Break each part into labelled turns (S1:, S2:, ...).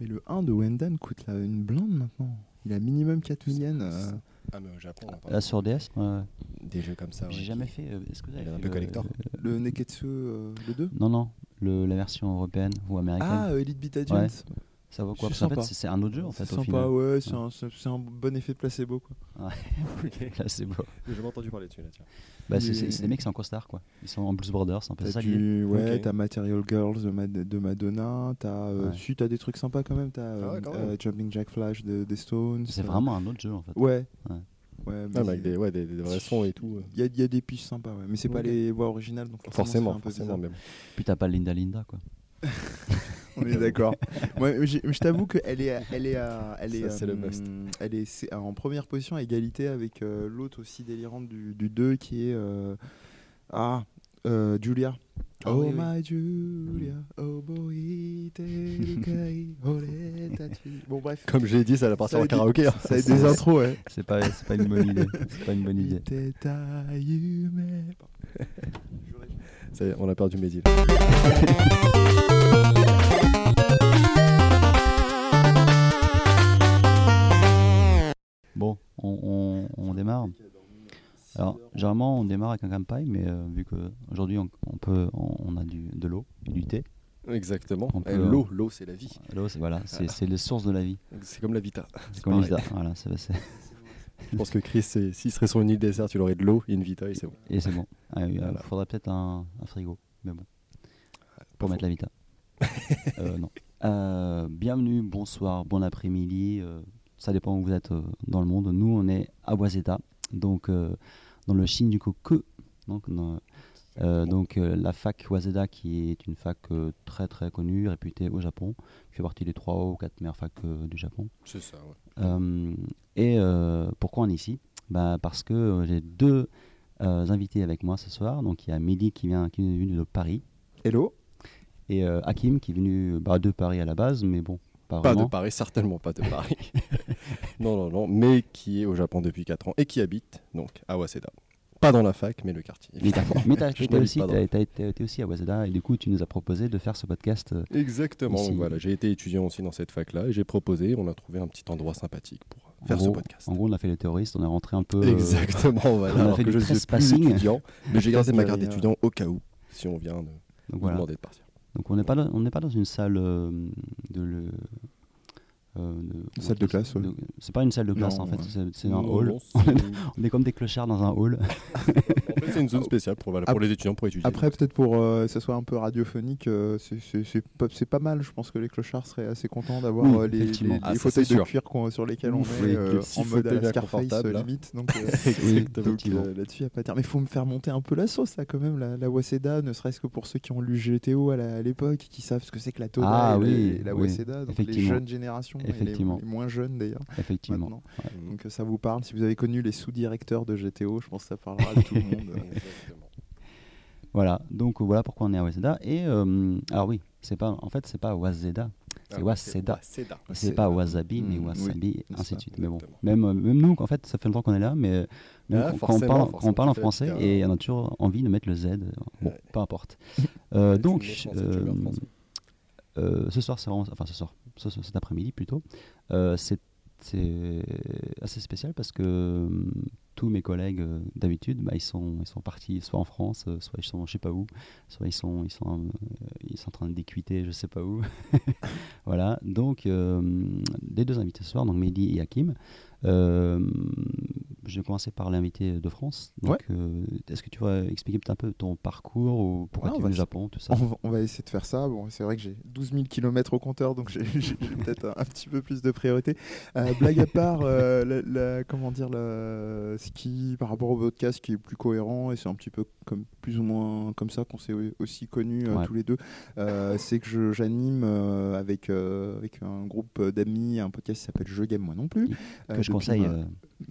S1: Mais le 1 de Wendan coûte là, une blinde maintenant. Il a minimum 4 millions. euh.
S2: Ah, mais au Japon, on parle
S3: Là sur DS ouais.
S2: des jeux comme ça. ouais,
S3: J'ai
S2: qui-
S3: jamais fait. euh, Est-ce que vous avez
S2: Il est un peu
S3: le-
S2: collector.
S3: le-
S1: Le Neketsu, euh, le 2
S3: Non, non, le, la version européenne ou américaine.
S1: Ah, euh, Elite Beat Agents.
S3: Ça vaut quoi
S1: c'est
S3: Parce qu'en fait,
S1: sympa.
S3: c'est un autre jeu en fait
S1: C'est
S3: au
S1: sympa,
S3: final.
S1: ouais, c'est un, c'est- c'est un bon effet de placebo. Quoi.
S3: Là, c'est beau.
S2: J'ai jamais entendu parler dessus là, tiens.
S3: Bah, c'est
S1: Mais-
S3: c'est- c'est des mecs qui sont en costard quoi. Ils sont en Blues Brothers, c'est un peu
S1: T'as
S3: ça
S1: du, ouais, t'as Material Girls de, Mad- de Madonna, t'as euh,
S3: Ouais.
S1: si, t'as des trucs sympas quand même, t'as
S2: Ah ouais,
S1: euh,
S2: quand
S1: euh,
S2: même.
S1: Jumping Jack Flash de- des Stones.
S3: C'est
S1: euh,
S3: vraiment un autre jeu en fait.
S1: Ouais.
S3: Ouais.
S1: Ouais, mais
S2: Ah, mais avec des, ouais, des, des vrais sons et tout.
S1: il y, a- il y a des pistes sympas, ouais. mais c'est pas
S2: Ok.
S1: les voix originales, donc forcément,
S2: Forcément,
S1: fait un
S2: forcément même.
S3: Puis t'as pas Linda Linda quoi.
S1: On est d'accord. Moi, je t'avoue qu'elle est, elle est, euh, elle est,
S2: Ça, c'est le
S1: euh,
S2: must.
S1: elle est en première position à égalité avec euh, l'autre aussi délirante du, du 2 qui est euh, ah euh, Julia.
S3: Ah
S1: oh
S3: oui, oui.
S1: my Julia, oh boy. Bon bref.
S2: Comme j'ai dit, ça va partir en karaoké. hein.
S1: Ça a des intros, ouais.
S3: C'est pas, pas une bonne idée. C'est pas une bonne idée.
S2: Ça y est, on a perdu Mehdi.
S3: Bon, on, on, on démarre. Alors, généralement, on démarre avec un campagne, mais euh, vu qu'aujourd'hui, on, on, peut, on, a du, de l'eau et du thé.
S2: Exactement. Eh, L'eau, l'eau, c'est la vie.
S3: L'eau, c'est voilà, c'est c'est les sources de la vie.
S2: C'est comme la Vita.
S3: C'est comme
S2: pareil.
S3: Lisa. Voilà,
S2: Je pense que Chris, s'il serait sur une île déserte, il aurait de l'eau et une Vita et c'est bon.
S3: et c'est bon. Ah, Il
S2: Voilà.
S3: faudrait peut-être un, un frigo, mais bon, pour
S2: Pas
S3: mettre la vita. Euh, non. Euh, bienvenue, bonsoir, bon après-midi. Ça dépend où vous êtes euh, dans le monde. Nous, on est à Wazeta, donc euh, dans le Shinjuku. Donc, dans- euh, donc euh, la fac Waseda qui est une fac euh, très très connue, réputée au Japon, qui fait partie des trois ou quatre meilleures facs euh, du Japon.
S2: C'est ça, ouais.
S3: Euh, et euh, pourquoi on est ici? Bah, Parce que euh, j'ai deux euh, invités avec moi ce soir. Donc il y a Mehdi qui, vient, qui est venu de Paris
S1: Hello.
S3: et euh, Hakim qui est venu bah, de Paris à la base, mais bon, pas,
S2: de Paris, certainement pas de Paris. non, non, non, mais qui est au Japon depuis 4 ans et qui habite donc à Waseda. Pas dans la fac, mais le quartier.
S3: Mais t'as
S2: n'habite
S3: aussi, à Waseda et du coup tu nous as proposé de faire ce podcast. euh,
S2: Exactement. Donc voilà, j'ai été étudiant aussi dans cette fac-là et j'ai proposé, on a trouvé un petit endroit sympathique pour
S3: en
S2: faire ce
S3: gros-
S2: podcast.
S3: En gros, on a fait les terroristes, on est rentré un peu. euh,
S2: Exactement, voilà.
S3: on a
S2: alors
S3: fait
S2: que
S3: du
S2: je suis plus étudiant, mais j'ai gardé ma carte d'étudiant au cas où, si on vient de
S3: donc
S2: nous
S3: voilà.
S2: demander de partir.
S3: Donc on n'est pas, dans- pas dans une salle euh, de. Euh, de-
S1: Salle de classe, ouais.
S3: C'est pas une salle de classe
S1: Non,
S3: en fait,
S1: ouais.
S3: c'est- un
S2: Non,
S3: hall.
S2: non,
S3: On est comme des clochards dans un hall.
S2: En fait, c'est une zone spéciale pour, voilà, pour
S1: Ap-
S2: les étudiants pour étudier.
S1: Après, peut-être pour euh, que ça soit un peu radiophonique, euh, c'est- pas, mal. Je pense que les clochards seraient assez contents d'avoir
S3: Oui,
S1: les, les,
S3: effectivement.
S1: les
S2: Ah,
S1: fauteuils de cuir sur lesquels on est
S2: oui,
S1: euh,
S2: petits
S1: en mode à la Scarface limite. Donc, là-dessus, il n'y a pas de. Mais il faut me faire monter un peu la sauce, là, quand même, la, la Waseda, ne serait-ce que pour ceux qui ont lu GTO à l'époque, qui savent ce que c'est que la Toda
S3: Ah
S1: et, la- Waseda, donc les jeunes générations et les,
S3: Effectivement.
S1: les moins jeunes d'ailleurs.
S3: Effectivement.
S1: Donc euh, ça vous parle. Si vous avez connu les sous-directeurs de GTO, je pense que ça parlera de tout le monde.
S3: Voilà, donc voilà pourquoi on est à Waseda. Et euh, alors oui, c'est pas, en fait, c'est pas Waseda, c'est
S2: Ah,
S3: Waseda. C'est pas wasabi, mais
S1: Mm,
S3: wasabi,
S1: oui,
S3: ainsi de suite. Mais bon, même, euh, même nous, en fait, ça fait longtemps qu'on est là, mais
S2: Ah,
S3: quand- on parle, quand on
S2: forcément,
S3: parle en français,
S2: un-
S3: et on a toujours envie de mettre le Z. euh, Bon,
S2: Ouais.
S3: peu importe. Euh, donc, euh, euh, ce soir, c'est vraiment, enfin ce soir, ce- ce- cet après-midi plutôt, euh, c'est assez spécial parce que hum, tous mes collègues euh, d'habitude, bah, ils sont ils sont partis soit en France, euh, soit ils sont je sais pas où, soit ils sont ils sont ils sont en train de décuiter je sais pas où. voilà, donc euh, les deux invités ce soir, donc Mehdi et Hakim. Euh, je vais commencer par l'invité de France. Donc,
S1: Ouais.
S3: euh, est-ce que tu vas expliquer peut-être un peu ton parcours ou pourquoi
S1: Ouais,
S3: tu es au Japon, tout ça
S1: On va, on va essayer de faire ça. Bon, c'est vrai que j'ai 12 000 km au compteur, donc j'ai peut-être un, un petit peu plus de priorité. Euh, blague à part, la- la- comment dire, la- ce qui, par rapport au podcast, qui est plus cohérent, et c'est un petit peu comme plus ou moins comme ça qu'on s'est aussi connus
S3: Ouais.
S1: tous les deux, c'est que j'anime avec, avec un groupe d'amis un podcast qui s'appelle Je Game Moi Non Plus.
S3: que je conseille. euh,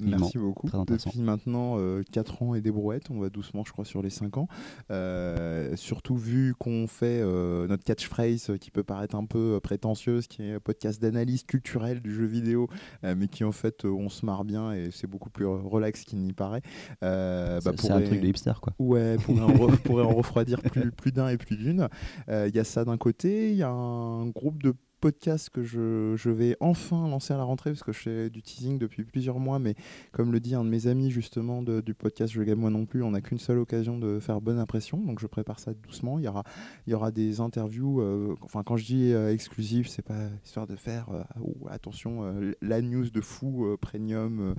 S1: Merci beaucoup. Depuis maintenant 4 ans et des brouettes, on va doucement, je crois, sur les 5 ans. Euh, surtout vu qu'on fait euh, notre catchphrase euh, qui peut paraître un peu euh, prétentieuse, qui est un podcast d'analyse culturelle du jeu vidéo, euh, mais qui en fait, euh, on se marre bien et c'est beaucoup plus relax qu'il n'y paraît. Euh, bah,
S3: c'est un truc de hipster quoi.
S1: Ouais, pourrait en, re- pourrait en refroidir plus, plus d'un et plus d'une. Euh, Il y a ça d'un côté, il y a un groupe de podcast que je, vais enfin lancer à la rentrée parce que je fais du teasing depuis plusieurs mois, mais comme le dit un de mes amis justement du podcast Je Game Moi non plus, on n'a qu'une seule occasion de faire bonne impression, donc je prépare ça doucement. Il y aura, il y aura des interviews, euh, enfin quand je dis euh, exclusif, c'est pas histoire de faire, oh, attention, la news de fou, premium,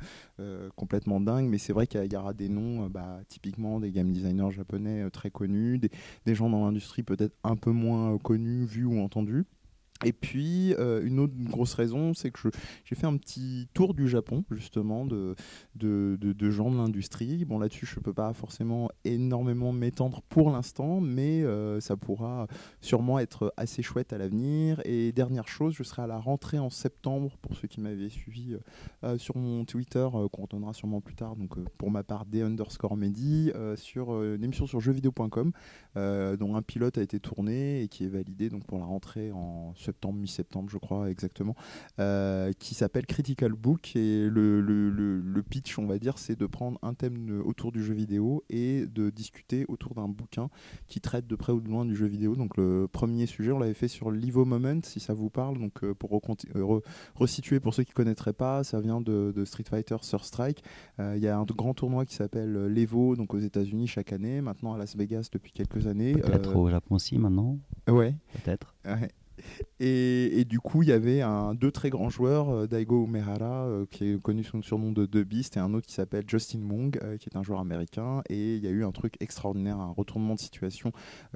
S1: complètement dingue, mais c'est vrai qu'il y, aura des noms, bah, typiquement des game designers japonais très connus, des gens dans l'industrie peut-être un peu moins connus, vus ou entendus. Et puis, euh, une autre grosse raison, c'est que j'ai fait un petit tour du Japon, justement, de, de, gens de l'industrie. Bon, là-dessus, je ne peux pas forcément énormément m'étendre pour l'instant, mais euh, ça pourra sûrement être assez chouette à l'avenir. Et dernière chose, je serai à la rentrée en septembre, pour ceux qui m'avaient suivi euh, sur mon Twitter, qu'on entendra sûrement plus tard, donc pour ma part, des underscore medi, sur une émission sur jeuxvideo.com, dont un pilote a été tourné et qui est validé donc, pour la rentrée en septembre septembre, mi-septembre, je crois exactement, euh, qui s'appelle Critical Book. Et le, le, le, pitch, on va dire, c'est de prendre un thème autour du jeu vidéo et de discuter autour d'un bouquin qui traite de près ou de loin du jeu vidéo. Donc le premier sujet, on l'avait fait sur l'Evo Moment, si ça vous parle. Donc euh, pour euh, resituer pour ceux qui ne connaîtraient pas, ça vient de, Street Fighter Third Strike. Il y a un grand tournoi qui s'appelle l'Evo, donc aux États-Unis chaque année, maintenant à Las Vegas depuis quelques années.
S3: Peut-être au Japon aussi maintenant.
S1: Ouais.
S3: Peut-être.
S1: Ouais. Et, du coup, il y avait deux très grands joueurs, euh, Daigo Umehara, euh, qui est connu sous le surnom de The Beast, et un autre qui s'appelle Justin Mong, euh, qui est un joueur américain. Et il y a eu un truc extraordinaire, un retournement de situation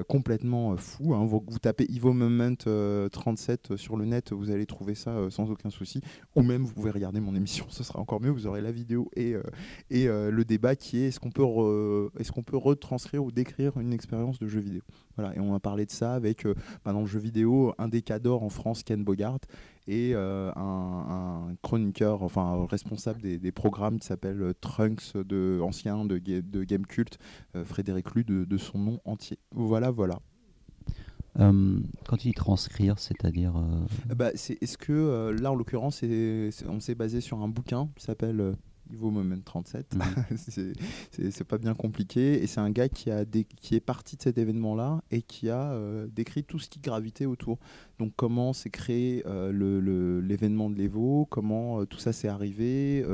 S1: complètement fou. Hein. Vous, tapez Evo Moment 37 sur le net, vous allez trouver ça sans aucun souci. Ou même, vous pouvez regarder mon émission, ce sera encore mieux. Vous aurez la vidéo et, le débat qui est est-ce qu'on peut, est-ce qu'on peut retranscrire ou décrire une expérience de jeu vidéo? Voilà, et on a parlé de ça avec, euh, bah, dans le jeu vidéo, un des cadors en France, Ken Bogart, et euh, un, chroniqueur, enfin responsable des, programmes qui s'appelle euh, Trunks, de, ancien de, de Game Cult, Frédéric Lu, de, son nom entier. Voilà, voilà.
S3: quand tu dis transcrire, c'est-à-dire
S1: bah, Est-ce que là, en l'occurrence, on s'est basé sur un bouquin qui s'appelle Niveau Moment 37. Mhm. c'est pas bien compliqué. Et c'est un gars qui, a qui est parti de cet événement-là et qui a euh, décrit tout ce qui gravitait autour. Donc, comment s'est créé euh, l'événement de l'Evo, comment euh, tout ça s'est arrivé,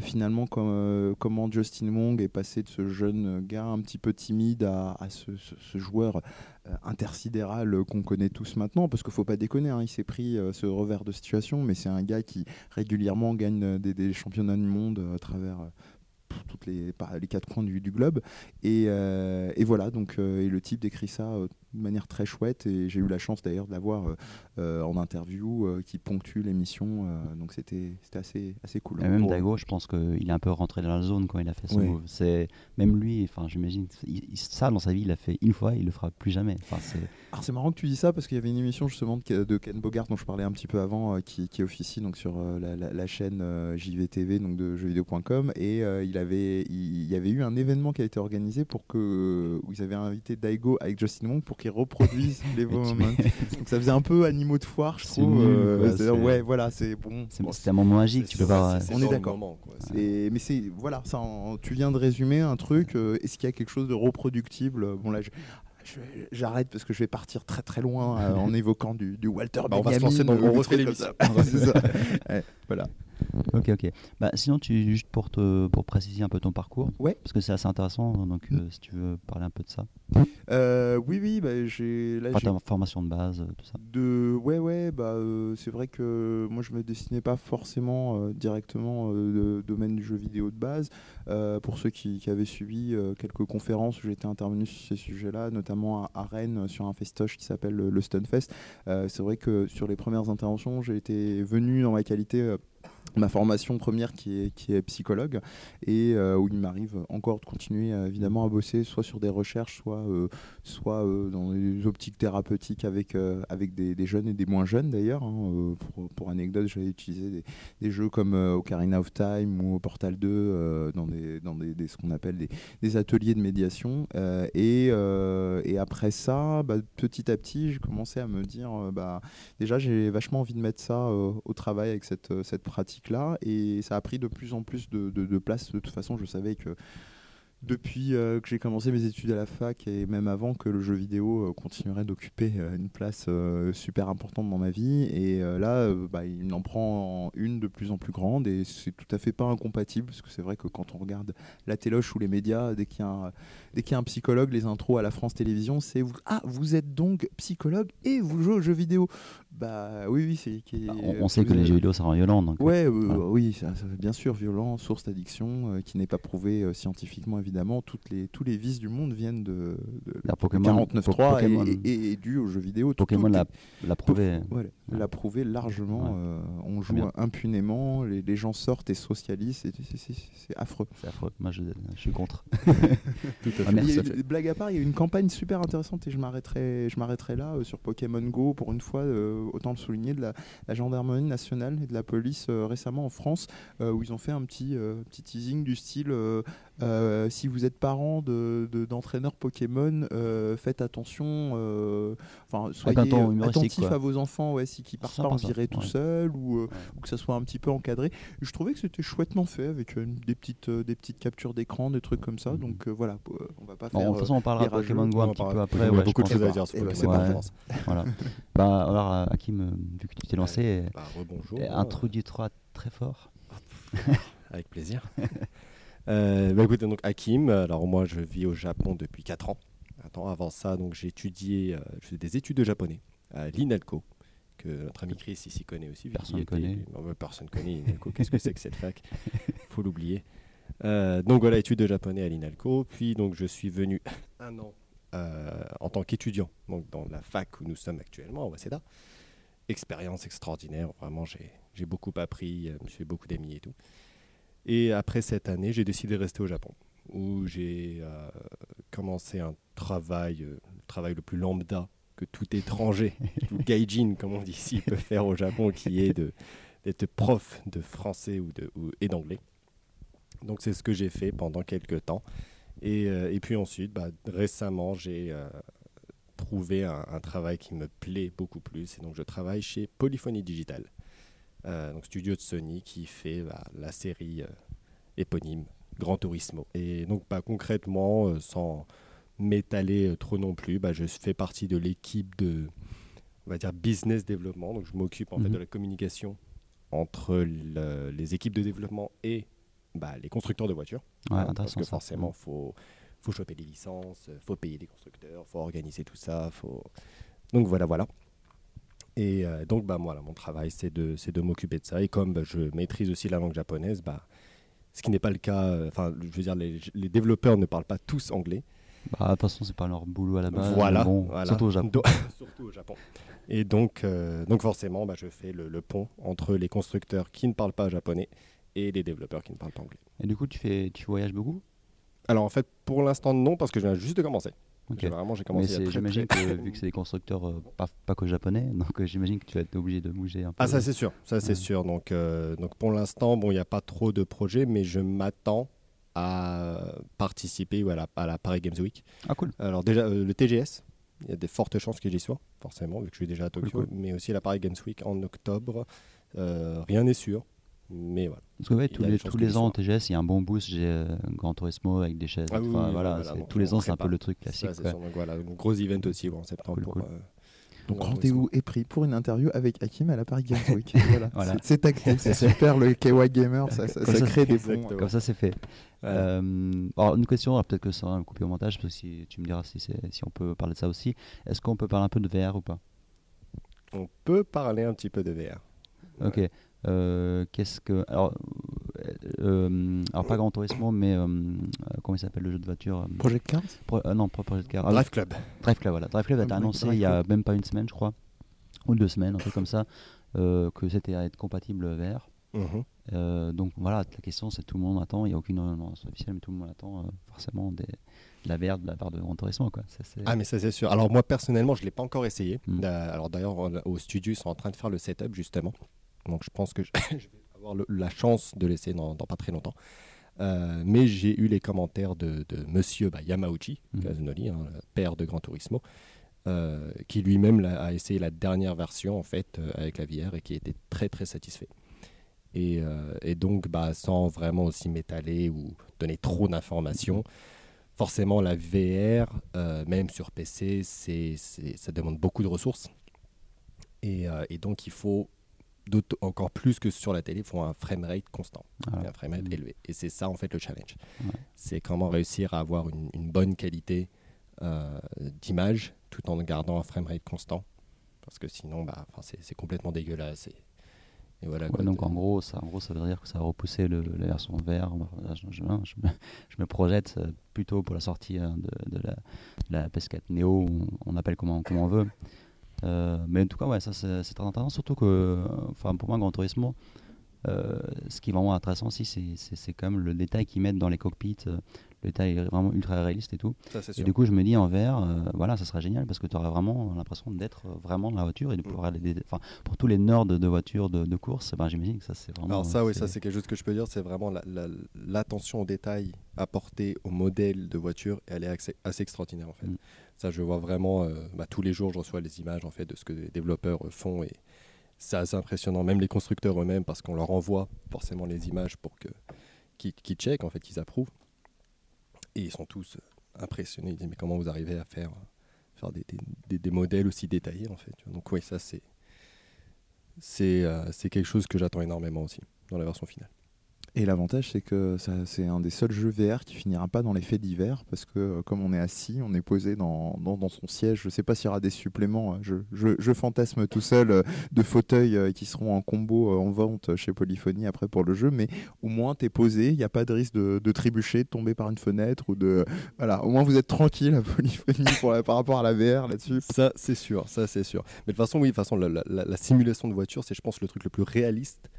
S1: finalement, comment Justin Wong est passé de ce jeune gars un petit peu timide à, ce, joueur euh, intersidéral qu'on connaît tous maintenant, parce qu'il ne faut pas déconner, hein, il s'est pris euh, ce revers de situation, mais c'est un gars qui régulièrement gagne euh, des, championnats du monde à travers toutes les, les quatre coins du, globe. Et, voilà, donc et le type décrit ça de manière très chouette et j'ai eu la chance d'ailleurs de l'avoir euh, euh, en interview euh, qui ponctue l'émission donc c'était assez assez cool.
S3: Et même Dago je pense qu'il est un peu rentré dans la zone quand il a fait ce move. C'est même lui enfin j'imagine ça dans sa vie il l'a fait une fois il le fera plus jamais. Enfin,
S1: c'est marrant que tu dis ça parce qu'il y avait une émission justement de, Ken Bogart dont je parlais un petit peu avant qui, qui officie donc sur la, chaîne JVTV donc de jeuxvideo.com et il avait il, y avait eu un événement qui a été organisé pour que où ils avaient invité Daigo avec Justin Wong pour qui reproduisent les moments. Donc ça faisait un peu animaux de foire, je trouve. Euh, ouais, voilà, c'est bon.
S3: C'est un moment magique, tu peux voir.
S1: On est d'accord. Mais c'est voilà, ça, tu viens de résumer un truc. Euh, est-ce qu'il y a quelque chose de reproductible Bon là, j'arrête parce que je vais partir très très loin euh, en évoquant du, Walter bah,
S2: On va se lancer dans le refait l'émission.
S1: voilà.
S3: Ok, ok. Bah, sinon, tu, juste pour, te, pour préciser un peu ton parcours,
S1: ouais.
S3: parce que c'est assez intéressant, hein, donc euh, si tu veux parler un peu de ça.
S1: Euh, oui, oui, bah, j'ai.
S3: Ta formation de base, euh, tout ça.
S1: De... Ouais, ouais, bah, c'est vrai que moi je me destinais pas forcément directement au domaine du jeu vidéo de base. pour ceux qui, avaient suivi quelques conférences où j'étais intervenu sur ces sujets-là, notamment à, Rennes sur un festoche qui s'appelle le, le Stunfest, c'est vrai que sur les premières interventions, j'ai été venu dans ma qualité ma formation première qui est, psychologue et euh, où il m'arrive encore de continuer euh, évidemment à bosser soit sur des recherches soit, euh, dans des optiques thérapeutiques avec, avec des, jeunes et des moins jeunes d'ailleurs. Hein, pour, anecdote, j'avais utilisé des, jeux comme Ocarina of Time ou Portal 2 dans, ce qu'on appelle des, ateliers de médiation. et, après ça, bah, petit à petit, j'ai commencé à me dire bah, déjà j'ai vachement envie de mettre ça au travail avec cette pratique là et ça a pris de plus en plus de, place. De toute façon, je savais que depuis euh, que j'ai commencé mes études à la fac et même avant que le jeu vidéo euh, continuerait d'occuper euh, une place super importante dans ma vie. Et là, bah, il en prend une de plus en plus grande et c'est tout à fait pas incompatible parce que c'est vrai que quand on regarde la téloche ou les médias, dès qu'il y a un, dès qu'il y a un psychologue, les intros à la France Télévisions, c'est ah vous êtes donc psychologue et vous jouez aux jeux vidéo. Bah oui oui c'est. qui est-
S3: Bah, on, on sait que les jeux vidéo ça rend violent. Donc,
S1: Ouais, euh,
S3: Voilà.
S1: oui, ça, ça, bien sûr, violent, source d'addiction, euh, qui n'est pas prouvé euh, scientifiquement évidemment. Toutes les, tous les vices du monde viennent de, de,
S3: La Pokémon-
S1: 49.3
S3: Po- Pokémon.
S1: et, et, et dû aux jeux vidéo.
S3: Pokémon l'a l'a prouvé. Ouais.
S1: l'a prouvé largement.
S3: Ouais.
S1: on joue impunément, les, les gens sortent et socialisent, c'est- affreux.
S3: C'est affreux. Moi, je, je suis contre.
S2: Tout à fait.
S3: Ah,
S1: a blague à part, il y a une campagne super intéressante et je m'arrêterai, je m'arrêterai là sur Pokémon Go pour une fois, autant le souligner, de la, gendarmerie nationale et de la police euh, récemment en France euh, où ils ont fait un petit, euh, petit teasing du style euh, si vous êtes parent de, de- d'entraîneurs Pokémon, euh, faites attention, euh, enfin soyez euh, attentifs
S3: quoi.
S1: à vos enfants, ouais, si qui partent pas en virée tout
S3: Ouais.
S1: seul ou, euh, ou que ça soit un petit peu encadré. Je trouvais que c'était chouettement fait avec euh, des petites, euh, des petites captures d'écran, des trucs comme ça.
S3: Mhm.
S1: Donc euh, voilà, on va pas
S3: Bon,
S1: faire.
S3: de toute façon, on parlera de Pokémon Go un petit peu après.
S2: Il y a beaucoup de choses à dire sur Pokémon.
S3: Voilà. bah, alors, Hakim, vu que tu t'es lancé,
S2: Bah,
S3: introduis-toi très fort.
S2: Avec plaisir. Euh, bah écoutez, donc Hakim, alors moi je vis au Japon depuis 4 ans. Attends, avant ça, donc j'ai étudié, euh, je fais des études de japonais à l'INALCO, que notre ami Chris ici connaît aussi.
S3: Personne
S2: y
S3: connaît.
S2: était- Non, personne connaît l'INALCO, qu'est-ce que c'est que cette fac? Faut l'oublier. Euh, donc voilà, études de japonais à l'INALCO, puis donc je suis venu un an euh, en tant qu'étudiant, donc dans la fac où nous sommes actuellement, à Waseda. Expérience extraordinaire, vraiment j'ai beaucoup appris, je me suis fait beaucoup d'amis et tout. Et après cette année, j'ai décidé de rester au Japon, où j'ai euh, commencé un travail, euh, le travail le plus lambda que tout étranger, tout gaijin, comme on dit ici, peut faire au Japon, qui est de- d'être prof de français ou de, ou- et d'anglais. Donc c'est ce que j'ai fait pendant quelques temps. Et, euh, et puis ensuite, bah, récemment, j'ai trouvé un, un travail qui me plaît beaucoup plus. Et donc je travaille chez Polyphonie Digital, euh, donc studio de Sony qui fait bah, la série euh, éponyme Gran Turismo. Et donc bah, concrètement, euh, sans m'étaler euh, trop non plus, bah, je fais partie de l'équipe de on va dire business développement. Donc je m'occupe en fait
S3: Mhm.
S2: de la communication entre le- les équipes de développement et bah, les constructeurs de voitures.
S3: Ouais,
S2: Hein, parce que
S3: ça.
S2: forcément, faut faut choper les licences, euh, faut payer les constructeurs, faut organiser tout ça, faut donc voilà voilà. Et euh, donc bah voilà, mon travail c'est de de m'occuper de ça et comme bah, je maîtrise aussi la langue japonaise, bah ce qui n'est pas le cas, euh, enfin je veux dire les, les développeurs ne parlent pas tous anglais.
S3: Bah, de toute façon, c'est pas leur boulot à la base.
S2: voilà,
S3: mais bon,
S2: voilà.
S3: Surtout au Japon.
S2: Do- surtout au Japon. Et donc euh, donc forcément, bah, je fais le, le pont entre les constructeurs qui ne parlent pas japonais et les développeurs qui ne parlent pas anglais.
S3: Et du coup, tu, fais, tu voyages beaucoup?
S2: Alors en fait, pour l'instant non, parce que je viens juste de commencer.
S3: Ok.
S2: J'ai Vraiment, j'ai
S3: Mais
S2: commencé. très,
S3: j'imagine
S2: très-
S3: que vu que c'est des constructeurs euh, pas, pas que japonais, donc euh, j'imagine que tu vas être obligé de bouger un peu.
S2: Ah ça c'est sûr, ça c'est
S3: Ouais.
S2: sûr. Donc, euh, donc pour l'instant, bon, il n'y a pas trop de projets, mais je m'attends à participer ou à la, à la Paris Games Week.
S3: Ah cool.
S2: Alors déjà, le TGS, il y a des fortes chances que j'y sois, forcément, vu que je suis déjà à Tokyo,
S3: cool.
S2: mais aussi la Paris Games Week en octobre. Rien n'est sûr, mais voilà.
S3: Parce que ouais, tous les, tous les ans
S2: sois.
S3: TGS, il y a un bon boost. J'ai euh, Grand Turismo avec des chaises.
S2: Ah oui,
S3: enfin,
S2: oui,
S3: voilà,
S2: donc
S3: tous les
S2: on
S3: ans, c'est un peu le truc classique.
S2: sûr. Donc voilà, un gros event aussi ouais, en septembre.
S3: Cool,
S2: pour,
S3: cool.
S2: euh,
S1: Donc rendez-vous est pris pour une interview avec Hakim à la Paris Games Week. voilà.
S3: Voilà.
S1: C'est- acté, c'est super le KY Gamer, ça, ça, ça
S3: ça,
S1: crée des
S2: exactement.
S1: ponts.
S3: Comme ça, c'est fait.
S2: Voilà.
S3: Euh, alors, une question, peut-être que ça va me couper au montage, parce que si, tu me diras si, on peut parler de ça aussi. Est-ce qu'on peut parler un peu de VR ou pas?
S2: On peut parler un petit peu de VR.
S3: Ok. Euh, Qu'est-ce que. Alors, euh, euh, alors pas Grand Turismo, mais euh, euh, comment il s'appelle le jeu de voiture euh,
S1: Project Cars
S3: Pro- euh, Non, pas Project Car. Ah,
S2: Drive Club.
S3: Drive Club, voilà. Drive Club a été annoncé
S1: Drive
S3: il y a
S1: Club.
S3: même pas une semaine, je crois, ou deux semaines, un truc comme ça, euh, que c'était à être compatible VR.
S2: Mhm.
S3: Euh, donc voilà, la question c'est tout le monde attend, il n'y a aucune annonce officielle, mais tout le monde attend euh, forcément des, de la VR de la part de Grand Turismo. Quoi. Ça,
S2: Ah mais ça c'est sûr. Alors moi personnellement je l'ai pas encore essayé.
S3: Mm.
S2: Euh, alors d'ailleurs au studio ils sont en train de faire le setup justement. Donc je pense que je, je vais avoir le- la chance de l'essayer dans, dans pas très longtemps. Euh, mais j'ai eu les commentaires de, de Monsieur bah, Yamauchi. Kazunori, hein, le père de Gran Turismo, euh, qui lui-même a essayé la dernière version en fait euh, avec la VR et qui était très très satisfait. Et, et donc, bah, sans vraiment aussi m'étaler ou donner trop d'informations, forcément, la VR, même sur PC, ça demande beaucoup de ressources. Et, et donc, il faut, encore plus que sur la télé, faut un framerate constant,
S3: Voilà.
S2: un framerate
S3: Mm.
S2: élevé. Et c'est ça, en fait, le challenge.
S3: Ouais.
S2: C'est comment réussir à avoir une, une bonne qualité euh, d'image tout en gardant un framerate constant. Parce que sinon, bah, c'est, complètement dégueulasse. Et, et voilà,
S3: Ouais, donc en gros, ça, en gros, ça veut dire que ça va repousser le, la version VR. Là, Je, je- je me, je me projette euh, plutôt pour la sortie hein, de, de la, de la PS4 Neo, on, on appelle comment, comment on veut. Euh, mais en tout cas, ouais, ça c'est très intéressant, surtout que, enfin, pour moi, Gran Turismo, euh, ce qui est vraiment intéressant aussi, c'est quand même le détail qu'ils mettent dans les cockpits. euh, le détail est vraiment ultra réaliste et tout.
S2: Ça,
S3: Et du coup, je me dis en VR, euh, voilà, ça serait génial parce que tu aurais vraiment l'impression d'être euh, vraiment dans la voiture et de
S2: Mm.
S3: pouvoir aller. Enfin, pour tous les nerds de voitures de, de course, ben, j'imagine que ça c'est vraiment.
S2: Alors ça, oui,
S3: c'est-
S2: ça c'est quelque chose que je peux dire, c'est vraiment la- la- l'attention au détail apportée au modèle de voiture, elle est assez, assez extraordinaire en fait.
S3: Mm.
S2: Ça, je vois vraiment, euh, bah, tous les jours, je reçois les images en fait de ce que les développeurs font, et c'est assez impressionnant. Même les constructeurs eux-mêmes, parce qu'on leur envoie forcément les images pour que qu'ils qu'ils checkent, en fait, qu'ils approuvent, et ils sont tous euh, impressionnés. Ils disent mais comment vous arrivez à faire faire des, modèles aussi détaillés en fait. Donc oui, ça c'est c'est euh, c'est quelque chose que j'attends énormément aussi dans la version finale.
S1: Et l'avantage, c'est que c'est un des seuls jeux VR qui finira pas dans les faits divers, parce que euh, comme on est assis, on est posé dans, dans, son siège. Je sais pas s'il y aura des suppléments. hein. Je, je, je fantasme tout seul euh, de fauteuils euh, qui seront en combo en vente chez Polyphony après pour le jeu, mais au moins tu es posé, il n'y a pas de risque de, de trébucher, de tomber par une fenêtre ou de. Voilà, au moins vous êtes tranquille à Polyphony pour la- par rapport à la VR là-dessus.
S2: Ça c'est sûr, ça c'est sûr. Mais de toute façon, oui, de toute façon, la simulation de voiture, c'est je pense le truc le plus réaliste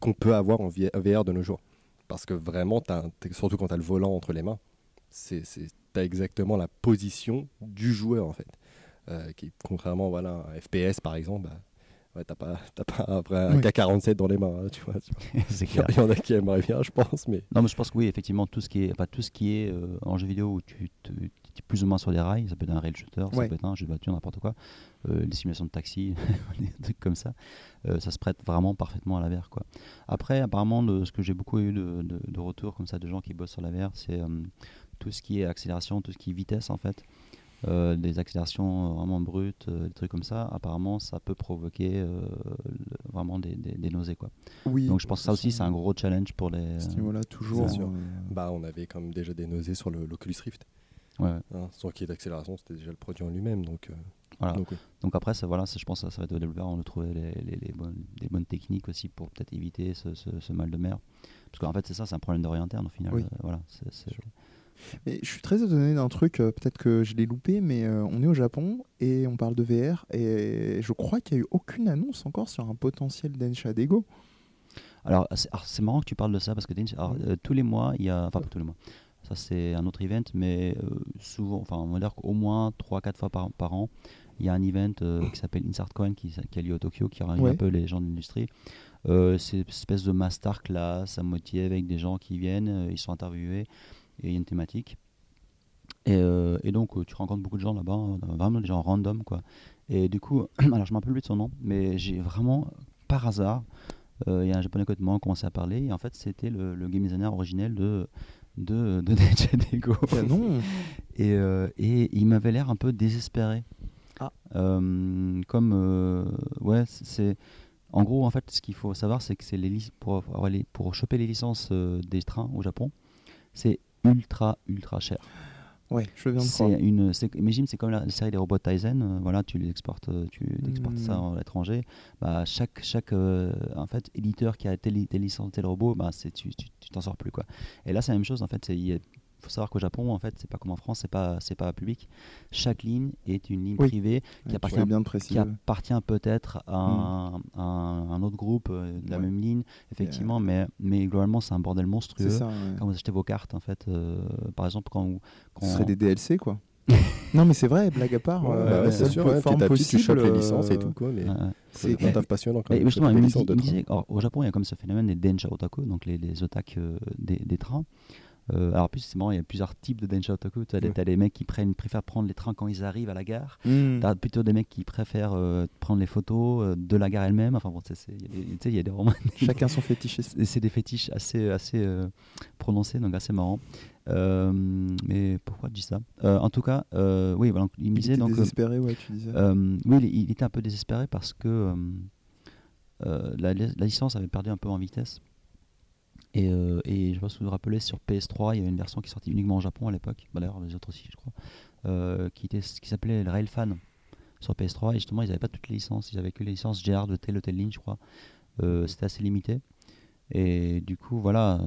S2: qu'on peut avoir en VR de nos jours. Parce que vraiment, t'es- surtout quand tu as le volant entre les mains, c'est tu as exactement la position du joueur en fait. Euh, qui, contrairement voilà, à un FPS par exemple, bah, ouais, t'as pas, pas un, vrai- un
S1: Oui.
S2: K47 dans les mains. hein, tu vois,
S3: c'est
S2: Il y en a qui aimeraient bien, je pense, mais
S3: Non, mais je pense que oui, effectivement, tout ce qui est, enfin, tout ce qui est euh, en jeu vidéo où tu te- plus ou moins sur des rails, ça peut être un rail shooter, ça peut être un jeu de voiture, n'importe quoi, euh, des simulations de taxi, des trucs comme ça, euh, ça se prête vraiment parfaitement à la VR. Quoi. Après, apparemment, de, ce que j'ai beaucoup eu de, de, de retours comme ça de gens qui bossent sur la VR, c'est euh, tout ce qui est accélération, tout ce qui est vitesse en fait. Euh, des accélérations vraiment brutes, euh, des trucs comme ça, apparemment ça peut provoquer euh, le- vraiment des, des, des nausées. Quoi.
S1: Oui.
S3: Donc je pense que ça aussi c'est un gros challenge pour les...
S1: À ce niveau-là, toujours. Euh,
S2: bah, on avait quand même déjà des nausées sur le- l'Oculus Rift.
S3: Ouais.
S2: Hein, sans qu'il y ait d'accélération, c'était déjà le produit en lui-même. Donc, euh,
S3: Voilà.
S2: donc oui.
S3: Donc après, ça, voilà, ça, je pense que ça, ça va être au développeur de trouver les, les- les bonnes, des bonnes techniques aussi pour peut-être éviter ce, ce- ce mal de mer. Parce qu'en fait, c'est ça, c'est un problème d'oreille interne au final.
S1: Oui.
S3: Euh, voilà,
S1: Et je suis très étonné d'un truc, euh, peut-être que je l'ai loupé, mais euh, on est au Japon et on parle de VR et je crois qu'il n'y a eu aucune annonce encore sur un potentiel Densha Dego.
S3: Alors, c'est marrant que tu parles de ça parce que alors, euh, tous les mois, il y a. Enfin, pas tous les mois. Ça, c'est un autre event, mais euh, souvent, enfin, on va dire qu'au moins 3-4 fois par, par an, il y a un event euh, qui s'appelle InsertCoin qui, qui a lieu au Tokyo, qui réunit
S1: Ouais.
S3: un peu les gens de l'industrie. Euh, c'est une espèce de masterclass à moitié avec des gens qui viennent, euh, ils sont interviewés et il y a une thématique. Et, et donc, tu rencontres beaucoup de gens là-bas, hein, vraiment des gens random, quoi. Et du coup, alors je me rappelle plus de son nom, mais j'ai vraiment, par hasard, il y a un japonais à côté moi, on commençait à parler, et en fait, c'était le, le game designer originel de de, de Dego.
S1: Ah non
S3: Et, euh, et il m'avait l'air un peu désespéré.
S1: Ah.
S3: Euh, comme, euh, ouais, c'est-. En gros, en fait, ce qu'il faut savoir, c'est que c'est les pour, pour choper les licences des trains au Japon, c'est ultra, ultra cher.
S1: Ouais, je veux bien
S3: C'est
S1: croire.
S3: une, imagine, c'est comme la série des robots Tyson. euh, voilà, tu les exportes, euh, tu exportes ça
S1: Hmm.
S3: à l'étranger. Bah, chaque, chaque euh, en fait, éditeur qui a telle, telle licence, tel robot, bah, tu, tu, tu t'en sors plus quoi. Et là, c'est la même chose. En fait, il y a- faut savoir qu'au Japon, en fait, c'est pas comme en France, c'est pas, c'est pas public. Chaque ligne est une ligne
S1: Oui.
S3: privée qui appartient
S1: bien
S3: qui appartient peut-être à un, à un- un autre groupe euh, de la
S1: Ouais.
S3: même ligne, effectivement, mais, mais globalement, c'est un bordel monstrueux.
S1: C'est ça. ouais.
S3: Quand vous achetez vos cartes, en fait, euh, par exemple, quand, vous- quand
S1: Ce serait des DLC quoi. non mais c'est vrai, blague à part.
S2: Ouais,
S1: euh,
S2: bah ouais, c'est sûr, ouais,
S1: forme
S2: petit, tu
S1: possible,
S2: chopes les
S1: euh,
S2: licences et tout, quoi. Mais
S1: c'est-
S2: un taf passionnant quand
S3: Mais
S2: même.
S3: justement, il me, disait, alors, au Japon, il y a comme ce phénomène des densha otaku, donc les, les otak euh, des, des trains. Euh, alors, en plus, c'est marrant, il y a plusieurs types de Densha Otaku. Tu as, des-
S2: Ouais.
S3: mecs qui prennent, préfèrent prendre les trains quand ils arrivent à la gare.
S1: Hmm.
S3: T'as plutôt des mecs qui préfèrent euh, prendre les photos euh, de la gare elle-même. Enfin, bon, il y a des- tu sais, il y a des romans.
S1: Chacun son fétiche.
S3: c'est c'est des fétiches assez, assez prononcés, donc assez marrant. Euh, mais pourquoi je dis ça? Euh, En tout cas, euh, oui, voilà, il me disait donc.
S1: désespéré, ouais, tu disais.
S3: oui, il, il était un peu désespéré parce que la, la licence avait perdu un peu en vitesse. Et, euh, et je sais pas si vous vous rappelez, sur PS3, il y avait une version qui sortie uniquement au Japon à l'époque, bah, d'ailleurs les autres aussi, je crois, euh, qui, était, qui s'appelait le Railfan sur PS3. Et justement, ils n'avaient pas toutes les licences, ils avaient que les licences GR de telle ou telle ligne, je crois. Euh, C'était assez limité. Et du coup, voilà,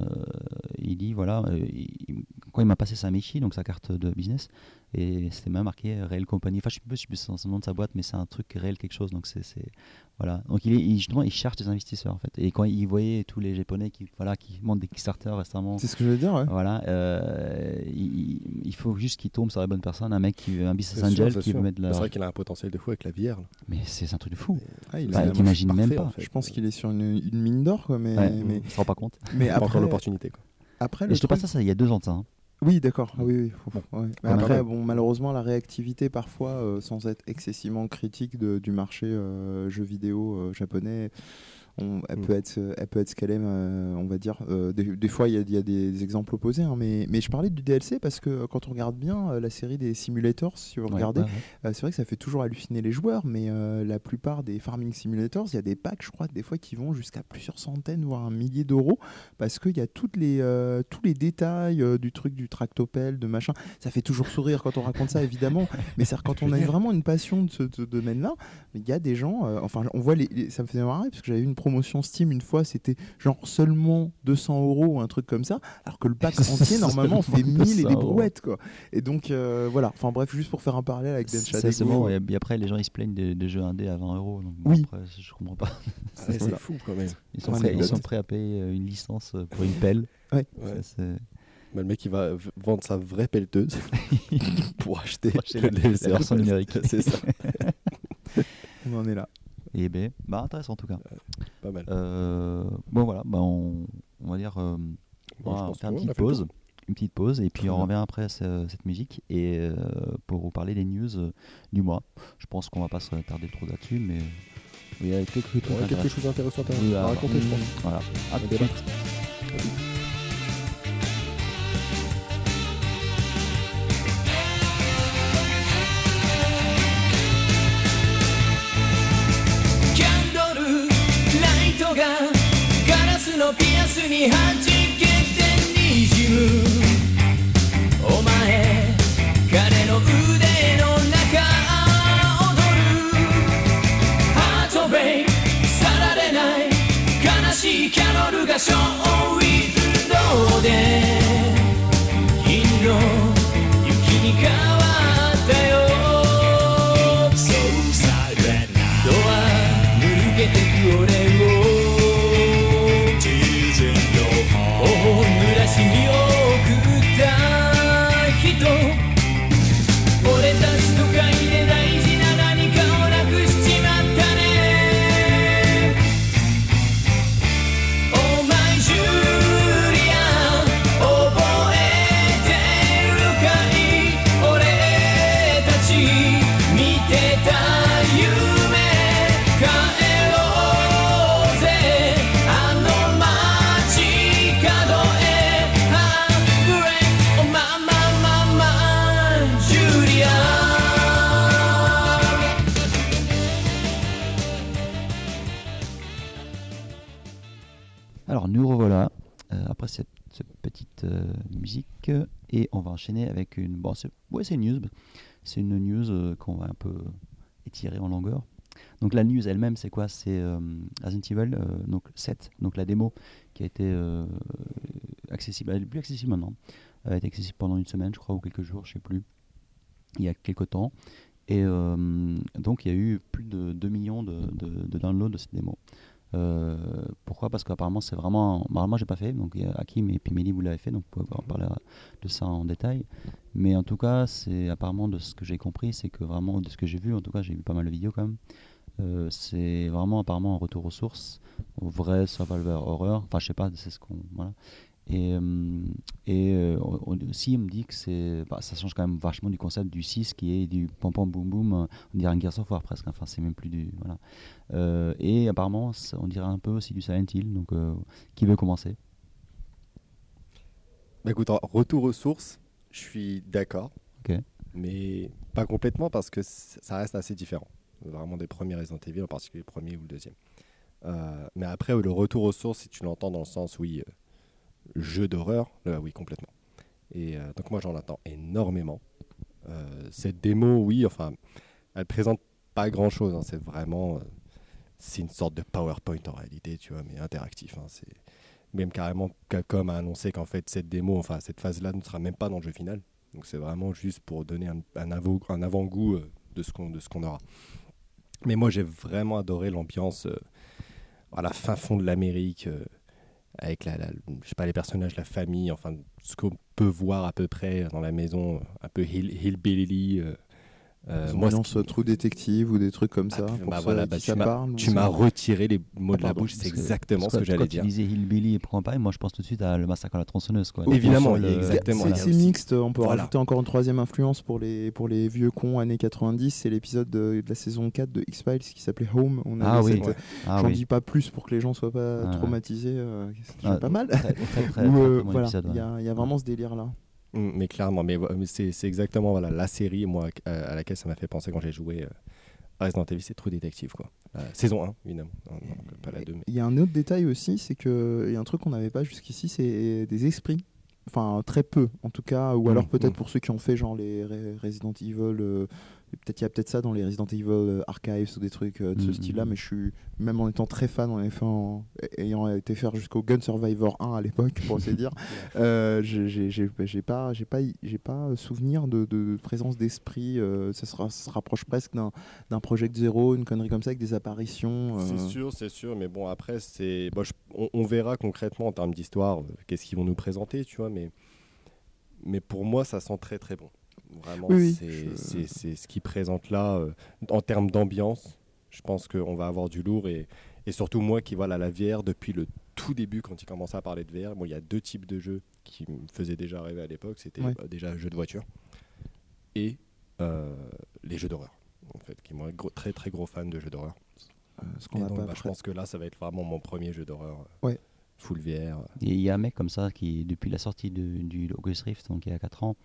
S3: il dit, voilà, il- quand il m'a passé sa Mechi, donc sa carte de business, et c'était même marqué Rail Company. Enfin, je sais plus, je sais plus son son nom de sa boîte, mais c'est un truc Rail quelque chose. Donc c'est, c'est- voilà. Donc il est, il- justement, il cherche des investisseurs en fait. Et quand il voyait tous les Japonais qui, voilà, qui montent des Kickstarter récemment.
S1: C'est ce que je veux dire, ouais.
S3: Voilà, euh, il, il faut juste qu'il tombe sur la bonne personne, un mec qui veut un business
S2: C'est sûr,
S3: angel
S2: c'est
S3: qui
S2: sûr.
S3: veut mettre de la.
S2: C'est vrai qu'il a un potentiel de fou avec la là.
S3: Mais c'est un truc de fou.
S1: Ah, il
S3: Bah, t'imagines même pas.
S2: en fait.
S1: Je pense qu'il est sur une, une mine d'or, quoi, mais,
S3: Ouais,
S1: mais,
S3: se rend pas compte.
S1: mais après,
S2: l'opportunité. quoi.
S1: après
S3: Et
S1: le
S3: je te passe ça, ça, il y a deux ans de ça. hein.
S1: Oui, d'accord. Ah oui, oui. faut- ouais. Mais après, bon, malheureusement, la réactivité, parfois, euh, sans être excessivement critique de- du marché euh, jeux vidéo euh, japonais, on- elle,
S2: Mm.
S1: peut être, elle peut être ce qu'elle aime, euh, on va dire. Euh, des, des fois, il y a, il y a des exemples opposés, hein, mais, mais je parlais du DLC parce que euh, quand on regarde bien la série des simulators, si vous regardez,
S3: ouais, ouais.
S1: c'est vrai que ça fait toujours halluciner les joueurs, mais la plupart des farming simulators, il y a des packs, je crois, des fois qui vont jusqu'à plusieurs centaines, voire un millier d'euros, parce qu'il y a toutes les, tous les détails du truc du tractopelle, de machin. Ça fait toujours sourire quand on raconte ça, évidemment, mais c'est quand on a vraiment une passion de ce, de- domaine-là, il y a des gens, enfin, on voit les, les- ça me faisait marrer, parce que j'avais une promotion Steam une fois, c'était genre seulement 200 euros ou un truc comme ça, alors que le pack entier, normalement, fait
S3: Seulement
S1: 1000 et
S3: 200
S1: des brouettes, quoi. Et donc, euh, voilà, enfin bref, juste pour faire un parallèle avec Densha
S3: Ça, c'est bon.
S1: euh,
S3: Et puis après, les gens ils se plaignent des, des jeux indés à 20 euros. Donc bon,
S1: Oui.
S3: après, je comprends pas.
S2: C'est
S1: Voilà.
S2: fou quand même.
S3: Ils sont,
S1: Ouais,
S3: prêts,
S1: mais
S3: ils sont
S1: l'autre-
S3: prêts à payer euh, une licence pour une pelle.
S1: Ouais.
S2: Ouais.
S3: Ça, c'est-
S2: Bah, le mec il va vendre sa vraie pelleteuse pour acheter,
S3: Pour acheter
S2: le
S3: la- la version numérique.
S2: C'est ça,
S1: on en est là.
S3: Et ben, bah intéressant en tout cas.
S2: pas mal.
S3: Euh, bon voilà, bah, on, on va dire, euh, on va faire une petite pause, une petite pause, et puis on revient après ce- cette musique et euh, pour vous parler des news euh, du mois. Je pense qu'on va pas se tarder trop là-dessus, mais il y a
S2: quelque chose d'intéressant à à raconter, je pense.
S3: Voilà. À tout
S4: のピアスに弾けてにじむお前彼の腕の中踊る。ハートブレイ。ク去られない。悲しいキャロルがショーウィンドウで。金の雪に変わっ
S3: euh, musique et on va enchaîner avec une bon c'est ouais une news. C'est une news euh, qu'on va un peu étirer en longueur. Donc la news elle-même c'est quoi? C'est euh, Resident Evil euh, donc 7 donc la démo qui a été accessible elle est plus accessible maintenant. Elle a été accessible pendant une semaine je crois ou quelques jours je sais plus. Il y a quelques temps. Et donc il y a eu plus de 2 millions de, de- de downloads de cette démo euh, pourquoi? Parce qu'apparemment c'est vraiment. bah, moi j'ai pas fait, donc a Hakim et puis vous l'avez fait, donc vous pouvez parler de ça en détail. Mais en tout cas, c'est apparemment de ce que j'ai compris, c'est que vraiment de ce que j'ai vu, en tout cas j'ai vu pas mal de vidéos quand même. euh, c'est vraiment apparemment un retour aux sources, au vrai survivor horror. Enfin je sais pas, c'est ce qu'on voilà. Et, euh, et euh, on- on- aussi, on me dit que c'est, bah, ça change quand même vachement du concept du 6 qui est du pom pom boum boum. euh, On dirait un Gears of War presque. Enfin, c'est même plus du. Voilà. Euh, et apparemment, on dirait un peu aussi du Silent Hill. Donc, euh, qui veut commencer
S2: Bah, écoute, en retour aux sources, je suis d'accord. Mais pas complètement parce que ça reste assez différent. Vraiment des premiers Resident Evil, en particulier le premier ou le deuxième. Euh, mais après, le retour aux sources, si tu l'entends dans le sens, oui, euh, jeu d'horreur, là, oui, complètement. Et euh, donc moi, j'en attends énormément. Euh, cette démo, oui, enfin, elle présente pas grand-chose. hein, c'est vraiment... euh, c'est une sorte de PowerPoint en réalité, tu vois, mais interactif. hein, même carrément Capcom a annoncé qu'en fait cette démo, enfin cette phase-là ne sera même pas dans le jeu final. Donc c'est vraiment juste pour donner un, un avant- un avant-goût euh, de ce qu'on aura. Mais moi j'ai vraiment adoré l'ambiance euh, à la fin fond de l'Amérique euh, avec la, la- je pas les personnages, la famille, enfin ce qu'on peut voir à peu près dans la maison, un peu hill, hillbilly. euh, euh, moi, ce qui-
S1: True Détective ou des trucs comme
S2: Ah,
S1: ça.
S2: puis,
S1: pour
S2: bah
S1: ça,
S2: voilà, bah,
S1: ça
S2: tu m'as-
S1: parle,
S2: tu m'as retiré les mots de la
S3: Pardon,
S2: bouche, c'est exactement ce que
S3: que
S2: j'allais
S3: quand
S2: dire.
S3: tu disais Hillbilly et Campagne, moi je pense tout de suite à le massacre à la tronçonneuse. Quoi.
S2: Évidemment,
S3: euh,
S2: exactement.
S1: C'est
S2: là
S1: mixte, on peut
S2: Voilà.
S1: rajouter encore une troisième influence pour les, pour les vieux cons années 90, c'est l'épisode de, de la saison 4 de X-Files qui s'appelait Home. On
S3: Ah oui.
S1: cette-
S2: Ouais.
S3: Ah
S1: J'en
S3: oui.
S1: dis pas plus pour que les gens soient pas
S3: Ah
S1: traumatisés, euh, c'est déjà
S3: Ah,
S1: pas mal. Euh, il y, a- il y a vraiment ce délire-là.
S2: Mm, Mais clairement, mais, c'est exactement voilà, la série moi, à, à laquelle ça m'a fait penser quand j'ai joué euh, à Resident Evil, c'est True Detective. Quoi. Euh, saison 1, évidemment, Non, non, pas la 2. Mais...
S1: Il y a un autre détail aussi, c'est que il y a un truc qu'on n'avait pas jusqu'ici, c'est des esprits. Enfin, très peu, en tout cas, ou
S2: Mm,
S1: alors peut-être
S2: mm.
S1: pour ceux qui ont fait genre les Re- Resident Evil, euh, peut-être il y a peut-être ça dans les Resident Evil euh, Archives ou des trucs euh, de ce
S3: Mm,
S1: style-là, mais je suis même en étant très fan, en effet, ayant été faire jusqu'au Gun Survivor 1 à l'époque, pour ainsi dire, euh, j'ai- j'ai pas, j'ai pas, j'ai pas souvenir de, de présence d'esprit. euh, ça, se rapproche presque d'un Project Zero, une connerie comme ça avec des apparitions. euh,
S2: C'est sûr, c'est sûr, mais bon, après, c'est bon, on, on verra concrètement en termes d'histoire euh, qu'est-ce qu'ils vont nous présenter, tu vois, mais, mais pour moi, ça sent très très bon. Vraiment,
S1: Oui,
S2: c'est
S1: je-
S2: ce qu'ils présentent là euh, en termes d'ambiance. Je pense qu'on va avoir du lourd et, et surtout moi qui voilà la VR depuis le tout début quand ils commençaient à parler de VR. Bon, il y a deux types de jeux qui me faisaient déjà rêver à l'époque. C'était
S1: Ouais.
S2: bah, déjà jeux de voiture et euh, les jeux d'horreur. En fait, qui moi gros- très très gros fan de jeux d'horreur.
S1: euh, ce qu'on
S2: bah, je pense que là, ça va être vraiment mon premier jeu d'horreur.
S1: Ouais.
S2: Full VR.
S3: Il y a un mec comme ça qui, depuis la sortie de- du Oculus Rift, donc il y a 4 ans,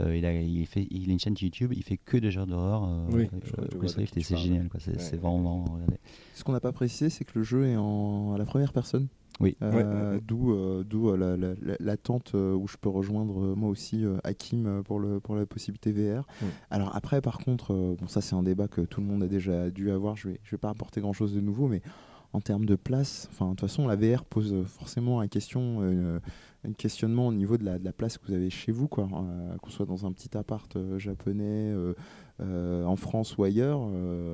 S3: euh, il, a, il, fait, il a une chaîne YouTube, il fait que des jeux d'horreur euh,
S2: Oui,
S3: euh, Oculus Rift et c'est génial. quoi. C'est
S2: Ouais.
S3: c'est vraiment regarder.
S1: Ce qu'on n'a pas précisé, c'est que le jeu est en, à la première personne.
S3: Oui.
S1: Euh,
S2: Ouais.
S1: D'où euh, d'où, euh, la- la- la- l'attente euh, où je peux rejoindre euh, moi aussi euh, Hakim euh, pour, le, pour la possibilité VR. Alors après, par contre, euh, bon, ça c'est un débat que tout le monde a déjà dû avoir. Je vais, je vais pas apporter grand chose de nouveau, mais en termes de place, enfin de toute façon, la VR pose forcément une question, euh, un questionnement au niveau de la, place que vous avez chez vous, quoi. Euh, qu'on soit dans un petit appart euh, japonais. en France ou ailleurs,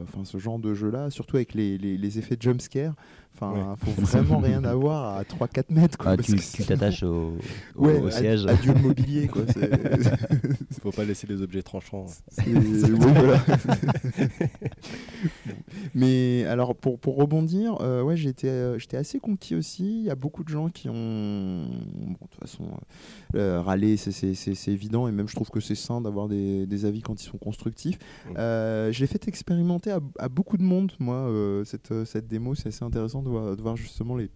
S1: enfin ce genre de jeu-là, surtout avec les effets de jumpscare, enfin
S2: Ouais.
S1: faut vraiment rien avoir à 3-4 mètres. Quoi,
S3: Ah,
S1: parce
S3: tu t'attaches au, au-
S1: Ouais,
S3: au
S1: ad-
S3: siège.
S1: adieu le mobilier, quoi.
S2: faut pas laisser les objets tranchants.
S1: voilà. Mais alors pour, pour rebondir, euh, ouais, j'étais euh, j'étais assez conquis aussi. Il y a beaucoup de gens qui ont, bon, de toute façon, euh, râlé, c'est- c'est c'est- c'est évident, et même je trouve que c'est sain d'avoir des, des avis quand ils sont constructifs. Euh, J'ai fait expérimenter à, à beaucoup de monde, moi, euh, cette, cette démo. C'est assez intéressant de voir, justement les,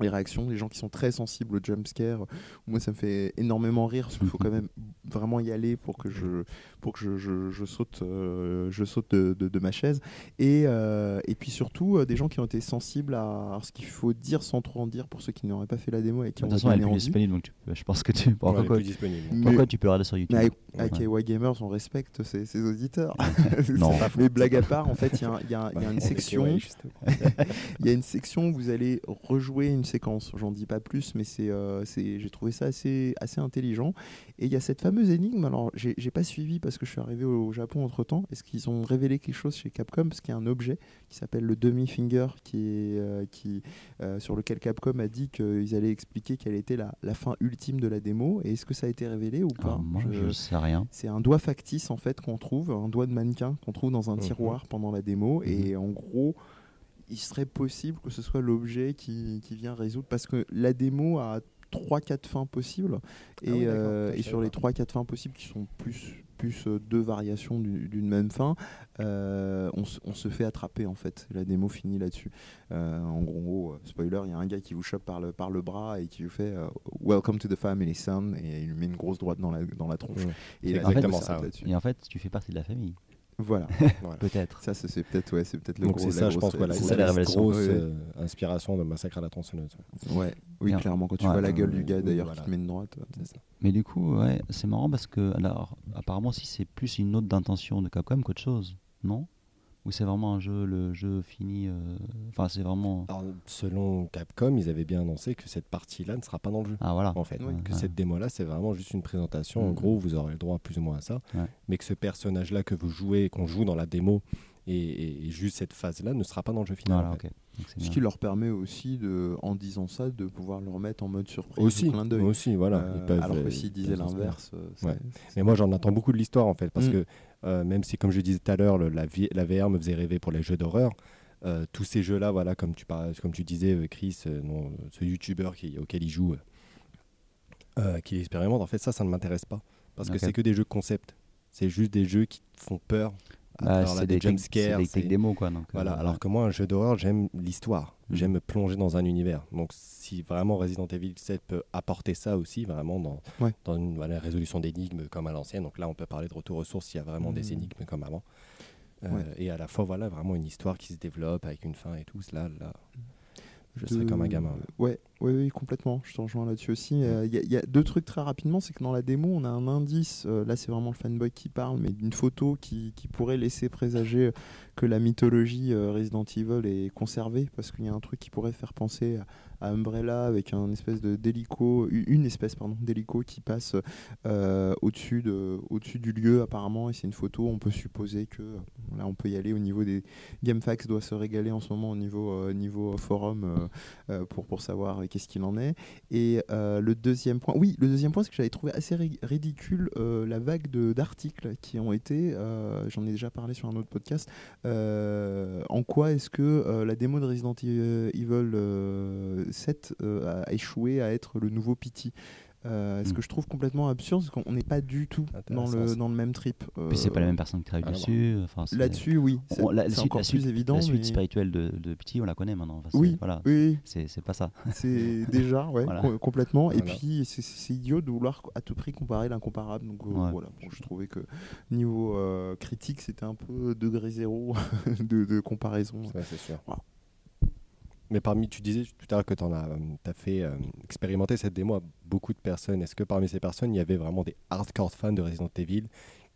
S1: les réactions des gens qui sont très sensibles au jumpscare. Moi, ça me fait énormément rire parce qu'il faut quand même vraiment y aller pour que je, pour que je, je- je saute, euh, je saute de, de- de ma chaise. Et, euh, et puis surtout, euh, des gens qui ont été sensibles à, ce qu'il faut dire sans trop en dire pour ceux qui n'auraient pas fait la démo et qui
S3: De
S1: ont
S3: toute façon, elle est plus disponible, donc tu peux- je pense que tu.
S2: Elle est
S3: pourquoi,
S2: plus disponible.
S1: Mais-
S3: pourquoi tu peux regarder sur YouTube
S1: mais avec, avec
S3: Ouais.
S1: AY Gamers, on respecte ses, ses auditeurs.
S3: Non.
S1: C'est pas faux. Mais blague à part, en fait, il y a, il y a- il y a une section. Il y a une section où vous allez rejouer une séquence. J'en dis pas plus, mais c'est, euh, c'est, j'ai trouvé ça assez, assez intelligent. Et il y a cette fameuse énigme. Alors, j'ai, j'ai pas suivi parce que je suis arrivé au, Japon entre temps. Est-ce qu'ils ont révélé quelque chose chez Capcom? Parce qu'il y a un objet qui s'appelle le demi-finger qui est, euh, qui, euh, sur lequel Capcom a dit qu'ils allaient expliquer quelle était la, la fin ultime de la démo. Et est-ce que ça a été révélé ou pas?
S3: Alors, Moi,
S1: Je-
S3: je sais rien.
S1: c'est un doigt factice en fait qu'on trouve, un doigt de mannequin qu'on trouve dans un
S2: Mhm.
S1: tiroir pendant la démo.
S3: Mhm.
S1: Et en gros, il serait possible que ce soit l'objet qui, qui vient résoudre parce que la démo a 3-4 fins possibles. Et,
S2: Ah oui, d'accord.
S1: euh, et sur les
S2: pas.
S1: 3-4 fins possibles qui sont plus, plus euh, deux variations du- d'une même fin, euh, on, se- on se fait attraper en fait. La démo finit là-dessus. Euh, en gros, euh, spoiler, il y a un gars qui vous chope par le, par le bras et qui vous fait euh, Welcome to the family, son, et il lui met une grosse droite dans la, dans la tronche.
S2: Ouais. Exactement ça.
S3: Et en fait, tu fais partie de la famille,
S1: Voilà.
S2: Voilà.
S3: peut-être.
S1: Ça, c'est peut-être ouais, c'est peut-être le
S2: Donc
S1: gros.
S2: c'est
S1: la
S2: ça, je
S1: grosse
S2: pense, voilà,
S3: c'est la
S2: grosse
S1: Ouais, ouais.
S2: euh, inspiration de Massacre à la tronçonneuse.
S1: Ouais, oui, clairement. Quand tu
S3: Ouais,
S1: vois la gueule
S2: euh,
S1: du gars, d'ailleurs,
S2: voilà.
S1: qui te met une droite. euh,
S2: C'est ça.
S3: Mais du coup, ouais, c'est marrant parce que, alors, apparemment, si c'est plus une note d'intention de Capcom qu'autre chose, non? Ou c'est vraiment un jeu, le jeu fini euh, Enfin, c'est vraiment.
S2: Alors, selon Capcom, ils avaient bien annoncé que cette partie-là ne sera pas dans le jeu.
S3: Ah, voilà.
S2: En fait, que
S3: Ouais.
S2: cette démo-là, c'est vraiment juste une présentation. En
S3: Mhm.
S2: gros, vous aurez le droit plus ou moins à ça.
S3: Ouais.
S2: Mais que ce personnage-là que vous jouez, qu'on joue dans la démo, et, et- et juste cette phase-là ne sera pas dans le jeu final.
S3: Voilà,
S2: en fait.
S1: Ce qui leur permet aussi, de, en disant ça, de pouvoir le remettre en mode surprise
S2: Aussi,
S1: d'œil.
S2: aussi, voilà.
S1: Euh,
S2: ils peuvent,
S1: alors
S2: euh,
S1: que s'ils
S2: ils
S1: disaient l'inverse, euh,
S2: Ouais. Mais moi, j'en attends beaucoup de l'histoire, en fait, parce
S1: Mm.
S2: que euh, même si, comme je disais tout à l'heure, la, VR me faisait rêver pour les jeux d'horreur, euh, tous ces jeux-là, voilà, comme tu, parlais, comme tu disais, euh, Chris, euh, non, euh, ce YouTuber qui, auquel il joue, euh, euh, qui expérimente, en fait, ça, ça ne m'intéresse pas. Parce que c'est que des jeux concept. C'est juste des jeux qui font peur. Travers
S3: c'est
S2: là,
S3: des,
S2: jump
S3: tech- c'est des démos, quoi. Donc,
S2: Voilà,
S3: euh,
S2: alors
S3: ouais.
S2: que moi, un jeu d'horreur, j'aime l'histoire.
S3: Mhm.
S2: J'aime me plonger dans un univers. Donc, si vraiment Resident Evil 7 peut apporter ça aussi, vraiment dans,
S1: Ouais.
S2: dans une voilà, résolution d'énigmes comme à l'ancienne. Donc là, on peut parler de retour aux sources s'il y a vraiment des
S1: Mhm.
S2: énigmes comme avant. Euh,
S1: Ouais.
S2: Et à la fois, voilà, vraiment une histoire qui se développe avec une fin et tout. Là, là je
S1: de-
S2: serais comme un gamin.
S1: Ouais, ouais, oui, complètement. Je te rejoins là-dessus aussi. Euh, Il y, a- il y a deux trucs très rapidement. C'est que dans la démo, on a un indice. euh, là, c'est vraiment le fanboy qui parle, mais d'une photo qui, qui pourrait laisser présager que la mythologie euh, Resident Evil est conservée, parce qu'il y a un truc qui pourrait faire penser à, à Umbrella avec un espèce de délico, une espèce pardon d'hélico qui passe euh, au-dessus de, au-dessus du lieu apparemment. Et c'est une photo. On peut supposer que euh, là, on peut y aller au niveau des GameFAQs doit se régaler en ce moment au niveau euh, niveau forum euh, euh, pour pour savoir euh, qu'est-ce qu'il en est. Et euh, le deuxième point, oui, le deuxième point, c'est que j'avais trouvé assez ri- ridicule euh, la vague d'articles qui ont été, euh, j'en ai déjà parlé sur un autre podcast, en quoi est-ce que la démo de Resident Evil euh, 7 euh, a échoué à être le nouveau Pity euh, ce
S3: Mm.
S1: que je trouve complètement absurde, c'est qu'on n'est pas du tout dans le, dans le même trip.
S3: Puis c'est pas la
S1: Euh,
S3: même personne qui travaille
S2: ah,
S3: dessus. Enfin, c'est-
S1: Là-dessus, oui, c'est
S3: on- la,
S1: c'est
S3: la suite,
S1: encore
S3: la suite-
S1: plus évident.
S3: la suite
S1: mais-
S3: spirituelle de, de Pity, on la connaît maintenant. Enfin, c'est-
S1: Oui,
S3: voilà,
S1: oui,
S3: c'est c'est pas ça.
S1: c'est déjà, ouais,
S3: Voilà.
S1: co- complètement. Et puis, c'est- c'est idiot de vouloir à tout prix comparer l'incomparable. Donc euh,
S3: Ouais.
S1: voilà, Bon, je trouvais que niveau euh, critique, c'était un peu degré zéro de, de comparaison.
S2: Ouais, c'est sûr.
S1: Voilà.
S2: Mais parmi, tu disais tout à l'heure que tu as, fait euh, expérimenter cette démo à beaucoup de personnes. Est-ce que parmi ces personnes, il y avait vraiment des hardcore fans de Resident Evil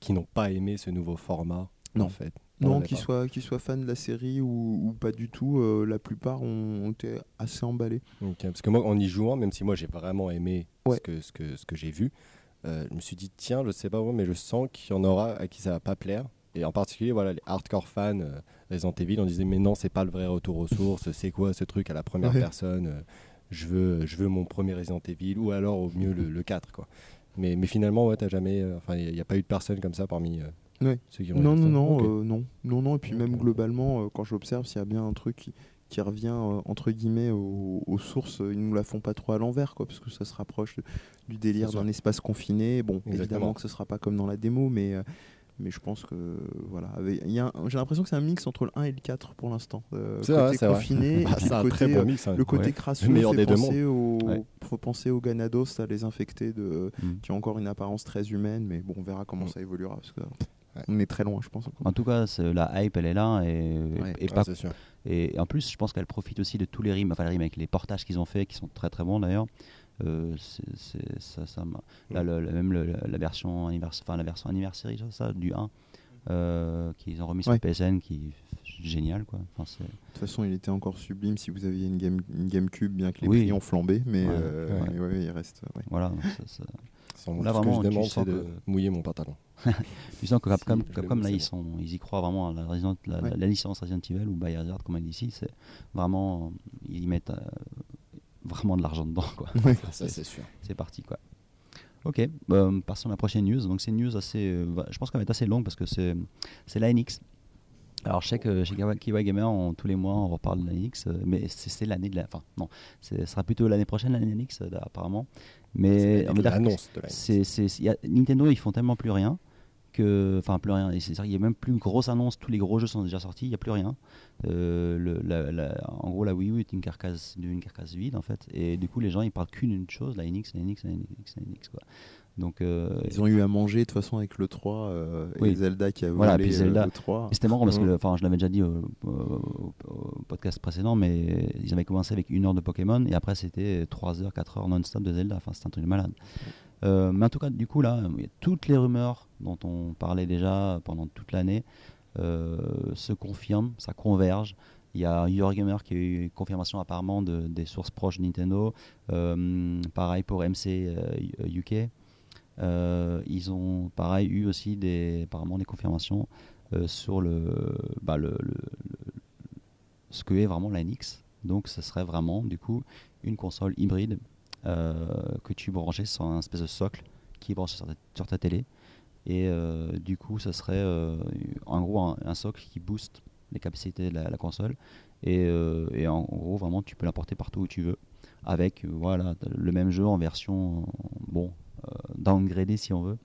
S2: qui n'ont pas aimé ce nouveau format
S1: Non.
S2: En fait?
S1: Non, qu'ils soient, qu'ils soient fans de la série ou, ou pas du tout, euh, la plupart ont, ont été assez emballés.
S2: Parce que moi, en y jouant, même si moi j'ai vraiment aimé
S1: Ouais.
S2: ce que, ce que, ce que j'ai vu, euh, je me suis dit, tiens, je sais pas moi, mais je sens qu'il y en aura à qui ça va pas plaire. Et en particulier, voilà, les hardcore fans euh, Resident Evil, on disait, mais non, c'est pas le vrai retour aux sources, c'est quoi ce truc à la première
S1: Ouais.
S2: personne euh, je, veux, je veux mon premier Resident Evil, ou alors au mieux le, le 4. Quoi. Mais, mais finalement, ouais, t'as jamais. euh, Enfin, il n'y a, pas eu de personne comme ça parmi euh,
S1: Ouais.
S2: ceux qui ont
S1: Non, non, non,
S2: Ok.
S1: euh, non, non, non. Et puis même globalement, quand j'observe, s'il y a bien un truc qui, qui revient euh, entre guillemets aux, aux sources, ils nous la font pas trop à l'envers, quoi, parce que ça se rapproche de- du délire d'un espace confiné. Bon,
S2: Exactement.
S1: évidemment que ce sera pas comme dans la démo, mais euh, mais je pense que voilà, avec- il y a un- j'ai l'impression que c'est un mix entre le 1 et le 4 pour l'instant. Euh,
S2: C'est
S1: côté
S2: vrai, c'est vrai.
S1: confiné,
S2: Ah,
S1: et puis
S2: c'est
S1: le
S2: un
S1: côté,
S2: très
S1: euh,
S2: bon mix. hein.
S1: le côté
S3: Ouais.
S1: crasseux
S2: Le meilleur
S1: fait penser au,
S3: Ouais.
S1: faut penser aux Ganados, à les infectés de,
S3: Mm.
S1: qui ont encore une apparence très humaine, mais bon, on verra comment
S2: Mm.
S1: ça évoluera parce que
S2: Ouais.
S1: on est très loin, je pense.
S3: En tout cas, la hype, elle est là. Et,
S1: Ouais.
S3: et
S2: Ouais,
S3: pas
S2: c'est sûr.
S3: Et en plus, je pense qu'elle profite aussi de tous les rimes, enfin les rimes avec les portages qu'ils ont fait, qui sont très très bons d'ailleurs. Euh, c'est- c'est- ça, ça m'a- là, le- le- même le- la version anniversaire, enfin la version ça, ça, du 1, euh, qu'ils ont remis sur
S1: Ouais.
S3: PSN, qui est génial quoi. Enfin,
S1: De toute façon, il était encore sublime si vous aviez une, game, une GameCube, bien que les
S3: Oui.
S1: prix ont flambé, mais,
S3: Ouais.
S1: euh,
S2: Ouais.
S1: mais ouais, il reste. ouais.
S3: voilà. donc ça- ça-
S2: Sans-
S3: Là, vraiment,
S2: que je
S3: tu
S2: demande, c'est de mouiller mon pantalon.
S3: Tu sens que Capcom,
S2: Si,
S3: là, ils,
S2: bien.
S3: sont, ils y croient vraiment à la, Resident- la,
S1: Ouais.
S3: la licence Resident Evil ou Biohazard, comme elle dit ici. C'est vraiment, ils y mettent euh, vraiment de l'argent dedans quoi.
S2: Ça, c'est sûr.
S3: C'est parti quoi. Ok, euh, passons à la prochaine news. Donc c'est une news assez, euh, je pense qu'elle va être assez longue parce que c'est c'est la NX Alors, je sais que chez Kiwa Gamer, on- tous les mois, on reparle de la NX, euh, mais c'est l'année de la. Enfin, non, ce sera plutôt l'année prochaine, l'année NX, apparemment. Mais on va dire que
S2: l'annonce de la
S3: y a- Nintendo, ils font tellement plus rien que, enfin plus rien. C'est-à-dire qu'il y a même plus une grosse annonce. Tous les gros jeux sont déjà sortis. Il n'y a plus rien. Euh, le- la- la- en gros, la Wii U est une carcasse, une carcasse vide en fait. Et du coup, les gens ils parlent qu'une chose, la NX, la NX, la NX, la NX quoi. Donc euh,
S1: Ils ont eu à manger de toute façon avec le 3 euh,
S3: Oui.
S1: et Zelda qui a
S3: Voilà, puis Zelda.
S1: le 3.
S3: Et C'était marrant parce que, le- enfin, je l'avais déjà dit au, au- au- au podcast précédent, mais ils avaient commencé avec une heure de Pokémon et après c'était 3 heures, 4 heures non-stop de Zelda. Enfin, c'était un truc de malade. Euh, mais en tout cas, du coup, là, toutes les rumeurs dont on parlait déjà pendant toute l'année euh, se confirment, ça converge. Il y a Eurogamer qui a eu confirmation apparemment de, des sources proches de Nintendo. Euh, pareil pour MC UK. Ils ont pareil eu aussi des, apparemment des confirmations sur le, bah, le, ce que est vraiment la NX. Donc ce serait vraiment du coup une console hybride que tu branchais sur un espèce de socle qui est branché sur ta, sur ta télé. Et euh, du coup, ça serait euh, en gros un, un socle qui booste les capacités de la, la console. Et, euh, et en gros, vraiment, tu peux l'importer partout où tu veux. Avec euh, voilà, le même jeu en version euh, bon, euh, downgradée si on veut.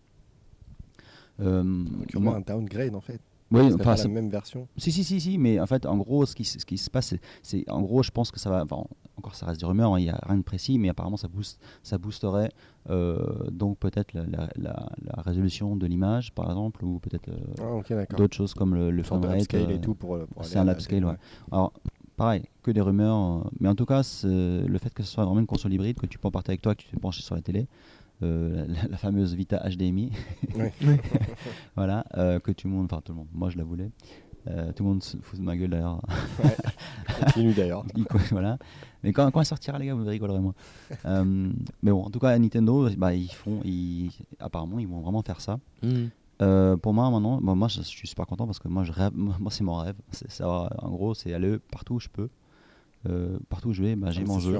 S3: Euh, moi-
S2: un downgrade en fait.
S3: Oui,
S2: Ce serait
S3: enfin,
S2: pas la
S3: c'est-
S2: même version.
S3: si, si, si, si, mais en fait, en gros, ce qui, ce qui se passe, c'est- c'est, en gros, je pense que ça va, enfin, encore ça reste des rumeurs, hein, il n'y a rien de précis, mais apparemment ça, booste, ça boosterait euh, donc peut-être la, la- la- la résolution de l'image, par exemple, ou peut-être euh,
S2: Ah,
S3: d'autres choses comme le, le framerate, euh,
S2: et tout pour, pour
S3: c'est un upscale, ouais. Alors, pareil, que des rumeurs, euh, mais en tout cas, c'est- le fait que ce soit vraiment une console hybride, que tu peux emporter avec toi, que tu te fais brancher sur la télé, euh, la, la fameuse Vita HDMI,
S2: Ouais.
S3: voilà, euh, que tout le monde, enfin tout le monde, moi je la voulais, Euh, tout le monde se fout de ma gueule d'ailleurs,
S2: Continue d'ailleurs.
S3: Il- voilà. Mais quand, quand elle sortira, les gars, vous rigolerez moins. Euh, mais bon, en tout cas, Nintendo, bah, ils font, ils, apparemment, ils vont vraiment faire ça. Euh, pour moi, maintenant, bon, moi, je, je suis super content parce que moi, je rêve, moi, c'est mon rêve. C'est ça, en gros, c'est aller partout où je peux. Euh, partout où je vais, bah, j'ai
S2: Ah,
S3: mon jeu.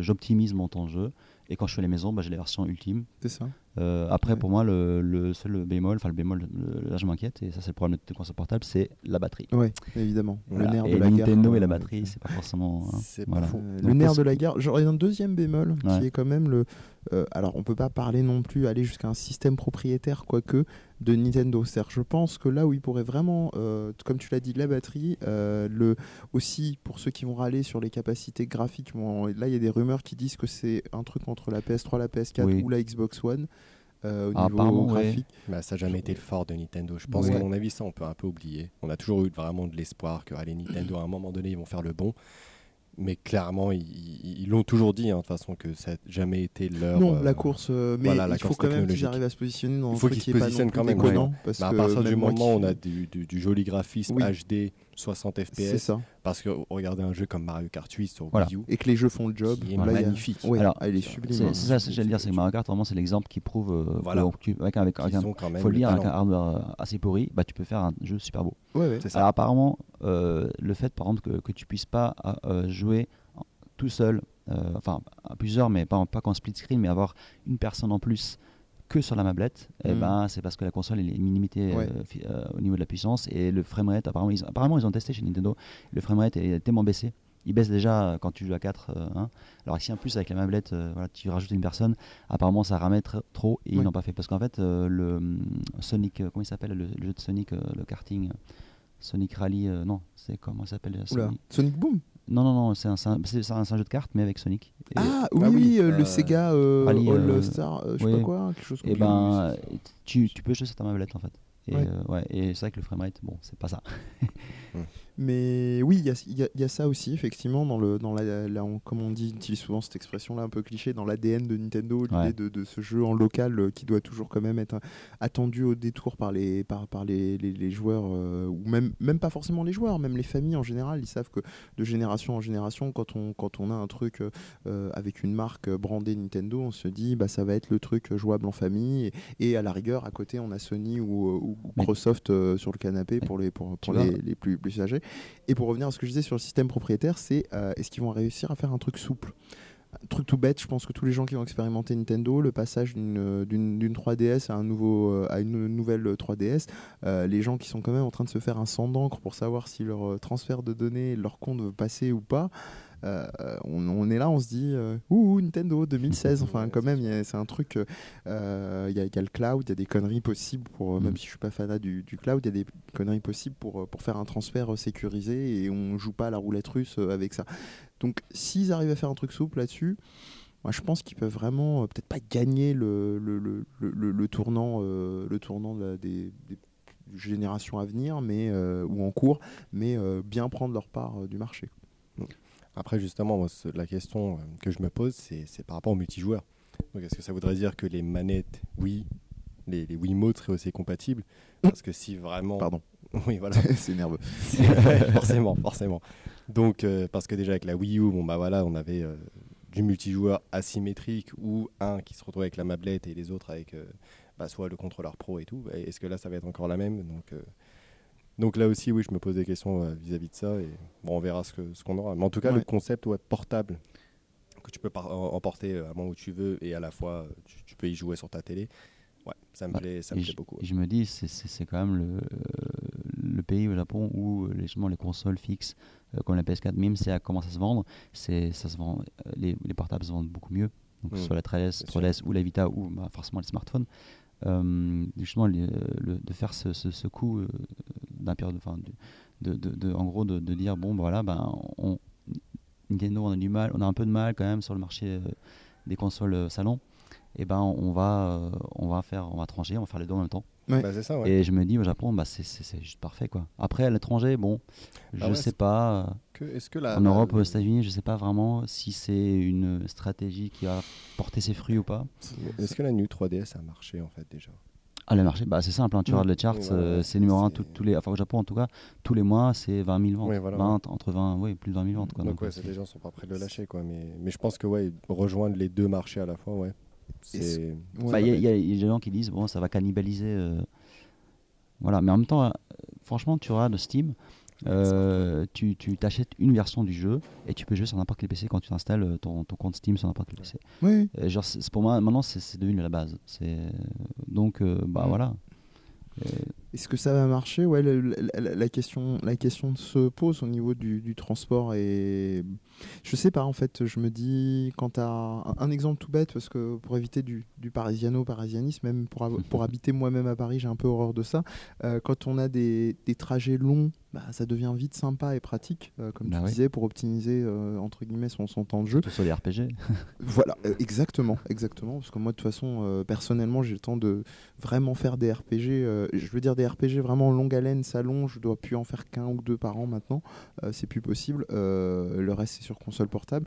S3: J'optimise mon temps de jeu. Et quand je fais les maisons, bah, j'ai les versions ultimes.
S1: C'est ça.
S3: Euh, après,
S1: Ouais.
S3: pour moi, le, le seul bémol, enfin le bémol, le- là je m'inquiète, et ça c'est le problème de console portable, c'est la batterie.
S1: Oui, évidemment.
S3: Voilà.
S1: Le nerf
S3: et
S1: de la guerre.
S3: Nintendo
S1: quoi.
S3: et la batterie, c'est pas forcément. hein,
S2: C'est pas
S3: voilà.
S2: faux.
S1: Euh,
S3: Donc,
S1: le nerf de la guerre. J'aurais un deuxième bémol
S3: Ouais.
S1: qui est quand même le. euh, alors, on peut pas parler non plus, aller jusqu'à un système propriétaire, quoique, de Nintendo. C'est-à-dire, je pense que là où il pourrait vraiment, euh, comme tu l'as dit, la batterie, euh, le, aussi pour ceux qui vont râler sur les capacités graphiques, bon, là il y a des rumeurs qui disent que c'est un truc entre la PS3, la PS4
S3: Oui.
S1: ou la Xbox One. Euh, au
S3: Ah,
S1: niveau
S3: ouais.
S1: graphique.
S2: Bah, ça n'a jamais été le fort de Nintendo. Je pense
S1: Ouais.
S2: qu'à mon avis, ça, on peut un peu oublier. On a toujours eu vraiment de l'espoir que allez, Nintendo, à un moment donné, ils vont faire le bon. Mais clairement, ils- l'ont toujours dit, hein, de toute façon, que ça n'a jamais été leur.
S1: non,
S2: euh,
S1: la course, euh, mais
S2: voilà, la
S1: il faut
S2: course
S1: quand même qu'ils
S2: technologique.
S1: arrivent à se positionner dans
S2: Il faut
S1: truc
S2: qu'ils
S1: qui
S2: se
S1: est pas non
S2: positionnent
S1: plus
S2: quand même,
S1: déconnant, parce
S2: bah, à partir du moment où on a du, du- du joli graphisme
S1: Oui.
S2: HD 60
S1: C'est
S2: FPS,
S1: ça.
S2: parce que regardez un jeu comme Mario Kart 8 sur
S3: Voilà.
S2: Wii U,
S1: Et que les jeux font le job.
S2: qui est
S1: Là, il y a-
S2: magnifique.
S1: Ouais,
S3: Alors,
S1: ah, il est sublime.
S3: C'est
S1: hein.
S3: ça, j'allais dire, c'est que Mario Kart, vraiment, c'est l'exemple qui prouve euh,
S2: Voilà.
S3: avec, avec, avec
S2: Ils
S3: un, faut le
S2: le
S3: dire, avec un hardware euh, assez pourri, bah, tu peux faire un jeu super beau.
S1: Ouais,
S2: ça.
S3: Alors apparemment, euh, le fait par exemple que, que tu puisses pas euh, jouer tout seul, euh, enfin à plusieurs, mais pas, pas qu'en split screen, mais avoir une personne en plus que sur la mablette, eh
S1: Mm.
S3: ben, c'est parce que la console elle est limitée
S1: Ouais.
S3: euh, euh, au niveau de la puissance et le framerate, apparemment ils, apparemment ils ont testé chez Nintendo, le framerate est tellement baissé. Il baisse déjà quand tu joues à 4. euh, hein. Alors ici en plus avec la mablette, euh, voilà, tu rajoutes une personne, apparemment ça ramène tr- trop et ils n'ont pas fait. Parce qu'en fait, euh, le Sonic, euh, comment il s'appelle le, le jeu de Sonic, euh, le karting, euh, Sonic Rally, euh, non, c'est comment ça s'appelle Sonic
S1: Boom?
S3: Non, non, non, c'est un, c'est un- jeu de cartes mais avec Sonic. Et,
S1: Ah oui,
S2: Ah oui,
S1: oui, euh,
S2: euh,
S1: le Sega euh,
S3: Rally,
S1: All
S3: euh,
S1: Star, euh, je sais
S3: oui.
S1: pas quoi, quelque chose comme
S3: et
S1: ça.
S3: ben, tu, tu peux jouer sur ta mablette en fait. Et,
S1: Ouais.
S3: euh, ouais, et c'est vrai que le framerate, bon, c'est pas ça.
S1: Mais oui, il y a, y y ça aussi, effectivement, dans le, dans la, la- on- comme on dit, on utilise souvent cette expression-là un peu cliché, dans l'ADN de Nintendo, l'idée
S3: Ouais.
S1: de, de ce jeu en local euh, qui doit toujours quand même être euh, attendu au détour par les, par, par les, les- les joueurs, euh, ou même, même pas forcément les joueurs, même les familles en général, ils savent que de génération en génération, quand on, quand on a un truc euh, avec une marque brandée Nintendo, on se dit, bah, ça va être le truc jouable en famille, et, et à la rigueur, à côté, on a Sony ou, Microsoft sur le canapé pour les, pour, pour les, les plus, plus âgés. Et pour revenir à ce que je disais sur le système propriétaire, c'est euh, est-ce qu'ils vont réussir à faire un truc souple? Un truc tout bête, je pense que tous les gens qui ont expérimenté Nintendo, le passage d'une euh, d'une d'une 3DS à, un nouveau, euh, à une nouvelle 3DS, euh, les gens qui sont quand même en train de se faire un sang d'encre pour savoir si leur euh, transfert de données, leur compte veut passer ou pas, euh, on, on est là, on se dit, euh, ouh, Nintendo 2016, enfin quand même, c'est un truc, euh, il y, a- il y a le cloud, il y a des conneries possibles, pour, même
S3: Mm.
S1: si je suis pas fanat du, du cloud, il y a des conneries possibles pour, pour faire un transfert sécurisé et on joue pas à la roulette russe avec ça. Donc s'ils arrivent à faire un truc souple là-dessus, moi je pense qu'ils peuvent vraiment, euh, peut-être pas gagner le, le, le, le- tournant, euh, le tournant de la- des, des générations à venir, mais, euh, ou en cours, mais bien prendre leur part du marché.
S2: Après, justement, moi, la question euh, que je me pose, c'est par rapport au multijoueur. Donc, est-ce que ça voudrait dire que les manettes, oui, les, les Wiimotes seraient aussi compatibles? Parce que si vraiment.
S1: Pardon,
S2: Oui, voilà.
S1: c'est nerveux.
S2: Forcément, forcément. Donc, euh, parce que déjà avec la Wii U, bon bah voilà, on avait euh, du multijoueur asymétrique ou un qui se retrouvait avec la mablette et les autres avec euh, bah, soit le contrôleur pro et tout. Est-ce que là, ça va être encore la même? Donc, donc là aussi, oui, je me pose des questions euh, vis-à-vis de ça et bon, on verra ce qu'on aura. Mais en tout cas, le
S1: Ouais.
S2: concept ouais, portable que tu peux emporter euh, à moment où tu veux et à la fois euh, tu, tu peux y jouer sur ta télé. Ouais, ça me
S3: Ouais,
S2: plaît, ça me plaît beaucoup.
S3: et je me dis, c'est- quand même le, le pays au Japon où les, justement, les consoles fixes, euh, comme la PS4, même si elle commence à se vendre, c'est ça se vend, les, les portables se vendent beaucoup mieux. Donc, que ce
S2: Mm.
S3: soit la 3DS,
S2: Bien sûr.
S3: 3DS ou la Vita ou bah, forcément les smartphones. Euh, justement, le- de faire ce, coup euh, d'un de, de, de- en gros, de, dire bon, bah, voilà, ben, on, Nintendo, on a du mal, on a un peu de mal quand même sur le marché euh, des consoles euh, salon. Et ben, on va, euh, on va faire, on va trancher, on va faire les deux en même temps.
S1: Ouais.
S2: Bah, c'est ça, ouais.
S3: Et je me dis au Japon, bah, c'est- c'est c'est juste parfait quoi. Après à l'étranger, bon, je
S2: Ah ouais,
S3: sais pas.
S2: Que- Est-ce que la,
S3: en
S2: la-
S3: Europe, aux États-Unis, je sais pas vraiment si c'est une stratégie qui a porté ses fruits ou pas.
S2: Est-ce que la New 3DS a marché en fait déjà?
S3: Ah, le marché, bah, c'est simple, hein, tu
S1: Mm.
S3: regardes les charts, euh, c'est numéro un
S2: c'est-
S3: tout- tous les, enfin au Japon en tout cas, tous les mois c'est 20 000 ventes.
S2: Oui, voilà,
S3: 20, entre 20, oui, plus de 20 000 ventes quoi.
S2: Donc
S3: donc,
S2: ouais,
S3: euh,
S2: c'est- les gens sont pas prêts de le lâcher quoi. Mais, mais je pense que ouais, rejoindre les deux marchés à la fois, ouais.
S3: Bah, Il y, a- y y des gens qui disent bon ça va cannibaliser euh, voilà. Mais en même temps euh, franchement tu regardes Steam euh, tu tu t'achètes une version du jeu et tu peux jouer sur n'importe quel PC quand tu installes euh, ton, ton compte Steam sur n'importe quel PC
S1: Oui,
S3: Euh, genre pour moi maintenant c'est devenu la base. C'est donc bah
S1: Mm.
S3: voilà
S1: Est-ce que ça va marcher? Ouais, la, la- la question, la question se pose au niveau du, du transport et je sais pas en fait. Je me dis quand t'as un, exemple tout bête parce que pour éviter du, du parisiano-parisianisme, même pour, pour habiter moi-même à Paris, j'ai un peu horreur de ça. Euh, quand on a des, des trajets longs, bah, ça devient vite sympa et pratique, euh, comme
S3: Bah
S1: tu
S3: oui.
S1: disais, pour optimiser euh, entre guillemets son, son temps de jeu.
S3: surtout sur les RPG
S1: Voilà, euh, exactement, exactement. Parce que moi, de toute façon, personnellement, j'ai le temps de vraiment faire des RPG. je veux dire des RPG vraiment longue haleine, salon. Je dois plus en faire qu'un ou deux par an maintenant. C'est plus possible. Le reste, c'est sur console portable.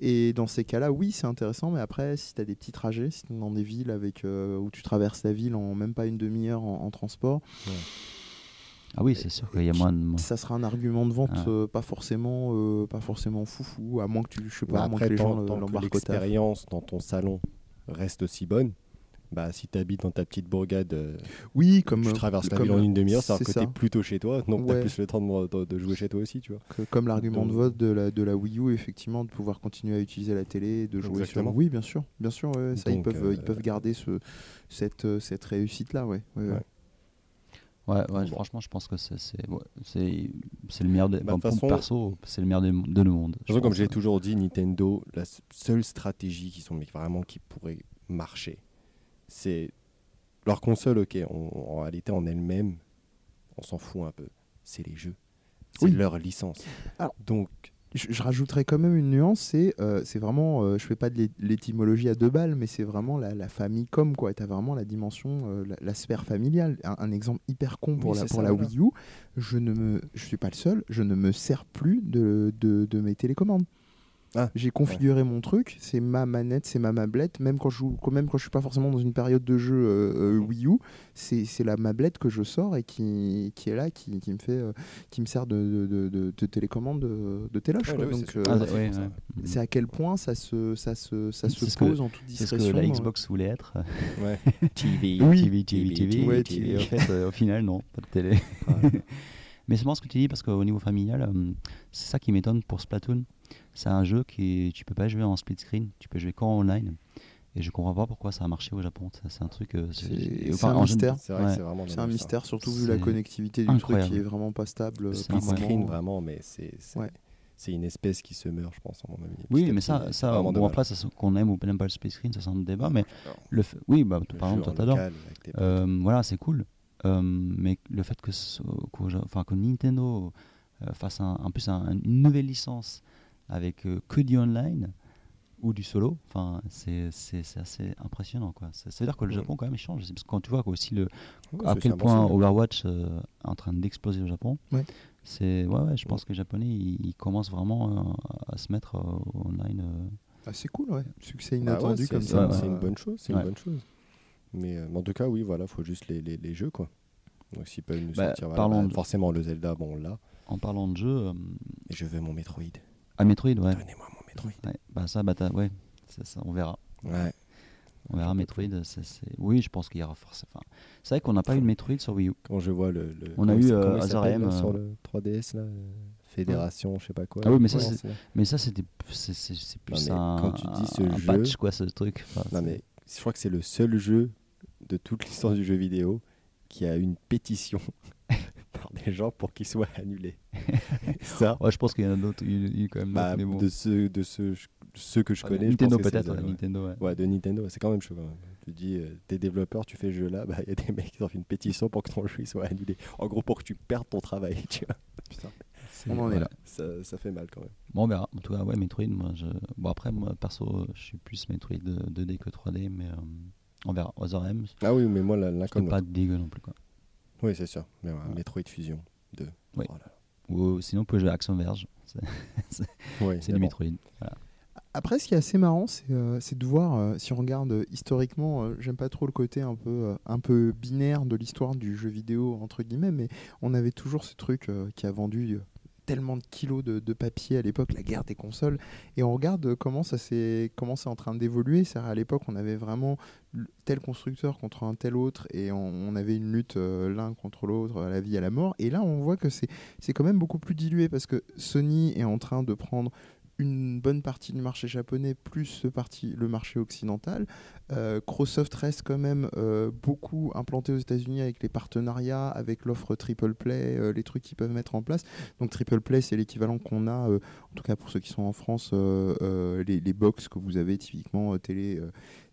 S1: Et dans ces cas-là, oui, c'est intéressant. Mais après, si tu as des petits trajets, si tu es dans des villes avec, euh, où tu traverses la ville en même pas une demi-heure en, en transport,
S3: ah oui c'est sûr qu'il y a moins de
S1: ça sera un argument de vente
S3: Ah.
S1: euh, pas forcément, euh, pas forcément foufou, à moins que tu, je sais pas, à moins que les gens l'embarquent
S2: l'expérience dans ton salon reste aussi bonne, bah si tu habites dans ta petite bourgade, euh,
S1: Oui, comme
S2: tu traverses la
S1: comme-
S2: ville en une demi-heure,
S1: c'est
S2: que tu
S1: ça.
S2: es plutôt chez toi, donc tu as
S1: Ouais.
S2: plus le temps de, de- de jouer chez toi aussi, tu vois.
S1: que- comme l'argument de vote de la, de la Wii U, effectivement, de pouvoir continuer à utiliser la télé, de jouer
S2: Exactement.
S1: sur. Oui, bien sûr, bien sûr, ouais, ça, ils peuvent,
S2: euh,
S1: ils peuvent garder ce, cette, cette réussite-là, ouais. ouais, ouais.
S2: Ouais. Bon.
S3: franchement, je pense que c'est ouais, le meilleur des.
S2: Bah, de
S3: pour
S2: façon-
S3: perso, c'est le meilleur des, de le monde. Je
S2: comme j'ai toujours dit, Nintendo, la s- seule stratégie qui sont mais vraiment qui pourrait marcher, c'est leur console. Ok, on- en réalité en elle-même, on s'en fout un peu. C'est les jeux, c'est
S1: Oui.
S2: leur licence.
S1: Alors-
S2: Donc
S1: Je, je rajouterais quand même une nuance, c'est euh, c'est vraiment, euh, je fais pas de l'é- l'étymologie à deux balles, mais c'est vraiment la, la famille comme quoi. Tu as vraiment la dimension, euh, la, la sphère familiale. Un, un exemple hyper con pour
S2: Oui,
S1: la,
S2: c'est
S1: pour
S2: ça,
S1: la
S2: voilà.
S1: Wii U, je ne me, je suis pas le seul, je ne me sers plus de, de, de mes télécommandes.
S2: Ah,
S1: J'ai configuré mon truc, c'est ma manette, c'est ma mablette, même quand je joue, quand même quand je suis pas forcément dans une période de jeu euh, euh, Wii U, c'est c'est la mablette que je sors et qui, qui est là, qui, qui me fait, euh, qui me sert de, de, de, de- de télécommande de, de téloche.
S2: Ouais,
S1: Donc,
S2: c'est sûr.
S1: euh,
S3: Ah,
S2: c'est
S3: ouais,
S2: pour ça.
S3: ouais.
S1: c'est à quel point ça se, ça se, ça se
S3: que-
S1: pose en toute
S3: C'est ce
S1: discrétion.
S3: que la. Xbox voulait être.
S2: ouais.
S3: TV,
S1: Oui.
S3: TV, TV, TV.
S1: TV.
S3: en fait, euh, au final, non, pas de télé.
S2: Voilà.
S3: Mais c'est marrant ce que tu dis parce qu'au niveau familial, euh, c'est ça qui m'étonne pour Splatoon. C'est un jeu qui tu peux pas jouer en split screen, tu peux jouer qu'en online. Et je comprends pas pourquoi ça a marché au Japon. C'est un truc. euh,
S1: C'est- un mystère.
S2: C'est vrai que
S3: Ouais.
S2: c'est vraiment
S1: un mystère, surtout vu la connectivité du
S3: incroyable.
S1: truc qui est vraiment pas stable.
S2: Split
S3: incroyable.
S2: screen, vraiment, mais c'est c'est
S1: Ouais.
S2: une espèce qui se meurt, je pense, à mon avis.
S3: Oui, mais ça, ça bon, après, qu'on aime ou n'aime pas le split screen, ça c'est un autre débat. Mais
S2: Alors,
S3: le fait- oui, bah,
S2: le
S3: par exemple, toi t'adores. Euh, voilà, c'est cool. Euh, mais le fait que, enfin, que Nintendo fasse un, en plus un- une nouvelle licence avec euh, que du online ou du solo, enfin, c'est, assez impressionnant. Quoi. Ça, ça veut dire que le
S2: Ouais.
S3: Japon, quand même, change. Parce que quand tu vois aussi le,
S2: Ouais,
S3: à quel point. Overwatch euh, est en train d'exploser au Japon,
S1: Ouais.
S3: c'est, ouais, ouais, je pense que les Japonais, ils, ils commencent vraiment euh, à se mettre euh, online. euh.
S1: Ah, c'est cool, ouais. Succès
S2: Bah ouais,
S1: inattendu
S2: c'est-
S1: comme ça.
S2: C'est une bonne chose, c'est
S3: Ouais.
S2: une bonne chose. Mais, euh, mais en tout cas, oui, voilà, faut juste les, les, les jeux, quoi. Donc s'ils peuvent nous
S3: Bah,
S2: sortir, voilà, bah,
S3: de-
S2: forcément le Zelda, bon là.
S3: En parlant de jeu, euh,
S2: Et je veux mon Metroid.
S3: À Metroid, ouais.
S2: Donnez-moi mon Metroid.
S3: Ouais, bah ça, bah t'as- ouais, c'est ça, on verra.
S2: Ouais.
S3: On verra Metroid. c'est- c'est- Oui, je pense qu'il y aura forcément. Enfin, c'est vrai qu'on n'a pas eu de Metroid sur Wii U.
S2: Quand je vois le. le-
S3: On a eu, euh,
S2: comment il
S3: Azar
S2: s'appelle,
S3: M,
S2: là, sur
S3: euh,
S2: le 3DS là, Fédération, je sais pas quoi.
S3: Ah oui, mais ça, Mais ça, c'était, c'est, plus un,
S2: quand tu dis ce
S3: un
S2: jeu-
S3: patch, quoi, ce truc. Enfin,
S2: Non mais je crois que c'est le seul jeu de toute l'histoire du jeu vidéo qui a une pétition des gens pour qu'il soit annulé. Ça,
S3: Ouais, je pense qu'il y en a d'autres. Il quand même
S2: bah,
S3: d'autres, mais bon.
S2: de ceux de ceux, ceux que je connais,
S3: Nintendo peut-être. ouais. Nintendo, ouais.
S2: Ouais, de Nintendo, c'est quand même chaud. Quand même. Tu dis, euh, t'es développeur, tu fais ce jeu-là, bah il y a des mecs qui ont fait une pétition pour que ton jeu soit annulé. En gros, pour que tu perdes ton travail, tu vois. Putain,
S1: On en est là.
S2: ça, ça fait mal quand même.
S3: Bon, on verra. En tout cas, ouais, Metroid, moi, je... Bon, après, moi, perso, je suis plus Metroid 2D que 3D, mais euh, on verra. Other M,
S2: Ah oui, mais moi, l'un
S3: c'était
S2: comme
S3: pas dégueu non plus, quoi.
S2: Oui, c'est sûr. Mais ouais,
S3: Ouais.
S2: Metroid Fusion 2.
S3: Oui. Ou sinon, on peut jouer à Action Verge. C'est,
S2: mais
S3: du
S2: bon.
S3: Metroid. Voilà.
S1: Après, ce qui est assez marrant, c'est euh, de voir, euh, si on regarde euh, historiquement, euh, j'aime pas trop le côté un peu, euh, un peu binaire de l'histoire du jeu vidéo, entre guillemets, mais on avait toujours ce truc euh, qui a vendu euh, tellement de kilos de, papier à l'époque, la guerre des consoles, et on regarde euh, comment ça c'est en train d'évoluer. À l'époque, on avait vraiment tel constructeur contre un tel autre, et on, avait une lutte euh, l'un contre l'autre, à la vie, à la mort, et là, on voit que c'est quand même beaucoup plus dilué, parce que Sony est en train de prendre une bonne partie du marché japonais plus ce parti, le marché occidental. Euh, Microsoft reste quand même euh, beaucoup implanté aux États-Unis avec les partenariats, avec l'offre Triple Play, euh, les trucs qu'ils peuvent mettre en place. Donc Triple Play, c'est l'équivalent qu'on a, euh, en tout cas pour ceux qui sont en France, les, les box que vous avez typiquement télé,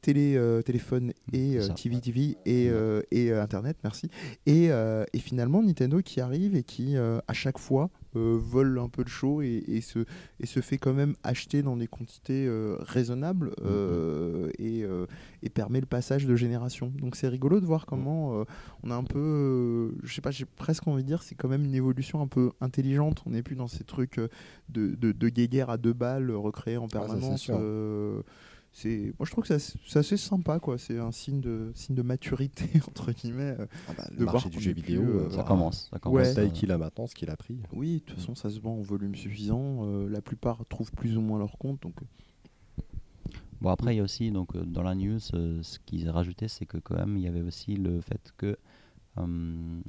S1: télé, téléphone et euh,
S3: ça,
S1: TV. TV et, et euh, Internet, merci. Et, et finalement, Nintendo qui arrive et qui, à chaque fois, euh, vole un peu de show et, et se, et se fait quand même acheter dans des quantités euh, raisonnables euh, et, euh, et permet le passage de génération. Donc c'est rigolo de voir comment on a un peu, je sais pas, j'ai presque envie de dire, c'est quand même une évolution un peu intelligente. On n'est plus dans ces trucs de, de, de guéguerre à deux balles recréés en
S2: c'est
S1: permanence. C'est, moi je trouve que c'est c'est assez sympa quoi. C'est un signe de signe de maturité entre guillemets. euh.
S2: Ah bah,
S1: de
S2: le
S1: voir
S2: marché du jeu
S1: plus,
S2: vidéo,
S1: euh,
S2: euh,
S3: Ça commence. Ça
S1: Ouais.
S3: commence
S2: la taille qu'il a maintenant, ce qu'il a pris.
S1: Oui, de toute façon ça se vend en volume suffisant. euh, la plupart trouvent plus ou moins leur compte. Donc
S3: Bon, après, il y a aussi, donc, dans la news, euh, ce qu'ils rajouté, c'est que quand même, il y avait aussi le fait que, euh,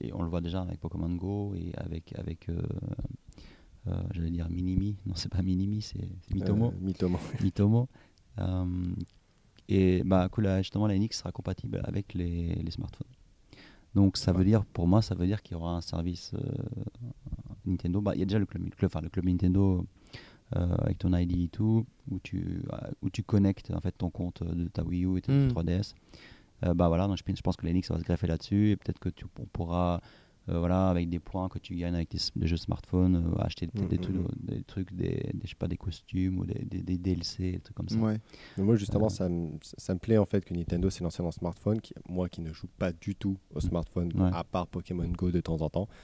S3: et on le voit déjà avec Pokémon Go et avec, avec j'allais dire Minimi, non, c'est pas Minimi, c'est Mitomo.
S2: Euh, Mitomo.
S3: Mitomo. Euh, et bah, la- justement, la NX sera compatible avec les, les smartphones. Donc, ça veut dire, pour moi, ça veut dire qu'il y aura un service euh, Nintendo. Bah, Il y a déjà le club, le club, enfin, le club Nintendo euh, avec ton ID et tout, où tu, euh, où tu connectes en fait, ton compte de ta Wii U et ta
S1: Mm.
S3: 3DS. Euh, bah, voilà, donc je, pense- je pense que la NX va se greffer là-dessus et peut-être que tu on pourra. Euh, voilà, avec des points que tu gagnes avec des, des jeux smartphone, euh, acheter peut-être des, trucs, des trucs, des, des- je sais pas, des costumes ou des, des, des DLC, des trucs comme ça.
S1: ouais.
S2: Mais moi, justement,
S3: Euh.
S2: ça, me, ça me plaît en fait que Nintendo s'est lancé dans le smartphone. Qui, moi qui ne joue pas du tout au smartphone,
S3: Ouais.
S2: à part Pokémon Go de temps en temps.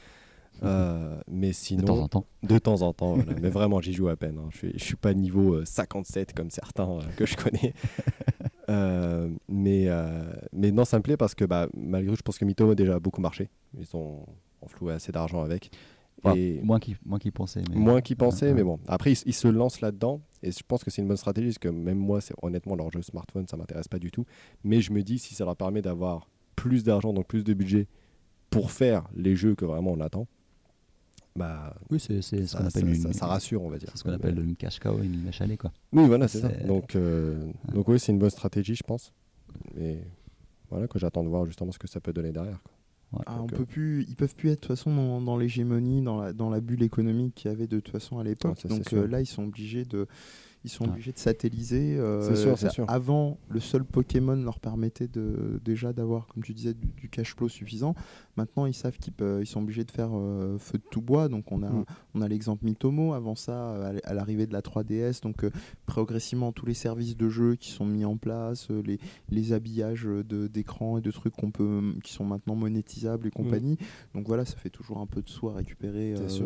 S2: Euh, mais
S3: De
S2: sinon,
S3: temps en temps.
S2: De temps en temps, voilà. mais vraiment, j'y joue à peine. hein. Je suis, je suis pas niveau euh, 57 comme certains euh, que je connais. Euh, mais, euh, mais non, ça me plaît parce que bah, malgré tout, je pense que Mitomo a déjà beaucoup marché. Ils ont enfloué assez d'argent avec.
S3: Enfin,
S2: Et
S3: moins qu'il moins qu'il pensait. Mais...
S2: moins qu'ils pensaient,
S3: Ouais,
S2: mais bon. Après, ils, ils se lancent là-dedans et je pense que c'est une bonne stratégie parce que même moi, c'est honnêtement, leur jeu smartphone, ça m'intéresse pas du tout. Mais je me dis, si ça leur permet d'avoir plus d'argent, donc plus de budget pour faire les jeux que vraiment on attend, bah,
S3: Oui, c'est c'est ce
S2: ça,
S3: qu'on appelle
S2: ça-
S3: une.
S2: ça- ça rassure, on va dire.
S3: C'est ce qu'on appelle une cash cow, une lait, quoi.
S2: Oui, voilà, c'est ça.
S3: C'est-
S2: Donc, euh, donc oui, c'est une bonne stratégie, je pense. Et voilà, que j'attends de voir justement ce que ça peut donner derrière. quoi.
S1: Ah, on
S2: euh,
S1: peut plus, ils peuvent plus être de toute façon dans, dans l'hégémonie, dans la, dans la bulle économique qu'il y avait de toute façon à l'époque.
S2: Ah,
S1: Donc euh, là, ils sont obligés de, ils sont
S3: Ouais.
S1: obligés de satelliser. euh,
S2: C'est sûr, c'est sûr.
S1: Avant, le seul Pokémon leur permettait de, déjà d'avoir, comme tu disais, du, du cash flow suffisant. Maintenant, ils savent qu'ils ils sont obligés de faire euh, feu de tout bois. Donc on a,
S2: Mm.
S1: on a l'exemple Mitomo. Avant ça, euh, à l'arrivée de la 3DS, donc euh, progressivement tous les services de jeu qui sont mis en place, euh, les, les habillages d'écran et de trucs qu'on peut, qui sont maintenant monétisables et compagnie. Donc voilà, ça fait toujours un peu de sous à récupérer
S2: C'est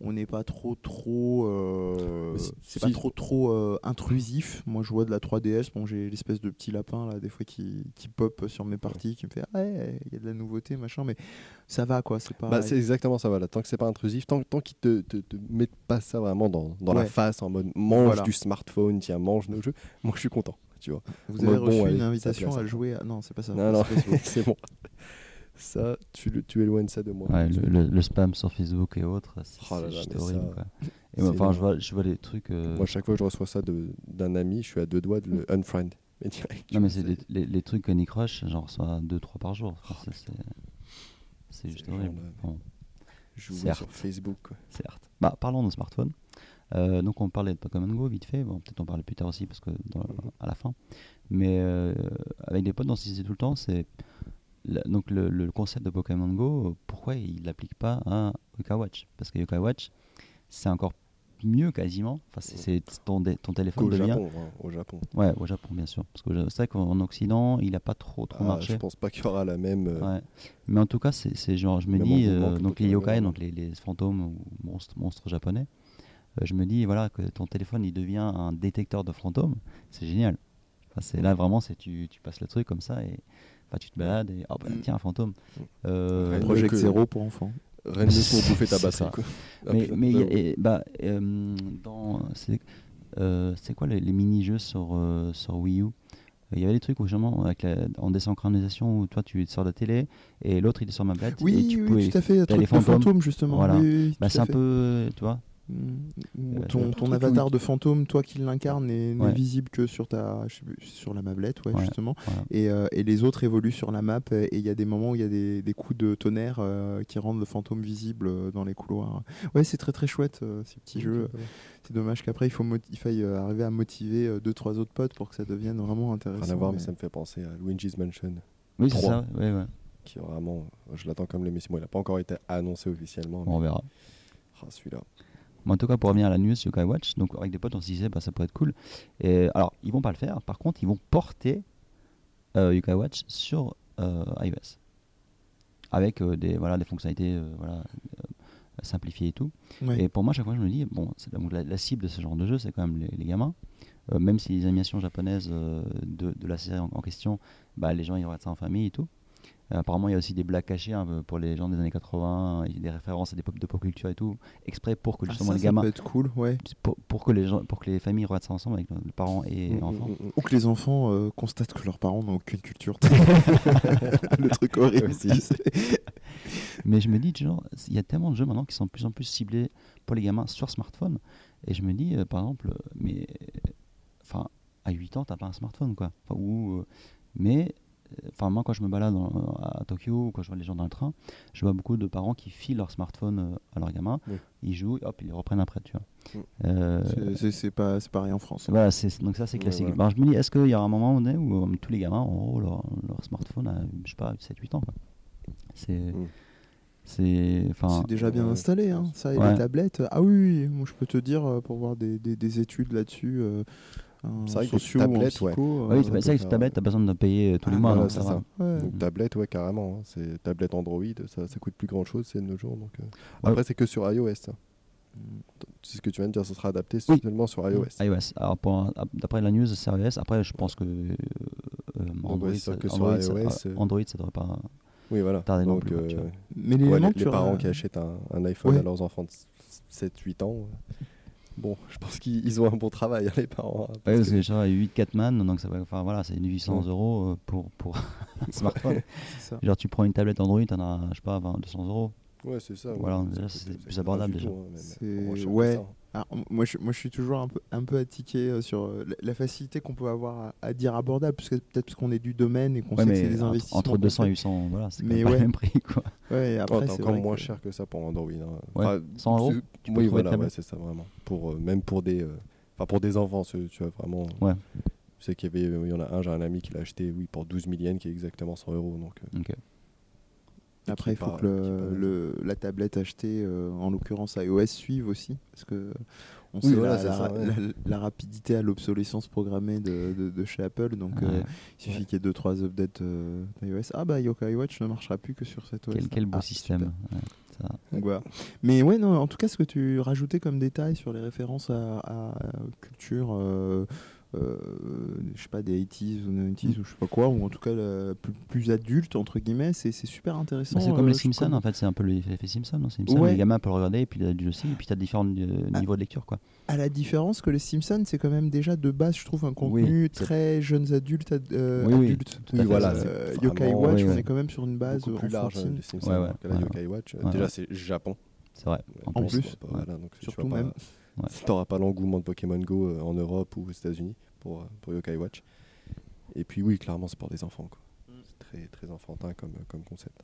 S1: On n'est pas trop trop euh, c'est pas trop trop euh, intrusif. Moi je vois de la 3DS, bon j'ai l'espèce de petit lapin là des fois qui, qui pop sur mes parties qui me fait ah ouais, il y a de la nouveauté machin mais ça va quoi, c'est pas
S2: Bah, c'est exactement ça, voilà. Tant que c'est pas intrusif, tant, tant qu'ils te, te, te mettent pas ça vraiment dans, dans la face en mode mange
S1: Voilà.
S2: du smartphone, tiens, mange nos jeux, moi je suis content, tu vois.
S1: Vous avez reçu une invitation à jouer à... non, c'est pas ça.
S2: non, non,
S1: c'est
S2: bon. Ça, tu, tu éloignes ça de moi.
S3: Ouais, le, le- le spam sur Facebook et autres, c'est
S2: Oh
S3: horrible.
S2: ça.
S3: Et moi, enfin, je vois, je vois les trucs. euh,
S2: Moi, chaque fois que je reçois ça d'un ami, je suis à deux doigts de le unfriend. Mais direct.
S3: non, mais c'est les, les, les trucs Candy Crush, j'en reçois 2-3 par jour. Enfin, c'est- juste horrible.
S2: gens-là.
S3: Bon,
S2: Jouer sur Facebook. quoi.
S3: certes. Bah, parlons de smartphone. Euh, donc, on parlait de Pokémon Go vite fait. Bon, peut-être on parle plus tard aussi parce que dans- à la fin. Mais euh, avec des potes, on disait tout le temps, c'est donc le, le concept de Pokémon Go. Pourquoi il l'applique pas à Yokai Watch? Parce que Yokai Watch, c'est encore mieux quasiment. Enfin, c'est ton, téléphone
S2: Qu'au
S3: devient.
S2: Japon, hein, au Japon.
S3: Ouais, au Japon, bien sûr. Parce que c'est vrai qu'en Occident, il a pas trop, trop
S2: Ah,
S3: marché.
S2: je pense pas qu'il y aura la même. euh,
S3: Ouais. Mais en tout cas, c'est genre, je me
S2: Même
S3: dis, euh, donc les yokai,
S2: Go.
S3: donc les, les fantômes ou monstres, monstres japonais, euh, je me dis, voilà, que ton téléphone, il devient un détecteur de fantômes, c'est génial. Enfin, c'est là vraiment, c'est tu, tu passes le truc comme ça et enfin, tu te balades et oh, bah,
S1: Mm.
S3: tiens un fantôme.
S2: Mm.
S3: Euh,
S2: de
S1: Project
S2: que-
S1: Zero pour enfants.
S2: Rien de mieux pour bouffer ta quoi.
S3: mais mais il y a-
S2: j'avoue.
S3: et, bah, euh, dans c'est euh, c'est quoi les, les mini-jeux sur, euh, sur Wii U? Il y avait des trucs où justement avec la, en désynchronisation où toi tu es sur la télé et l'autre il est sur ma et
S1: Oui,
S3: tu
S1: oui,
S3: pouvais
S1: tout à fait.
S3: t'as
S1: Truc
S3: les
S1: de
S3: fantômes.
S1: fantôme justement.
S3: Voilà.
S1: Oui, oui,
S3: bah, c'est un
S1: fait.
S3: peu euh, tu vois Euh,
S1: ton,
S3: le
S1: ton
S3: truc où
S1: avatar de fantôme, toi qui l'incarne, n'est
S3: Ouais.
S1: visible que sur ta, je sais plus, sur la mablette, ouais,
S3: Ouais,
S1: justement. Et, euh, et les autres évoluent sur la map. Et il y a des moments où il y a des, des coups de tonnerre euh, qui rendent le fantôme visible euh, dans les couloirs. Ouais, c'est très très chouette euh, ces petits jeux. C'est dommage qu'après il faut il faille euh, arriver à motiver euh, deux trois autres potes pour que ça devienne vraiment intéressant.
S2: Rien à voir, mais
S1: mais-
S2: ça me fait penser à Luigi's Mansion,
S3: oui c'est
S2: Trois.
S3: ça ouais, ouais.
S2: qui vraiment. Je l'attends comme les Messi. Bon, il n'a pas encore été annoncé officiellement.
S3: Bon, on verra
S2: Ah, celui-là.
S3: Mais en tout cas, pour revenir à la news Yokai Watch, donc avec des potes, on se disait bah, ça pourrait être cool. Et, alors, ils vont pas le faire. Par contre, ils vont porter euh, Yokai Watch sur euh, iOS avec euh, des voilà des fonctionnalités euh, voilà simplifiées et tout.
S1: Ouais.
S3: Et pour moi, chaque fois, je me dis bon, donc la, la cible de ce genre de jeu, c'est quand même les, les gamins. Même si les animations japonaises de, de la série en, en question, bah, les gens ils regardent ça en famille et tout. Euh, apparemment, il y a aussi des blagues cachées un peu pour les gens des années 80, et des références à des pop de pop culture et tout, exprès pour que
S1: Ah,
S3: justement
S1: ça,
S3: les
S1: ça
S3: gamins
S1: peut être cool, ouais.
S3: pour, pour que les gens pour que les familles regardent ça ensemble avec les parents et
S2: Mm,
S3: enfants.
S2: mm.
S1: Ou que les enfants euh, constatent que leurs parents n'ont aucune culture. le truc horrible.
S2: Aussi.
S3: Mais je me dis genre il y a tellement de jeux maintenant qui sont de plus en plus ciblés pour les gamins sur smartphone et je me dis euh, par exemple euh, mais enfin à 8 ans t'as pas un smartphone quoi. Enfin, ou euh, mais euh, enfin moi quand je me balade dans- à Tokyo ou quand je vois les gens dans le train, je vois beaucoup de parents qui filent leur smartphone euh, à leurs gamins,
S2: Oui.
S3: ils jouent hop ils reprennent après tu vois.
S2: Mm.
S3: Euh,
S1: C'est- pas, c'est pareil en France.
S3: Voilà, c'est, donc ça c'est
S2: Ouais,
S3: classique.
S2: voilà.
S3: Ben, je me dis, est-ce qu'il y aura un moment donné où euh, tous les gamins auront leur, leur smartphone à, je sais pas, 7-8 ans quoi. C'est.
S2: Mm.
S3: C'est. Enfin.
S1: C'est déjà bien installé, hein. ça et
S3: Ouais.
S1: les tablettes. Ah oui, oui, moi je peux te dire, pour voir des, des, des études là-dessus, euh, en
S2: C'est vrai que les
S1: sociaux ou en
S2: tablettes, ouais.
S1: psycho, euh,
S3: Oui, c'est vrai que tablette, t'as besoin de payer euh, tous les
S1: Ah,
S3: mois,
S2: voilà,
S3: donc
S2: c'est
S3: ça,
S1: ouais.
S2: Donc tablette, ouais, carrément. hein. C'est tablette Android, ça, ça coûte plus grand chose, c'est de nos jours. Donc, euh.
S3: Ouais.
S2: Après, c'est que sur iOS. ça.
S1: Mm.
S2: C'est ce que tu viens de dire, ça sera adapté
S3: Oui.
S2: seulement sur iOS.
S3: iOS. Alors, d'après la news, c'est iOS. Après, je pense que euh, Android,
S2: ouais,
S3: ça,
S2: que
S3: Android,
S2: iOS,
S3: ah,
S2: euh,
S3: Android, ça devrait pas.
S2: Oui, voilà.
S3: Tarder non
S2: Donc,
S3: plus,
S2: euh.
S1: Mais
S2: ouais, les, les
S1: tu
S2: parents qui achètent un, un iPhone
S1: Ouais.
S2: à leurs enfants de 7-8 ans, bon, je pense qu'ils ils ont un bon travail, hein, les parents. hein,
S3: Ouais,
S2: parce
S3: parce
S2: que-
S3: que sais, 8 Catman, donc ça va, enfin voilà, c'est 800
S2: Ouais.
S3: euros euh, pour, pour un smartphone. Genre, tu prends une tablette Android, t'en as, je sais pas, 20, 200 euros.
S2: Ouais, c'est ça. ouais.
S3: Voilà, c'est plus abordable, déjà.
S2: tout, hein,
S1: ouais.
S2: hein.
S1: Alors, moi, je, moi, je suis toujours un peu, un peu attiqué euh, sur euh, la, la facilité qu'on peut avoir à, à dire abordable, parce que peut-être parce qu'on est du domaine et qu'on
S3: Ouais,
S1: sait que c'est des investissements.
S3: entre 200 et
S1: qu'on
S3: 800, voilà, c'est même pas
S1: ouais.
S3: le même prix. Quoi.
S1: Ouais, et
S2: Oh,
S1: après, c'est
S2: encore moins
S1: que-
S2: cher que ça pour Android. hein.
S3: Ouais, 100 euros,
S2: c'est-
S3: tu
S2: oui, voilà, ouais, c'est ça vraiment. Pour euh, même pour des, euh, enfin pour des enfants, tu tu vois vraiment.
S3: Ouais.
S2: Je sais qu'il y avait, il y en a un, j'ai un ami qui l'a acheté, oui, pour 12 000 yens, qui est exactement 100 euros. Donc, euh,
S3: Ok.
S1: Après, il faut
S2: pas-
S1: que le, la tablette achetée, euh, en l'occurrence iOS, suive aussi. Parce que on
S2: Oui,
S1: sait
S2: voilà,
S1: la,
S2: c'est
S1: la-
S2: ça, ouais.
S1: la- la rapidité à l'obsolescence programmée de, de- de chez Apple. Donc,
S3: Ouais.
S1: euh, il suffit qu'il y ait 2-3 updates euh, d'iOS. Ah bah, Yokai Watch ne marchera plus que sur cette OS.
S3: Quel, quel beau
S1: Ah,
S3: système.
S1: super.
S3: Ouais, ça.
S1: Donc, voilà. Mais ouais, non, en tout cas, ce que tu rajoutais comme détail sur les références à, à culture, euh, je sais pas, des 80s ou 90s ou je sais pas quoi, ou en tout cas la plus, plus adulte, entre guillemets, c'est c'est super intéressant.
S3: Bah, c'est comme
S1: euh,
S3: les Simpsons, en fait, c'est un peu l'effet Simpson. hein. Simpson,
S1: Ouais.
S3: les gamins peuvent le regarder, et puis les adultes aussi, et puis tu as différents euh,
S1: Ah.
S3: niveaux de lecture. Quoi.
S1: À la différence que les Simpsons, c'est quand même déjà de base, je trouve, un contenu très jeunes adultes, ad- euh,
S3: Oui, oui,
S1: adultes.
S3: tout à fait,
S2: voilà,
S1: Euh, Yokai Watch,
S3: oui,
S1: on est quand même sur une base
S2: beaucoup plus large, les Simpsons,
S3: Ouais, ouais,
S2: que la
S3: ouais,
S2: Yokai Watch.
S3: Ouais.
S2: Déjà, c'est Japon.
S3: C'est vrai. En
S1: En
S3: plus.
S1: plus.
S2: Bah, voilà, donc
S1: Surtout même.
S2: T'auras pas l'engouement de Pokémon Go euh, en Europe ou aux États-Unis pour, euh, pour Yokai Watch. Et puis oui, clairement, c'est pour des enfants. quoi. C'est très, très enfantin comme, comme concept.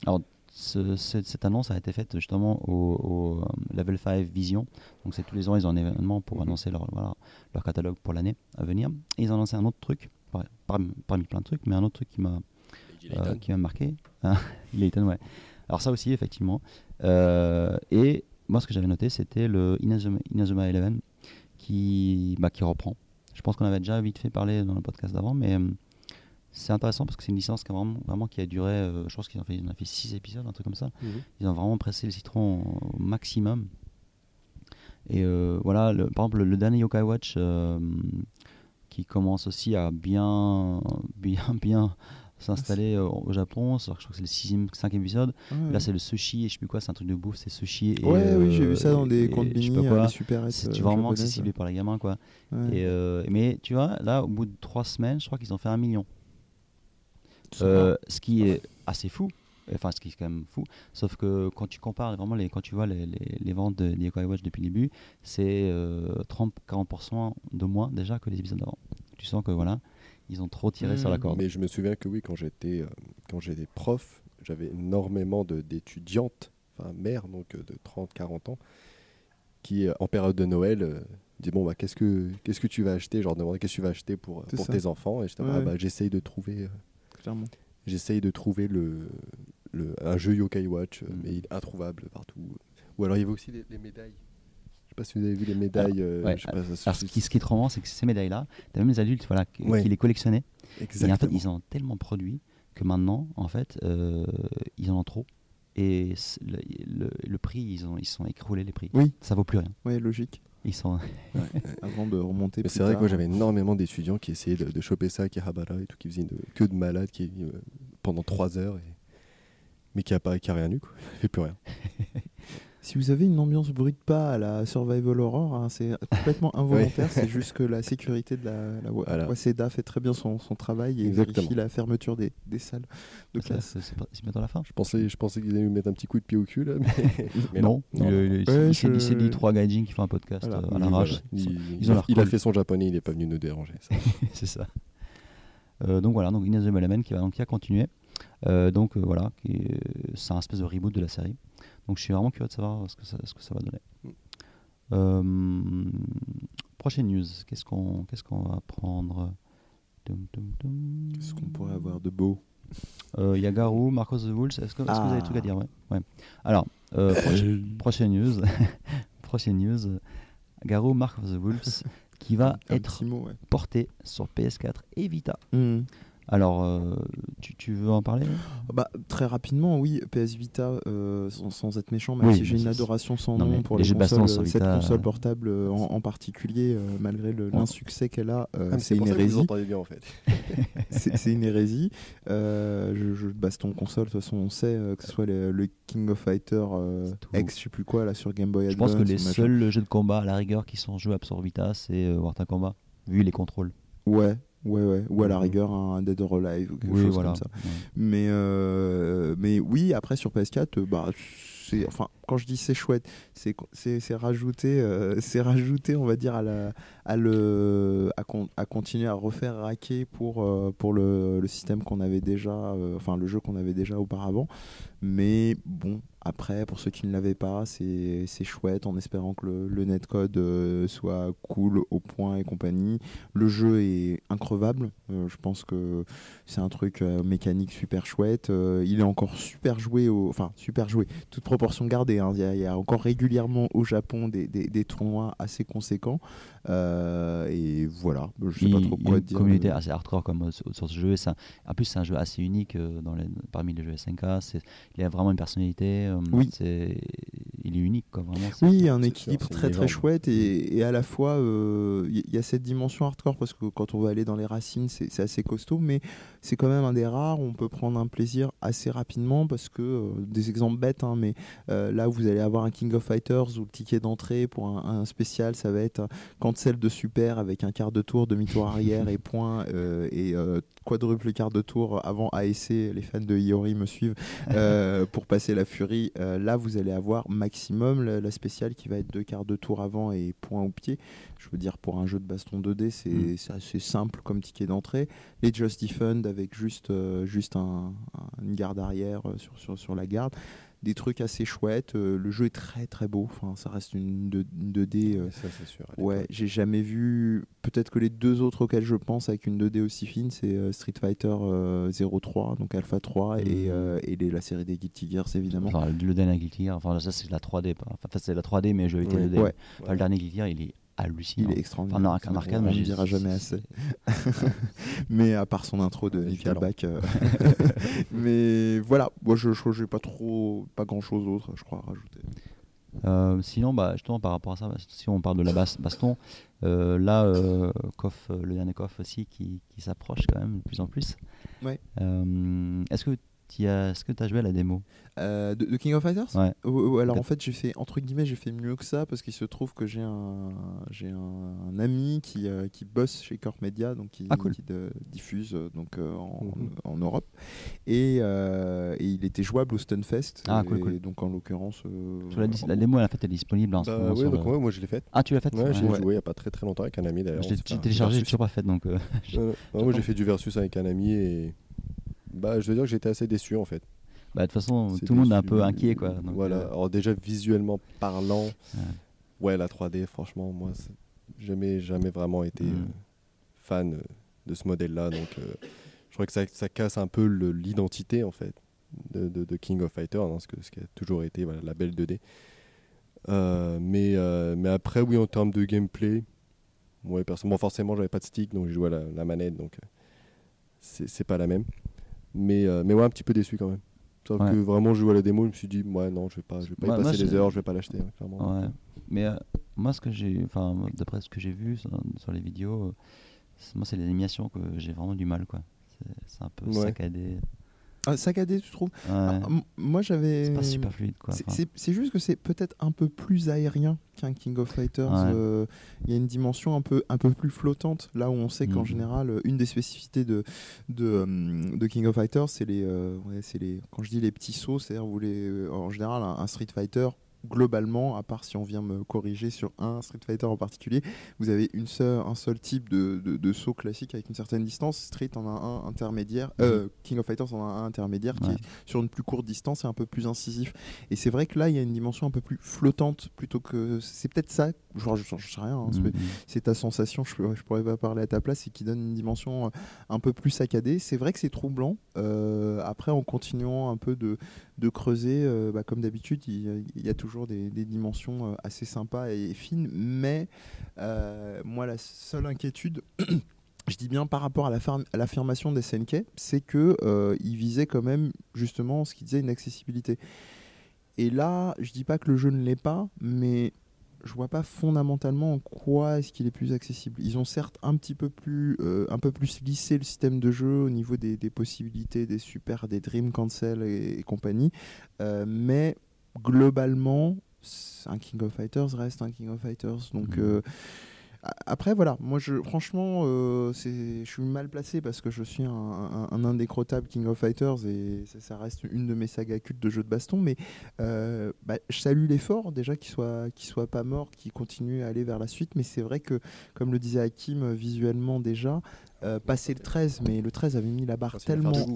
S3: Ce- ce- cette annonce a été faite justement au, au, euh, Level 5 Vision. Donc c'est tous les ans, ils ont un événement pour
S2: Mhm.
S3: annoncer leur, voilà, leur catalogue pour l'année à venir. Et ils ont annoncé un autre truc, par- parmi, parmi plein de trucs, mais un autre truc qui m'a euh, qui m'a marqué. Hein, Layton, ouais. Alors ça aussi, effectivement. Euh, et moi, ce que j'avais noté, c'était le Inazuma, Inazuma Eleven qui, bah, qui reprend. Je pense qu'on avait déjà vite fait parler dans le podcast d'avant, mais euh, c'est intéressant parce que c'est une licence qui a vraiment, vraiment qui a duré, euh, je pense qu'ils ont fait, ont fait 6 épisodes, un truc comme ça. Ils ont vraiment pressé le citron au maximum. Et euh, voilà, le- par exemple, le, le dernier Yokai Watch euh, qui commence aussi à bien, bien, bien s'installer euh, au Japon. Je crois que c'est le 6 5 épisode.
S1: Ouais.
S3: Là, c'est le sushi et je sais plus quoi, c'est un truc de bouffe, c'est sushi. Et,
S1: Ouais, oui, j'ai
S3: euh,
S1: vu ça dans des comptes mini,
S3: pas
S1: euh,
S3: quoi.
S1: les super
S3: C'est tu vraiment accessible par les gamins, quoi.
S1: Ouais.
S3: Et, euh, mais tu vois, là, au bout de 3 semaines, je crois qu'ils ont fait un million. Euh, ce qui est assez fou. Enfin, ce qui est quand même fou. Sauf que quand tu compares vraiment, les, quand tu vois les, les, les ventes de, Yokai Watch depuis le début, c'est euh, 30-40% de moins déjà que les épisodes d'avant. Tu sens que voilà, ils ont trop tiré sur la
S1: Mm.
S3: corde.
S2: Mais je me souviens que oui, quand j'étais euh, quand j'étais prof, j'avais énormément de- d'étudiantes, enfin mères, donc euh, de 30-40 ans, qui euh, en période de Noël euh, disaient bon bah qu'est-ce que qu'est-ce que tu vas acheter, genre demandaient qu'est-ce que tu vas acheter pour euh, pour
S1: ça.
S2: tes enfants? Et j'étais
S1: Ouais,
S2: ah,
S1: ouais.
S2: bah j'essaye de trouver euh,
S1: clairement.
S2: j'essaye de trouver le, le un jeu Yokai Watch euh,
S3: Mm.
S2: mais il est introuvable partout. Ou alors il y avait aussi les, les médailles. Je sais pas si vous avez vu les médailles. euh,
S3: ouais,
S2: je sais pas, ça-
S3: Alors, ce qui, ce qui est trop marrant, c'est que ces médailles-là, t'as même les adultes voilà, qui,
S2: Ouais.
S3: qui les collectionnaient. Et en fait, ils en ont tellement produit que maintenant, en fait, euh, ils en ont trop. Et le, le- le prix, ils ont ils sont écroulés les prix.
S1: Oui.
S3: Ça vaut plus rien.
S1: Ouais, logique.
S3: Ils sont.
S1: Avant de remonter.
S2: C'est vrai que moi j'avais énormément d'étudiants qui essayaient de, de choper ça à Akihabara et tout, qui faisaient une queue de malade qui, euh, pendant 3 heures, et... mais qui a, pas, qui a rien eu, quoi. Il fait plus rien.
S1: Si vous avez une ambiance bruit de pas à la Survival Horror, hein, c'est complètement involontaire. C'est juste que la sécurité de la, la
S2: Voilà.
S1: Fait très bien son, son travail et
S2: Exactement.
S1: vérifie la fermeture des, des salles de
S3: Ça,
S1: classe.
S3: C'est c'est pas- c'est bientôt la fin.
S2: Je pensais, je pensais qu'ils allaient nous mettre un petit coup de pied au cul, là, mais, mais
S3: non,
S1: Ouais, je-
S3: s'est dit trois gaijins qui font un podcast
S1: Voilà.
S3: euh, à
S2: Oui,
S3: l'arrache.
S2: voilà. Il,
S3: Ils ont
S2: il a fait son japonais, il est pas venu nous déranger.
S3: c'est ça. Euh, donc voilà, donc Inazuma Eleven qui va donc qui a continué. Euh, donc euh, voilà, c'est un espèce de reboot de la série. Donc je suis vraiment curieux de savoir ce que ça, ce que ça va donner.
S2: Mm.
S3: Euh, prochaine news, qu'est-ce qu'on qu'est-ce qu'on va prendre?
S1: Qu'est-ce qu'on pourrait avoir de beau?
S3: Euh, Il y a Garou, Marcos the Wolves. Est-ce que, vous avez des
S1: Ah.
S3: trucs à dire? Ouais. Ouais. Alors, euh, prochaine, prochaine news. prochaine news. euh, Garou, Mark of the Wolves, qui va
S1: Un
S3: être
S1: ouais.
S3: porté sur PS4 et Vita.
S1: Hmm.
S3: Alors, euh, tu, tu veux en parler
S1: Bah, très rapidement, oui, PS Vita, euh, sans, sans être méchant, même
S3: Oui,
S1: si j'ai une adoration sans
S3: non,
S1: nom pour
S3: les
S1: les consoles, euh, cette
S3: Vita,
S1: console portable euh, en, en particulier, euh, malgré
S3: Ouais.
S1: l'insuccès qu'elle a,
S2: Ah,
S1: c'est une hérésie.
S2: entendez bien en fait.
S1: c'est une hérésie. Je, je baston console, de toute façon, on sait euh, que ce soit le, le King of Fighter euh. X, je sais plus quoi, là sur Game Boy
S3: Je
S1: Advance.
S3: pense que les seuls jeux de combat à la rigueur qui sont jouables sur Vita, c'est euh, Mortal Kombat, vu les contrôles.
S1: Ouais, ouais, ouais. Ou à la
S3: Mhm.
S1: rigueur, un Dead or Alive ou quelque
S3: Oui,
S1: chose
S3: voilà.
S1: comme ça.
S3: Ouais.
S1: Mais, euh, mais oui, après sur PS4, euh, bah, c'est enfin quand je dis c'est chouette c'est c'est c'est rajouter euh, c'est rajouter on va dire à la à le à, con- à continuer à refaire raquer pour euh, pour le, le système qu'on avait déjà euh, enfin le jeu qu'on avait déjà auparavant mais bon après pour ceux qui ne l'avaient pas c'est c'est chouette en espérant que le, le netcode euh, soit cool au point et compagnie le jeu est increvable Euh, je pense que c'est un truc euh, mécanique super chouette. Il est encore super joué, au... enfin super joué, toute proportion gardée. hein. Il, y a, il y a encore régulièrement au Japon des, des- des tournois assez conséquents. Et voilà, je sais
S3: il,
S1: pas trop
S3: il y a
S1: quoi
S3: une
S1: dire.
S3: communauté assez hardcore comme sur, ce jeu. et ça- en plus, c'est un jeu assez unique dans les, parmi les jeux SNK. C'est- Il a vraiment une personnalité.
S1: Oui.
S3: c'est- Il est unique, quoi, vraiment.
S1: Oui, un équilibre
S2: sûr,
S1: très très chouette et, et à la fois euh, il y, y a cette dimension hardcore parce que quand on va aller dans les racines c'est assez costaud mais c'est quand même un des rares où on peut prendre un plaisir assez rapidement parce que euh, des exemples bêtes hein, mais euh, là vous allez avoir un King of Fighters où le ticket d'entrée pour un, un spécial ça va être cancel de super avec un quart de tour, demi-tour arrière et point et quadruple quart de tour avant ASC les fans de Iori me suivent pour passer la furie. Euh, là, vous allez avoir maximum la, la spéciale qui va être deux quarts de tour avant et point au pied. Je veux dire, pour un jeu de baston 2D, c'est
S3: Mm.
S1: c'est assez simple comme ticket d'entrée. Les Just Defend avec juste, euh, juste un- un- une garde arrière euh, sur, sur, sur la garde. Des trucs assez chouettes. Euh, le jeu est très très beau. Enfin, ça reste une, deux- une 2D. euh,
S2: Ça, c'est sûr.
S1: Ouais, j'ai jamais vu. Peut-être que les deux autres auxquels je pense avec une 2D aussi fine, c'est euh, Street Fighter euh, 03, donc Alpha 3, et, euh, et les- la série des Guilty Gears évidemment.
S3: Enfin, le dernier Guilty Gear, enfin, ça c'est la 3D. pas- Enfin, c'est la 3D, mais jeu vidéo
S2: Ouais.
S3: 2D.
S1: Ouais.
S3: Enfin, le dernier Guilty Gear, il est hallucinant.
S1: il est extraordinaire.
S3: Enfin, non, en arcade,
S1: on ne dira jamais assez. Mais à part son intro de
S2: Ouais,
S1: Nickelback. euh, Mais voilà, moi je n'ai pas trop, pas grand chose d'autre, je crois, à rajouter.
S3: Euh, sinon, bah, justement, par rapport à ça, bah, si on parle de la bas- baston, euh, là, euh, le dernier KOF aussi qui, qui s'approche quand même de plus en plus.
S1: Ouais.
S3: Est-ce que as, est-ce que as joué à la démo
S1: Euh, de, de King of Fighters
S3: Ouais.
S1: Oh, oh, alors en fait j'ai fait entre guillemets j'ai fait mieux que ça parce qu'il se trouve que j'ai un j'ai un, un ami qui, euh, qui bosse chez Corp Media donc qui,
S3: Ah, cool.
S1: qui de- diffuse euh, donc euh, en,
S2: Mhm.
S1: en Europe et, euh, et il était jouable au Stunfest
S3: Ah, cool, cool.
S1: donc en l'occurrence euh,
S3: Tu La démo, en fait, elle est disponible en ce
S2: Bah,
S3: moment.
S2: ouais, donc
S3: le-
S2: ouais, moi je l'ai faite.
S3: Ah, tu l'as faite
S2: Ouais, j'ai
S3: Ouais.
S2: joué il n'y a pas très très longtemps avec un ami d'ailleurs.
S3: Je l'ai téléchargé, j'ai
S2: versus.
S3: toujours pas fait. Donc, euh, je-
S2: Non, non. Ouais, moi j'ai fait du versus avec un ami et bah je veux dire que j'étais assez déçu en fait.
S3: bah, de toute façon, tout le monde est un peu inquiet. Quoi, donc,
S2: voilà.
S3: euh,
S2: Alors déjà visuellement parlant,
S3: Ouais.
S2: la 3D franchement moi jamais jamais vraiment été euh, fan euh, de ce modèle-là donc euh, je crois que ça, ça casse un peu l'identité en fait de, de- de King of Fighters, hein, ce, que, ce qui a toujours été voilà, la belle 2D. Euh, mais, euh, mais après oui en termes de gameplay, ouais personnellement forcément j'avais pas de stick donc j'ai joué à la, la manette donc c'est pas la même. Mais euh, mais ouais un petit peu déçu quand même. Sauf
S3: Ouais.
S2: que vraiment je jouais à la démo, je me suis dit ouais non je vais pas je vais pas y passer
S3: j'ai-
S2: heures, je vais pas l'acheter hein, clairement.
S3: Ouais. Mais euh, moi, ce que j'ai, enfin, d'après ce que j'ai vu sur, sur les vidéos, euh, moi, c'est les animations que j'ai vraiment du mal, quoi. C'est- un peu
S2: Ouais.
S3: saccadé.
S1: Ah, saccadé tu trouves
S3: Ouais.
S1: Ah, moi j'avais
S3: c'est pas super fluide, quoi.
S1: C'est- juste que c'est peut-être un peu plus aérien qu'un King of Fighters.
S3: Ouais.
S1: euh, Il y a une dimension un peu, un peu plus flottante, là où on sait qu'en
S3: Mhm.
S1: général, euh, une des spécificités de, de, euh, de King of Fighters, c'est les, euh, ouais, les. Quand je dis les petits sauts, c'est-à-dire vous les, en général, un, un Street Fighter. Globalement, à part si on vient me corriger sur un Street Fighter en particulier, vous avez une seule, un seul type de, de, de saut classique avec une certaine distance. Street en a un intermédiaire, euh, King of Fighters en a un intermédiaire qui est sur une plus courte distance et un peu plus incisif. Et c'est vrai que là, il y a une dimension un peu plus flottante plutôt que. C'est peut-être ça, genre, je, je sais rien, hein, c'est-
S3: mhm.
S1: c'est ta sensation, je, je pourrais pas parler à ta place, et qui donne une dimension euh, un peu plus saccadée. C'est vrai que c'est troublant. Euh, après, en continuant un peu de, de creuser, euh, bah, comme d'habitude, il, il y a toujours des, des dimensions assez sympas et fines, mais euh, moi, la seule inquiétude. Je dis bien par rapport à l'affirmation des SNK, c'est que euh, il visait quand même justement ce qu'il disait une accessibilité. Et là, je dis pas que le jeu ne l'est pas, mais je vois pas fondamentalement en quoi est-ce qu'il est plus accessible. Ils ont certes un petit peu plus, euh, un peu plus lissé le système de jeu au niveau des, des possibilités, des super, des Dream Cancel et, et compagnie, euh, mais globalement, un King of Fighters reste un King of Fighters. Donc
S3: Mhm.
S1: Après, voilà, moi, je, franchement, euh, je suis mal placé parce que je suis un, un- indécrottable King of Fighters et ça, reste une de mes sagas cultes de jeux de baston. Mais euh, bah, je salue l'effort, déjà, qu'il soit, qu'il soit pas mort, qu'il continue à aller vers la suite. Mais c'est vrai que, comme le disait Hakim, euh, visuellement déjà, euh, passer le 13, mais le 13 avait mis la barre tellement haut.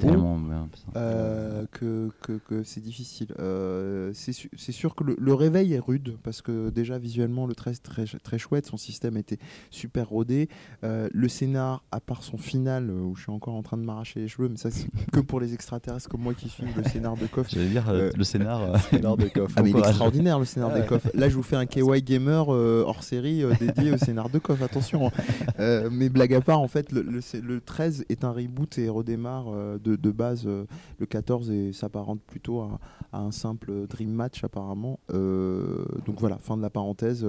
S1: Euh, que, que, que c'est difficile. Euh, c'est su- sûr que le, le réveil est rude parce que déjà visuellement le 13 très, très chouette, son système était super rodé. Euh, le scénar, à part son final où je suis encore en train de m'arracher les cheveux, mais ça c'est que pour les extraterrestres comme moi qui suivent le scénar de Koff.
S3: J'allais dire euh, le scénar.
S2: Scénar de coffre.
S1: Ah mais il est extraordinaire le scénar
S3: Ah
S1: de. Koff. Là je vous fais un KY Gamer hors série dédié au scénar de Koff, attention. Euh, mais blague à part, en fait le, le, le 13 est un reboot et redémarre euh, de, de base euh, le 14 et s'apparente plutôt à, à un simple Dream Match apparemment. Euh, donc voilà, fin de la parenthèse.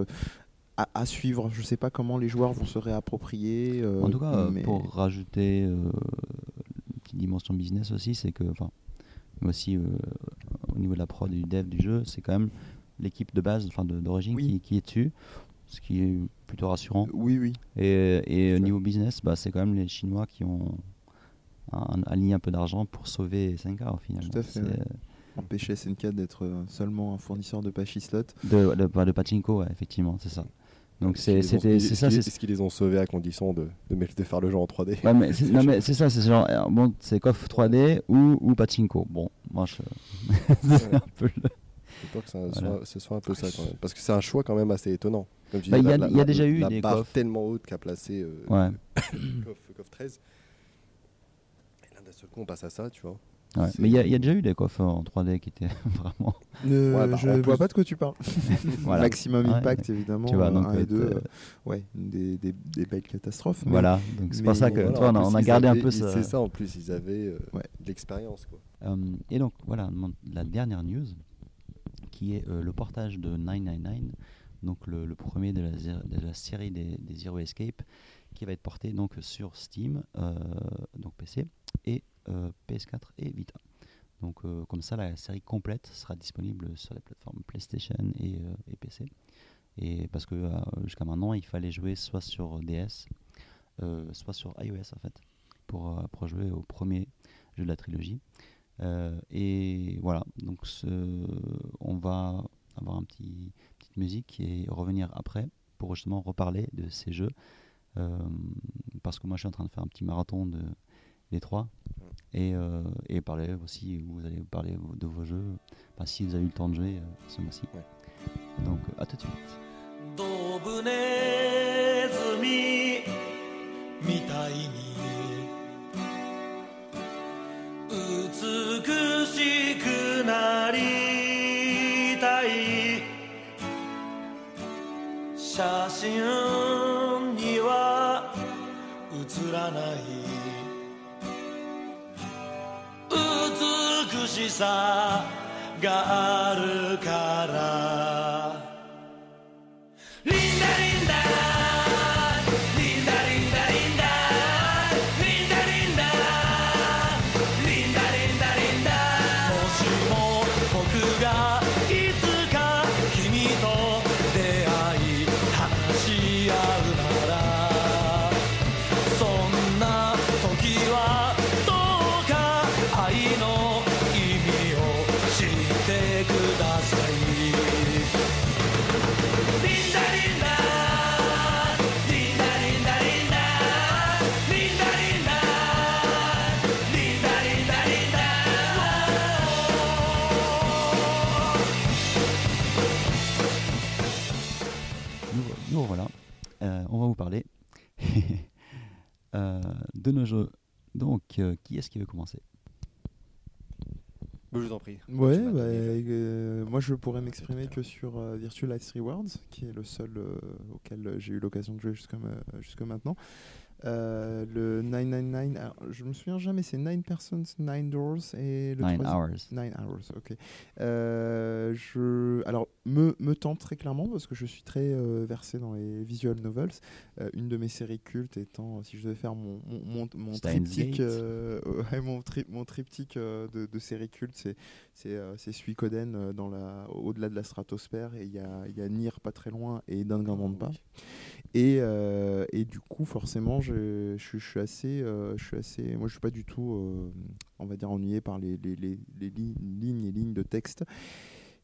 S1: À, à suivre, je sais pas comment les joueurs vont se réapproprier. euh,
S3: En tout cas,
S1: mais-
S3: pour rajouter euh, une petite dimension business aussi, c'est que, enfin, aussi euh, au niveau de la prod et du dev du jeu, c'est quand même l'équipe de base, enfin d'origine,
S1: Oui.
S3: qui, qui est dessus, ce qui est plutôt rassurant.
S1: Oui, oui.
S3: Et, et niveau business, bah, c'est quand même les Chinois qui ont un- aligné un peu d'argent pour sauver SNK au final.
S1: Tout à fait, ouais. Empêcher SNK d'être euh, seulement un fournisseur de Pachyslot.
S3: De, de, bah, de pachinko, ouais, effectivement, c'est ça. Donc c'est ça, c'est
S2: qu'ils- les ont sauvés à condition de, de, faire le jeu en 3D
S3: Ouais, mais c'est- non, mais c'est ça, c'est genre, euh, bon, c'est KOF 3D ou, ou Pachinko. Bon, moi, je... c'est un peu le-
S2: J'ai peur que ça
S3: Voilà.
S2: soit, ce soit un peu ça quand même. Parce que c'est un choix quand même assez étonnant. Comme tu
S3: Bah,
S2: dis,
S3: il y a-
S2: la-
S3: il y a
S2: la-
S3: déjà eu
S2: la
S3: des
S2: barre
S3: coffres.
S2: tellement haute qu'a placé euh,
S3: Ouais,
S2: Coff, Coff 13. Et là, d'un seul coup, on passe à ça, tu vois.
S3: ouais. Mais il y, a- il y a déjà eu des KOF en 3D qui étaient vraiment.
S1: Euh,
S2: Ouais, bah,
S1: je
S2: en
S1: vois
S2: plus-
S1: pas de quoi tu parles.
S3: Voilà.
S1: Maximum
S3: Ouais,
S1: Impact, évidemment.
S3: tu vois, donc,
S1: 1 et
S3: euh,
S1: 2.
S3: euh,
S1: ouais, des, des, des belles catastrophes. mais-
S3: Voilà, donc c'est pour ça que
S1: voilà,
S3: vois, on a, on gardé un peu ça.
S2: C'est ça en plus, ils avaient euh,
S1: Ouais.
S2: de l'expérience. quoi.
S3: Euh, et donc voilà, la dernière news qui est euh, le portage de 999, donc le, premier de la, série des, Zero Escape, qui va être porté donc sur Steam, euh, donc PC, et euh, PS4 et Vita. Donc comme ça, la série complète sera disponible sur les plateformes PlayStation et, PC. Et parce que jusqu'à maintenant, il fallait jouer soit sur DS, soit sur iOS en fait, pour, pour jouer au premier jeu de la trilogie. Euh, et voilà, donc ce- on va avoir un petit petite musique et revenir après pour justement reparler de ces jeux. Euh, parce que moi je suis en train de faire un petit marathon de des trois et, euh, et parler aussi, vous allez parler de vos jeux, enfin, si vous avez eu le temps de jouer euh, ce mois-ci.
S2: Ouais.
S3: Donc à tout de suite.
S4: 美しくなりたい。写真には写らない。美しさがあるから。
S3: Revoilà. Euh, on va vous parler euh, de nos jeux. Donc, euh, qui est-ce qui veut commencer?
S2: Je vous en prie.
S1: Ouais, bah, euh, moi je pourrais m'exprimer que sur euh, Virtual Life Rewards, qui est le seul euh, auquel j'ai eu l'occasion de jouer jusqu'à ma- maintenant. Euh, le 999, alors, je me souviens jamais, c'est 9 persons, 9 doors et le
S3: Nine
S1: troisième-
S3: Hours.
S1: 9 hours, ok. Euh, je, alors, me, me tente très clairement parce que je suis très euh, versé dans les visual novels. Une de mes séries cultes étant, si je devais faire mon, mon, mon, triptyque, ouais, mon, tri- mon triptyque de, de séries cultes, c'est c'est c'est Suikoden dans la, au-delà de la stratosphère et il y a, y a Nier pas très loin et Danganronpa. Et, euh, et du coup, forcément, je, suis assez, euh, je suis assez, moi, je suis pas du tout, euh, on va dire, ennuyé par les, les, les- les li- lignes et lignes de texte.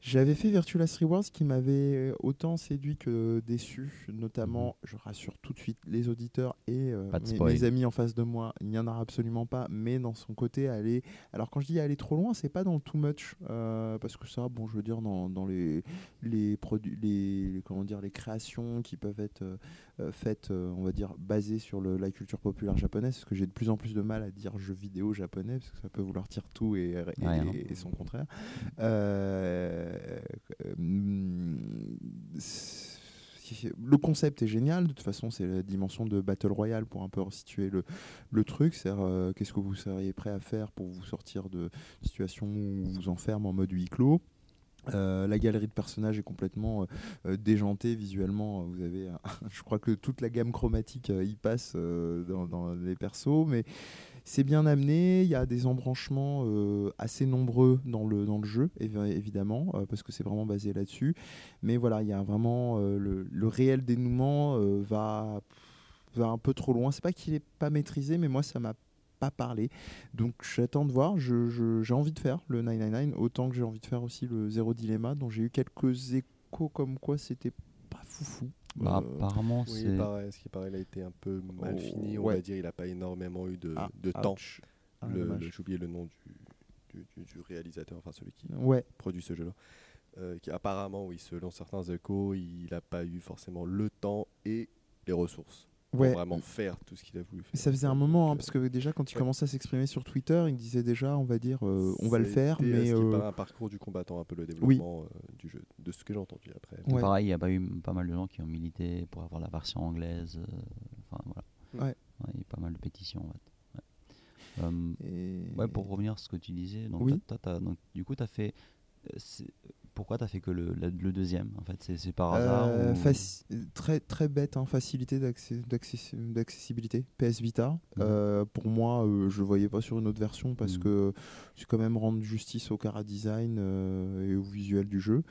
S1: J'avais fait Virtual Last Rewards qui m'avait autant séduit que déçu, notamment, je rassure tout de suite les auditeurs et euh, mes, amis en face de moi, il n'y en aura absolument pas, mais dans son côté aller. Alors quand je dis aller trop loin, c'est pas dans le too much, euh, parce que ça, bon, je veux dire, dans, dans les, les produits, les, comment dire, les créations qui peuvent être euh, euh, faites, euh, on va dire, basées sur le- la culture populaire japonaise, parce que j'ai de plus en plus de mal à dire jeux vidéo japonais, parce que ça peut vouloir dire tout et, et-
S3: Rien.
S1: et- et son contraire. Euh, euh, le concept est génial. De toute façon, c'est la dimension de Battle Royale pour un peu resituer le, le truc. C'est euh, qu'est-ce que vous seriez prêt à faire pour vous sortir de situations où vous enferme en mode huis clos? Euh, la galerie de personnages est complètement euh, euh, déjantée visuellement. Vous avez, je crois que toute la gamme chromatique euh, y passe euh, dans les persos, mais c'est bien amené. Il y a des embranchements euh, assez nombreux dans le, dans le jeu, évi- évidemment, euh, parce que c'est vraiment basé là-dessus. Mais voilà, il y a vraiment euh, le, réel dénouement va, va un peu trop loin. C'est pas qu'il est pas maîtrisé, mais moi ça m'a pas parlé. Donc j'attends de voir. Je- je- J'ai envie de faire le 999, autant que j'ai envie de faire aussi le Zéro Dilemma, dont j'ai eu quelques échos comme quoi c'était pas foufou.
S3: Bah,
S1: Euh,
S3: apparemment,
S2: Oui,
S3: c'est.
S2: pareil, ce qui paraît, il a été un peu mal
S1: Oh,
S2: fini. On
S1: ouais.
S2: va dire, il n'a pas énormément eu de,
S1: ah,
S2: de temps.
S1: Ah,
S2: le- J'ai oublié le nom du, du, du- du réalisateur, enfin celui qui
S1: Ouais,
S2: produit ce jeu-là. Euh, qui apparemment, oui, selon certains échos, il n'a pas eu forcément le temps et les ressources pour
S1: ouais.
S2: vraiment faire tout ce qu'il a voulu faire.
S1: Ça faisait un moment, hein, parce que déjà quand il
S2: ouais.
S1: commençait à s'exprimer sur Twitter, il disait déjà, on va dire, euh, on va le faire,
S2: été,
S1: mais euh,
S2: paraît un parcours du combattant, un peu le développement euh, du jeu, de ce que j'ai entendu après.
S1: Ouais.
S3: Pareil, il y a pas eu pas mal de gens qui ont milité pour avoir la version anglaise. euh, Enfin, voilà.
S1: Ouais.
S3: il y a pas mal de pétitions, en fait. Ouais. Euh,
S1: et-
S3: Ouais, pour revenir à ce que tu disais,
S1: Oui.
S3: donc du coup, tu as fait. Pourquoi tu as fait que le, la- le deuxième En fait, c'est par hasard
S1: Euh,
S3: ou-
S1: faci- très très bête, hein, facilité d'accessibilité. PS Vita.
S3: Mhm.
S1: Euh, pour moi, euh, je voyais pas sur une autre version parce
S3: Mhm.
S1: que c'est quand même rendre justice au cara design et au visuel du jeu.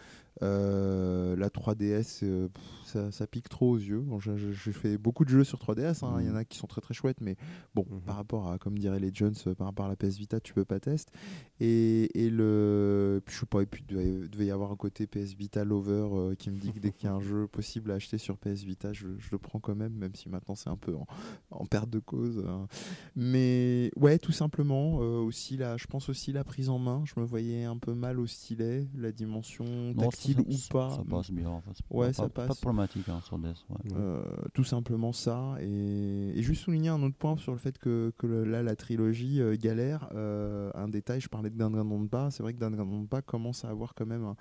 S1: Euh, la 3DS, euh, pff, ça, ça pique trop aux yeux. Bon, j'ai- fait beaucoup de jeux sur 3DS. hein, Il y en a qui sont très très chouettes, mais bon,
S2: Mhm.
S1: par rapport à, comme dirait les Jones, euh, par rapport à la PS Vita, tu peux pas tester. Et, et le, puis je sais pas, et puis il devait, y avoir un côté PS Vita lover euh, qui me dit que dès qu'il y a un jeu possible à acheter sur PS Vita, je, je le prends quand même, même si maintenant c'est un peu en, en perte de cause. hein. Mais ouais, tout simplement, aussi la, je pense aussi la prise en main. Je me voyais un peu mal au stylet, la dimension
S3: Non, ça-
S1: tactile
S3: ça-
S1: ou pas.
S3: Ça passe bien. en fait, c'est
S1: Ouais,
S3: pas,
S1: ça
S3: pas- Pas
S1: passe.
S3: de problématique hein, sur DS. ouais.
S1: Euh, tout simplement ça. Et, et juste souligner un autre point sur le fait que, que le- là, la trilogie euh, galère. Euh, un détail, je parlais de Danganronpa. C'est vrai que Danganronpa commence à avoir quand même un,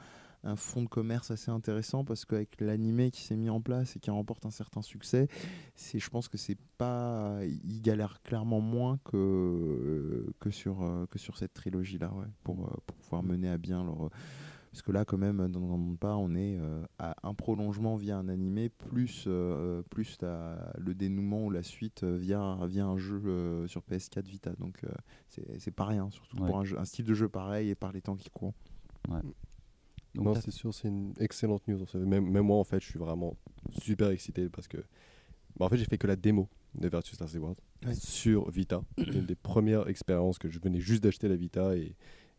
S1: un fond de commerce assez intéressant parce qu'avec l'animé qui s'est mis en place et qui remporte un certain succès, c'est, je pense que c'est pas, il galère clairement moins que, que, sur, euh, que sur cette ouais, pour, euh, pour pouvoir mener à bien leur, parce que là, quand même, dans Danganronpa, pas, on est euh, à un prolongement via un animé, plus, euh, plus la- le dénouement ou la suite euh, via, via un jeu euh, sur PS4 Vita. Donc, euh, c'est pas rien, surtout
S3: Ouais.
S1: pour un, jeu- un style de jeu pareil et par les temps qui courent.
S3: Donc,
S2: non, c'est sûr, c'est une excellente news. Même, même moi, en fait, je suis vraiment super excité parce que, bah, en fait, j'ai fait que la démo de Virtus Last Reward
S1: Ouais.
S2: sur Vita. Une des premières expériences que je venais juste d'acheter la Vita et,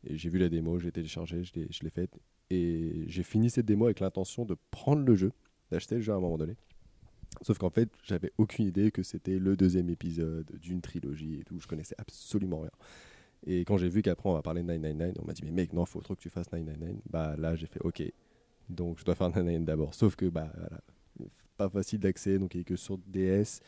S2: j'ai vu la démo, j'ai téléchargé, je l'ai, faite et j'ai fini cette démo avec l'intention de prendre le jeu, d'acheter le jeu à un moment donné. Sauf qu'en fait, j'avais aucune idée que c'était le deuxième épisode d'une trilogie et tout. Je connaissais absolument rien. Et quand j'ai vu qu'après on va parler de 999, on m'a dit mais mec non, faut trop que tu fasses 999. Bah là j'ai fait ok. Donc je dois faire 999 d'abord. Sauf que bah voilà, pas facile d'accès, donc il est que sur DS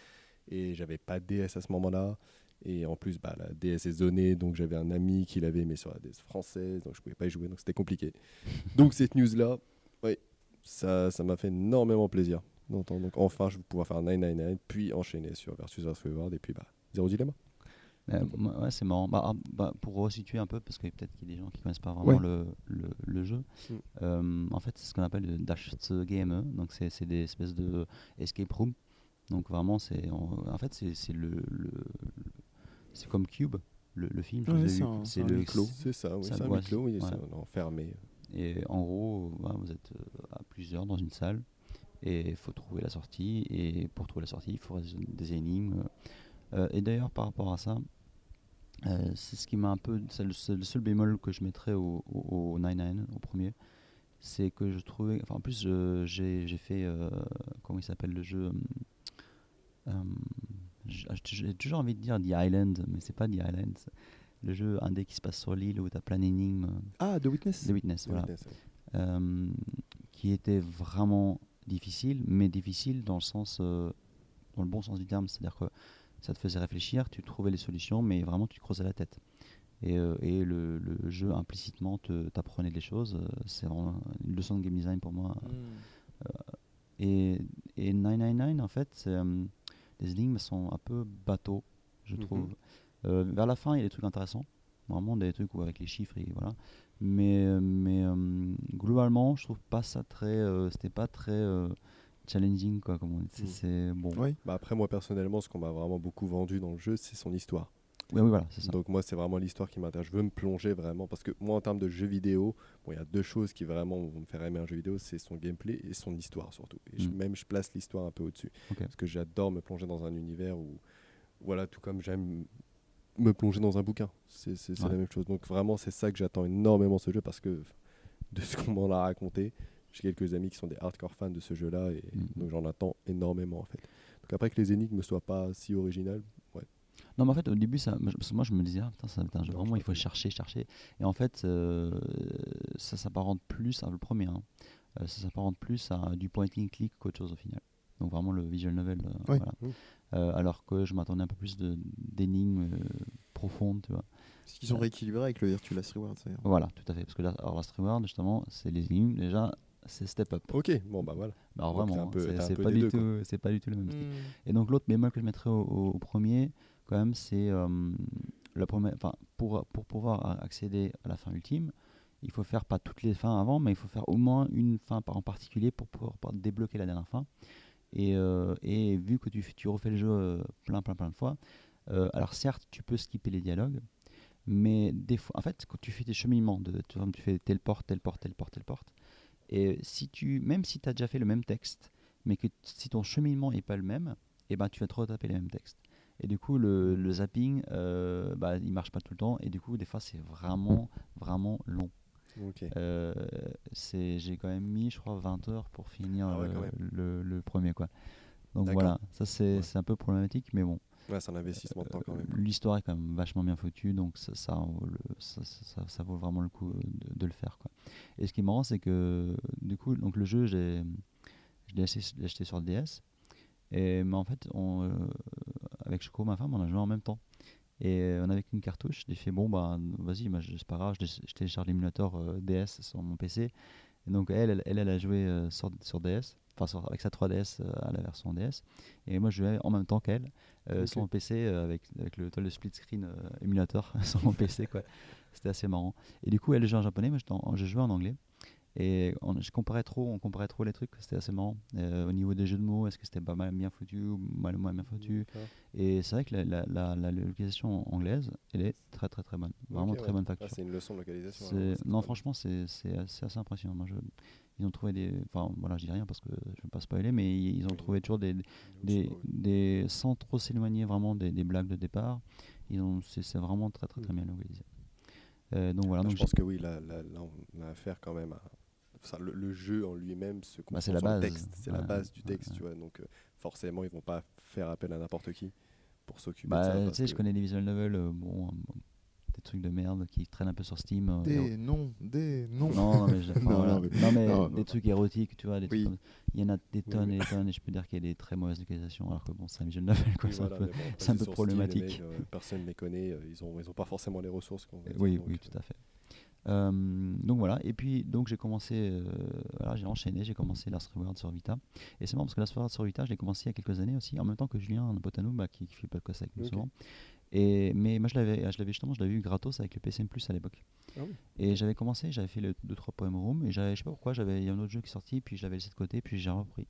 S2: et j'avais pas de DS à ce moment-là. Et en plus bah la DS est zonée, donc j'avais un ami qui l'avait mais sur la DS française, donc je pouvais pas y jouer, donc c'était compliqué. donc cette news là, oui, ça ça m'a fait énormément plaisir. d'entendre. Donc enfin je vais pouvoir faire 999 puis enchaîner sur Versus Last Reward et puis bah zéro dilemma.
S3: Euh, ouais, c'est marrant. Bah, ah, bah, pour resituer un peu, parce que peut-être qu'il y a des gens qui connaissent pas vraiment
S1: Ouais.
S3: le, le, le jeu.
S2: Mm.
S3: Euh, en fait, c'est ce qu'on appelle le Dash Game. Donc, c'est des espèces de escape room. Donc, vraiment, c'est en, en fait, c'est c'est le, le- c'est comme Cube, le, le film.
S1: Ouais, c'est
S3: le
S1: clos.
S2: C'est ça, oui,
S3: Ça
S2: c'est un clos, oui,
S3: ouais.
S2: c'est un enfermé.
S3: Et en gros, vous êtes euh, à plusieurs dans une salle. Et il faut trouver la sortie. Et pour trouver la sortie, il faut résoudre des énigmes. Euh, et d'ailleurs, par rapport à ça, euh, c'est ce qui m'a un peu. C'est le, seul- le seul bémol que je mettrais au, au, au 99, au premier. C'est que je trouvais. Enfin, en plus, j'ai fait. euh, comment il s'appelle le jeu euh, j- J'ai toujours envie de dire The Island, mais c'est pas The Island. Le jeu indé qui se passe sur l'île où tu as plein d'énigmes.
S1: Ah, The Witness.
S3: The Witness, voilà.
S2: Witness, ouais.
S3: Euh, qui était vraiment difficile, mais difficile dans le sens, euh, dans le bon sens du terme, c'est-à-dire que ça te faisait réfléchir, tu trouvais les solutions, mais vraiment tu te creusais la tête. Et, euh, et le, le jeu implicitement te- t'apprenait des choses. C'est vraiment une leçon de game design pour moi.
S1: Hmm.
S3: Et, et 999, en fait, c'est, les énigmes sont un peu bateaux, je
S2: Mhm.
S3: trouve. Euh, vers la fin, il y a des trucs intéressants. Vraiment des trucs où avec les chiffres, et voilà. Mais, mais euh, globalement, je trouve pas ça très. euh, C'était pas très euh, challenging, quoi. Comme on dit. C'est-
S2: Mhm.
S3: C'est bon.
S1: Oui.
S2: Bah après, moi personnellement, ce qu'on m'a vraiment beaucoup vendu dans le jeu, c'est son histoire.
S3: Oui, oui, voilà, c'est ça.
S2: Donc moi, c'est vraiment l'histoire qui m'intéresse. Je veux me plonger vraiment parce que moi, en termes de jeux vidéo, bon, il y a deux choses qui vraiment vont me faire aimer un jeu vidéo, c'est son gameplay et son histoire surtout. Et je-
S3: Mm.
S2: même, je place l'histoire un peu au-dessus parce que j'adore me plonger dans un univers où, voilà, tout comme j'aime me plonger dans un bouquin. C'est
S3: Ouais.
S2: la même chose. Donc vraiment, c'est ça que j'attends énormément ce jeu parce que de ce qu'on m'en a raconté, j'ai quelques amis qui sont des hardcore fans de ce jeu-là et
S3: Mm.
S2: donc j'en attends énormément en fait. Donc après que les énigmes ne soient pas si originales.
S3: Non, mais en fait, au début, ça, moi, je- parce que moi, je me disais, ah, putain, ça va être un jeu,
S2: Non,
S3: vraiment, il faut chercher, chercher. Et en fait, euh, ça s'apparente plus, à le premier, hein, euh, ça s'apparente plus à du point and click qu'autre chose au final. Donc vraiment le visual novel. euh,
S1: Oui.
S3: voilà.
S2: Mm.
S3: Euh, alors que je m'attendais un peu plus de- d'énigmes euh, profondes, tu vois.
S1: Parce qu'ils sont rééquilibrés avec le Virtual Last Reward. c'est-
S3: Voilà, tout à fait. Parce que là, alors, Last Reward, justement, c'est les énigmes, déjà, c'est step up.
S2: Ok, bon bah voilà.
S3: Mais Alors vraiment, hein, c'est- pas, du
S2: deux,
S3: tout- c'est pas du tout le même style.
S1: Hmm.
S3: Et donc l'autre bémol que je mettrais au, au- au premier, quand même, c'est euh, le premier. Enfin, pour pour pouvoir accéder à la fin ultime, il faut faire pas toutes les fins avant, mais il faut faire au moins une fin en particulier pour pouvoir débloquer la dernière fin. Et, euh, et vu que tu, refais le jeu euh, plein plein plein de fois, alors certes, tu peux skipper les dialogues, mais des fois, en fait, quand tu fais tes cheminements, de, tu, tu fais telle porte, telle porte, telle porte, telle porte, et si tu, même si tu as déjà fait le même texte, mais que si ton cheminement n'est pas le même, et ben tu vas te retaper les mêmes textes. Et du coup, le, le zapping, euh, bah, il marche pas tout le temps, et du coup, des fois, c'est vraiment, vraiment long.
S2: Ok.
S3: Euh, j'ai quand même mis, je crois, 20 heures pour finir
S2: Ah ouais,
S3: le, premier, quoi. Donc voilà, ça c'est,
S2: Ouais.
S3: un peu problématique, mais bon.
S2: Ouais, c'est un investissement de temps quand même.
S3: Euh, L'histoire est quand même vachement bien foutue, donc ça, ça, ça, ça- ça- ça vaut vraiment le coup euh, de, de le faire. Quoi. Et ce qui est marrant, c'est que du coup, donc le jeu, je l'ai acheté, acheté sur le DS, et, mais en fait, on, euh, avec Choco, ma femme, on a joué en même temps. Et euh, on avait qu'une cartouche, j'ai fait bon, bah vas-y, bah, c'est pas grave, je, télécharge l'émulateur euh, DS sur mon PC. Et donc elle, elle, elle, elle a joué euh, sur, sur DS, enfin avec sa 3DS euh, à la version DS. Et moi je jouais en même temps qu'elle sur mon PC avec, avec le, le split screen émulateur sur mon PC. quoi. C'était assez marrant. Et du coup elle jouait en japonais, moi je jouais en anglais. Et on, je comparais trop, on comparait trop les trucs, c'était assez marrant. Euh, au niveau des jeux de mots, est-ce que c'était pas mal bien foutu ou mal moins bien foutu? Et c'est vrai que la, la, la, la localisation anglaise, elle est très très très bonne. Vraiment très
S2: ouais.
S3: bonne
S2: Ah,
S3: facture.
S2: c'est une leçon de localisation.
S3: C'est non, franchement, c'est assez, assez impressionnant. Moi, je, ils ont trouvé des. Enfin, voilà, je dis rien parce que je ne veux pas spoiler, mais ils, ont
S2: Oui.
S3: trouvé toujours des, des, sans trop s'éloigner vraiment des, des blagues de départ. C'est vraiment très très très
S2: Mm.
S3: bien localisé. Euh, donc voilà.
S2: Ah,
S3: Donc
S2: je pense que oui, là, là, là, on a affaire quand même à. Le, le jeu en lui-même se
S3: Bah, c'est la base.
S2: texte. C'est la base du texte,
S3: ouais.
S2: tu vois. Donc, euh, forcément, ils vont pas faire appel à n'importe qui pour s'occuper
S3: bah,
S2: de ça.
S3: tu sais, je connais les visual novels, euh, bon, euh, des trucs de merde qui traînent un peu sur Steam. euh, et-
S1: Des noms, des noms.
S3: Non, non, mais, je- enfin,
S1: Non,
S3: voilà.
S1: non, mais-
S3: Non, mais
S1: non,
S3: des
S1: non.
S3: trucs érotiques, tu vois, des
S1: Oui.
S3: trucs comme- il y en a des tonnes
S2: oui.
S3: et des tonnes, et je peux dire qu'il y a des très mauvaises localisations, alors que bon, c'est un visual novel, quoi,
S2: Oui,
S3: c'est un peu-
S2: bon,
S3: c'est un peu
S2: sur Steam, les
S3: problématique.
S2: mecs, euh, personne ne les connaît. euh, Ils ont, ils ont pas forcément les ressources. qu'on dire,
S3: Oui,
S2: donc,
S3: oui, tout à fait. Euh, donc voilà, et puis donc j'ai commencé, euh, voilà, j'ai enchaîné, j'ai commencé Last Reward sur Vita. Et c'est marrant parce que Last Reward sur Vita, je l'ai commencé il y a quelques années aussi, en même temps que Julien, un pote à nous, bah, qui, qui fait podcast avec nous souvent. Et, mais moi je l'avais, je l'avais justement, je l'avais eu gratos avec le PCM Plus à l'époque.
S2: Ah oui.
S3: Et j'avais commencé, j'avais fait le 2-3 poèmes room, et j'avais, je sais pas pourquoi, j'avais, il y a un autre jeu qui est sorti, puis je l'avais laissé de côté, puis j'ai repris.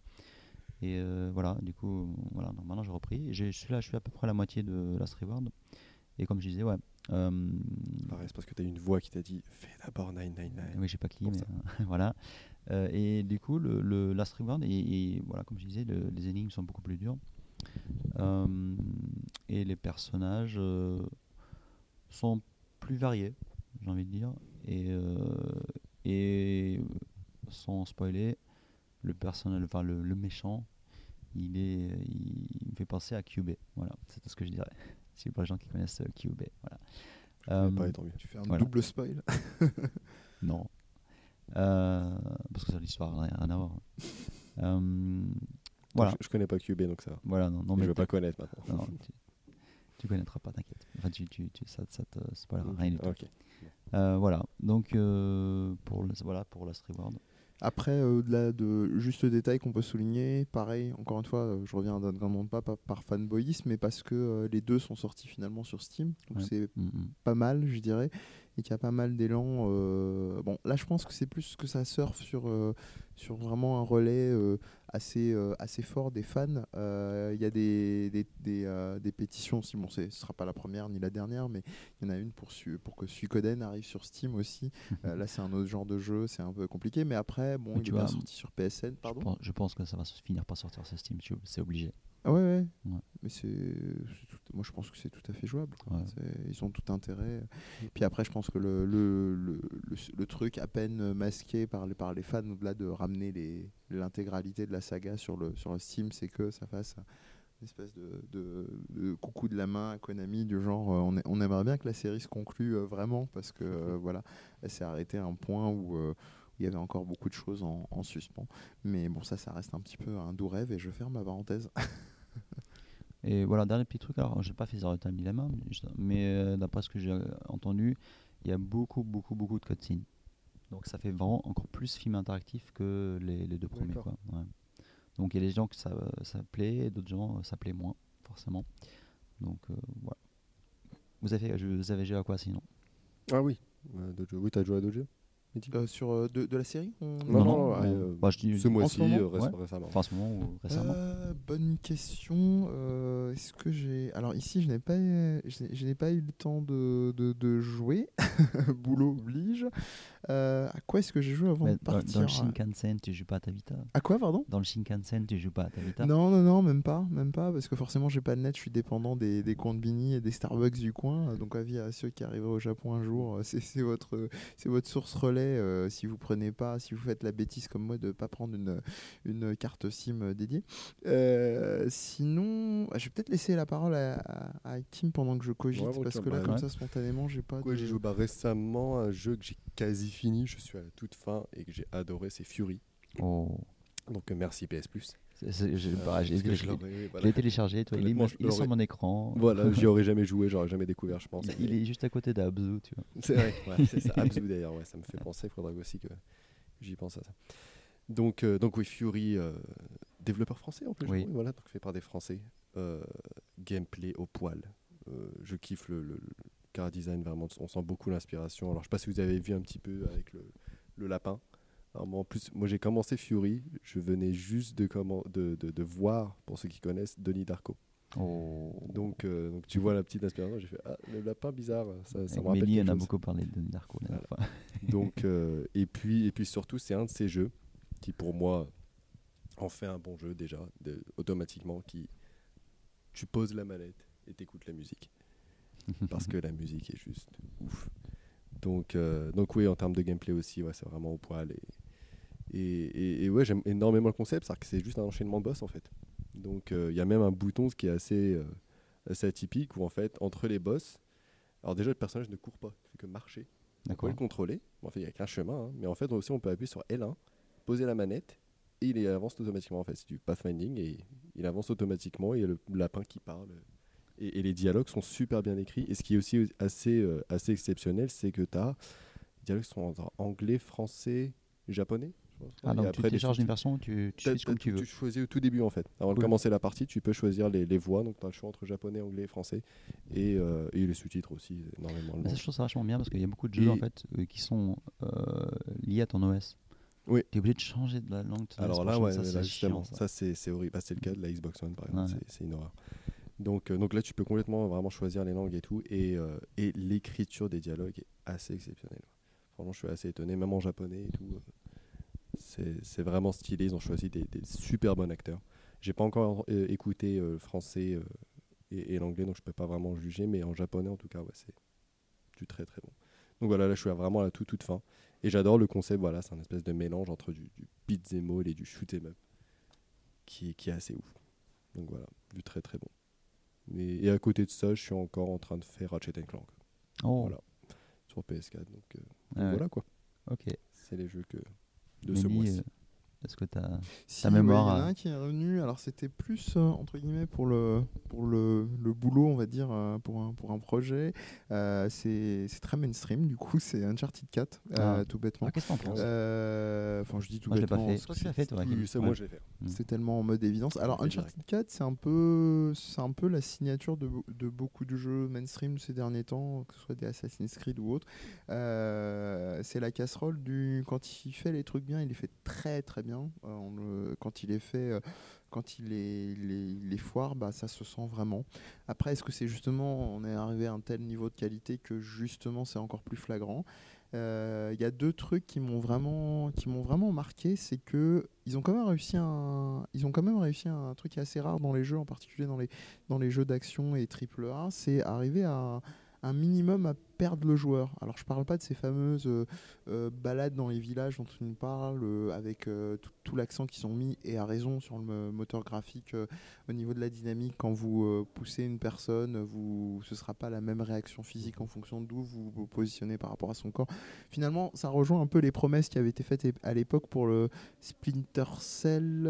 S3: Et euh, voilà, du coup, voilà, donc maintenant j'ai repris. Je, suis là, je suis à peu près à la moitié de Last Reward. Et comme je disais, ouais. euh,
S2: Pareil, c'est parce que tu as une voix qui t'a dit fais d'abord 999.
S3: oui, j'ai pas cliqué,
S2: pour
S3: mais voilà. Euh, et du coup, le, le Last Reward, et, et voilà, comme je disais, le- les énigmes sont beaucoup plus dures. Euh, et les personnages sont plus variés, j'ai envie de dire. Et, et sans spoiler, le personnage, enfin le, le méchant, il est, il, me fait penser à QB. Voilà, c'est tout ce que je dirais. Si pour les gens qui connaissent euh, QB, voilà. Euh,
S2: Pas, et tant mieux.
S1: Tu fais un
S3: Voilà.
S1: double spoil.
S3: non. Euh, parce que ça, l'histoire rien à voir. Euh, voilà.
S2: Je, je connais pas QB donc ça. va.
S3: Voilà, non, non
S2: je
S3: mais
S2: veux pas connaître maintenant.
S3: non, tu, tu connaîtras pas, t'inquiète. Enfin, tu, tu, tu- ça, ça te spoilera rien du tout. Euh, voilà, donc euh, pour, le- voilà, pour Last Reward.
S1: Après, euh, au-delà de juste le détail qu'on peut souligner, pareil, encore une fois, euh, je reviens d'un grand nombre pas par, par fanboyisme, mais parce que euh, les deux sont sortis finalement sur Steam, donc
S3: Ouais.
S1: c'est
S3: Mm, mm.
S1: pas mal, je dirais, et qu'il y a pas mal d'élan. euh, Bon, là, je pense que c'est plus que ça surfe sur, euh, sur vraiment un relais euh, assez, assez fort des fans. Il y a des, des, des, des pétitions aussi, bon, ce sera pas la première ni la dernière, mais il y en a une pour, Su- pour que Suikoden arrive sur Steam aussi. Euh, là, c'est un autre genre de jeu, c'est un peu compliqué, mais après, bon,
S3: Mais
S1: il
S3: tu
S1: est bien sorti sur PSN,
S3: Je
S1: pardon.
S3: pense, je pense que ça va se finir par sortir sur Steam, c'est obligé.
S1: Ah ouais, ouais.
S3: Ouais.
S1: Mais c'est, moi je pense que c'est tout à fait jouable. quoi.
S3: Ouais.
S1: C'est- Ils ont tout intérêt. Puis après, je pense que le, le, le, le- truc à peine masqué par les, par les fans, au-delà de ramener les, l'intégralité de la saga sur le, sur le Steam, c'est que ça fasse une espèce de, de, de coucou de la main à Konami, du genre euh, on, est- on aimerait bien que la série se conclue euh, vraiment, parce que euh, voilà, elle s'est arrêtée à un point où. euh, où il y avait encore beaucoup de choses en, en suspens. Mais bon, ça, ça reste un petit peu un doux rêve et je ferme ma parenthèse.
S3: Et voilà, dernier petit truc, alors j'ai pas fait Zero Time Dilemma, mais euh, d'après ce que j'ai entendu, il y a beaucoup, beaucoup, beaucoup de cutscenes. Donc ça fait vraiment encore plus film interactif que les, les deux premiers.
S2: D'accord.
S3: Quoi. Ouais. Donc il y a des gens que ça, ça plaît, et d'autres gens euh, ça plaît moins, forcément. Donc euh, voilà. Vous avez, je- vous avez joué à quoi sinon?
S2: Ah oui. Euh, Dojo. Oui, t'as joué à Dojo
S1: Euh, sur euh, de, de la série on-
S2: Non, non,
S3: euh,
S2: euh,
S3: bah, je dis-
S2: Ce mois-ci, euh, réc-
S3: ouais.
S2: récemment.
S3: Enfin, en ce moment ou récemment
S1: Euh, bonne question. Euh, Est-ce que j'ai alors ici je n'ai pas je n'ai- je n'ai pas eu le temps de, de, de jouer. Boulot oblige. Euh, à quoi est-ce que j'ai joué avant
S3: Mais
S1: de
S3: dans,
S1: partir
S3: dans le Shinkansen, tu joues pas à ta Vita
S1: À quoi pardon?
S3: Dans le Shinkansen, tu joues pas à ta Vita
S1: Non non non même pas même pas parce que forcément j'ai pas de net. Je suis dépendant des, des comptes Bini et des Starbucks du coin. Donc avis à ceux qui arriveraient au Japon un jour, euh, c'est votre c'est votre source relais. euh, si vous prenez pas si vous faites la bêtise comme moi de pas prendre une une carte SIM euh, dédiée. Euh, sinon, ah, je vais peut-être laisser la parole à, à, à Kim pendant que je cogite, parce que là, comme ça, spontanément, j'ai pas.
S2: Quoi,
S1: de-
S2: j'ai joué bah, récemment à un jeu que j'ai quasi fini. Je suis à la toute fin et que j'ai adoré, c'est Fury.
S3: Oh.
S2: Donc euh, merci PS Plus.
S3: Je-
S2: Euh,
S3: bah, je-
S2: je
S3: je
S2: l'aurais-
S3: l'ai
S2: voilà.
S3: téléchargé, toi, il est, il sur mon écran.
S2: Voilà, j'y aurais jamais joué, j'aurais jamais découvert, je pense.
S3: Il, est juste à côté d'Abzu, tu vois.
S2: C'est vrai, ouais, c'est ça. Abzu d'ailleurs, ouais, ça me fait penser, il faudra aussi que j'y pense à ça. Donc, euh, donc oui, Fury, euh, développeur français en plus, je
S3: Oui.
S2: crois, voilà, donc fait par des Français. Euh, gameplay au poil. Je kiffe le car design, vraiment, on sent beaucoup l'inspiration. Alors, je sais pas si vous avez vu un petit peu avec le, le lapin. Alors, moi, en plus, moi j'ai commencé Fury, je venais juste de, comment, de, de, de voir, pour ceux qui connaissent, Denis Darko.
S3: Oh.
S2: Donc, euh, donc tu vois la petite inspiration, j'ai fait Ah, le lapin bizarre, ça, ça me rappelle.
S3: Mélie, a beaucoup parlé de Darko dernière fois.
S2: Donc, euh, et, puis, et puis surtout, c'est un de ces jeux qui, pour moi, en fait un bon jeu déjà, de- automatiquement, qui tu poses la manette et t'écoutes la musique. Parce que la musique est juste ouf. Donc, euh, donc oui, en termes de gameplay aussi, ouais, c'est vraiment au poil. Et, et, et- et ouais, j'aime énormément le concept, c'est-à-dire que c'est juste un enchaînement de boss en fait. Donc euh, il y a même un bouton ce qui est assez, euh, assez atypique où en fait, entre les boss, alors déjà le personnage ne court pas, il fait que marcher. On peut le contrôler. Bon, en fait, il n'y a qu'un chemin. hein. Mais en fait, aussi, on peut appuyer sur L1, poser la manette, et il avance automatiquement. En fait, c'est du pathfinding, et il avance automatiquement, et il y a le lapin qui parle. Et, et les dialogues sont super bien écrits. Et ce qui est aussi assez, euh, assez exceptionnel, c'est que tu as. Les dialogues sont en anglais, français, japonais.
S3: Ah, donc tu télécharges une version, tu, tu switches comme tu veux.
S2: choisis au tout début en fait. Avant de commencer la partie, tu peux choisir les, les voix. Donc tu as le choix entre japonais, anglais et français. Et, euh, et les sous-titres aussi, énormément.
S3: Ça, je trouve ça vachement bien parce qu'il y a beaucoup de
S2: Et-
S3: jeux en fait euh, qui sont euh, liés à ton OS.
S2: Oui.
S3: Tu es obligé de changer de la langue. de
S2: Alors là, ouais,
S3: ça,
S2: là, justement,
S3: chiant, ça.
S2: ça, c'est horrible. Ah, c'est le cas de la Xbox One par exemple,
S3: Ouais.
S2: c'est une horreur. Donc, euh, donc là, tu peux complètement vraiment choisir les langues et tout. Et, euh, et l'écriture des dialogues est assez exceptionnelle. Franchement, je suis assez étonné, même en japonais et tout. euh, c'est vraiment stylé. Ils ont choisi des, super bons acteurs. J'ai pas encore écouté le français et, et l'anglais, donc je peux pas vraiment juger. Mais en japonais, en tout cas, ouais, c'est du très très bon. Donc voilà, là, je suis vraiment à la toute toute fin. Et j'adore le concept. Voilà, c'est un espèce de mélange entre du, du beat'em all et du shoot'em up, qui, qui est assez ouf. Donc voilà, du très très bon. Mais, et à côté de ça, je suis encore en train de faire Ratchet Clank
S3: Oh,
S2: Voilà. sur PS4. Donc, euh,
S3: ouais,
S2: voilà quoi.
S3: ok.
S2: C'est les jeux que de ce mois-ci.
S3: Est-ce que tu as.
S1: Si,
S3: Ta mémoire,
S1: Il y en a
S3: euh,
S1: un qui est revenu. Alors c'était plus euh, entre guillemets pour le pour le, le boulot, on va dire, euh, pour un pour un projet. Euh, c'est très mainstream. Du coup, c'est Uncharted 4, euh,
S3: Ah.
S1: tout bêtement.
S3: Ah, Qu'est-ce que penses
S1: Euh, Enfin, je dis tout
S3: Moi, je l'ai pas
S1: bêtement.
S3: fait. fait, toi,
S2: Oui, ça,
S3: Ouais.
S2: moi je l'ai fait.
S1: C'est tellement en mode évidence. Alors Uncharted 4, c'est un peu, un peu la signature de, de beaucoup de jeux mainstream ces derniers temps, que ce soit des Assassin's Creed ou autres. Euh, c'est la casserole du quand il fait les trucs bien, il les fait très très bien. Euh, quand il est fait, euh, quand il est, foire, bah ça se sent vraiment. Après, est-ce que c'est justement, on est arrivé à un tel niveau de qualité que justement c'est encore plus flagrant? Euh, Il y a deux trucs qui m'ont vraiment, vraiment marqué, c'est que ils ont quand même réussi un, ils ont quand même réussi un truc assez rare dans les jeux, en particulier dans les, dans les jeux d'action et triple A, c'est arriver à un minimum à perdre le joueur. Alors je parle pas de ces fameuses euh, euh, balades dans les villages dont tu nous parles, euh, avec euh, tout, tout l'accent qu'ils ont mis, et à raison, sur le mo- moteur graphique, au niveau de la dynamique, quand vous poussez une personne, vous, ce sera pas la même réaction physique en fonction d'où vous vous positionnez par rapport à son corps. Finalement, ça rejoint un peu les promesses qui avaient été faites à l'époque pour le Splinter Cell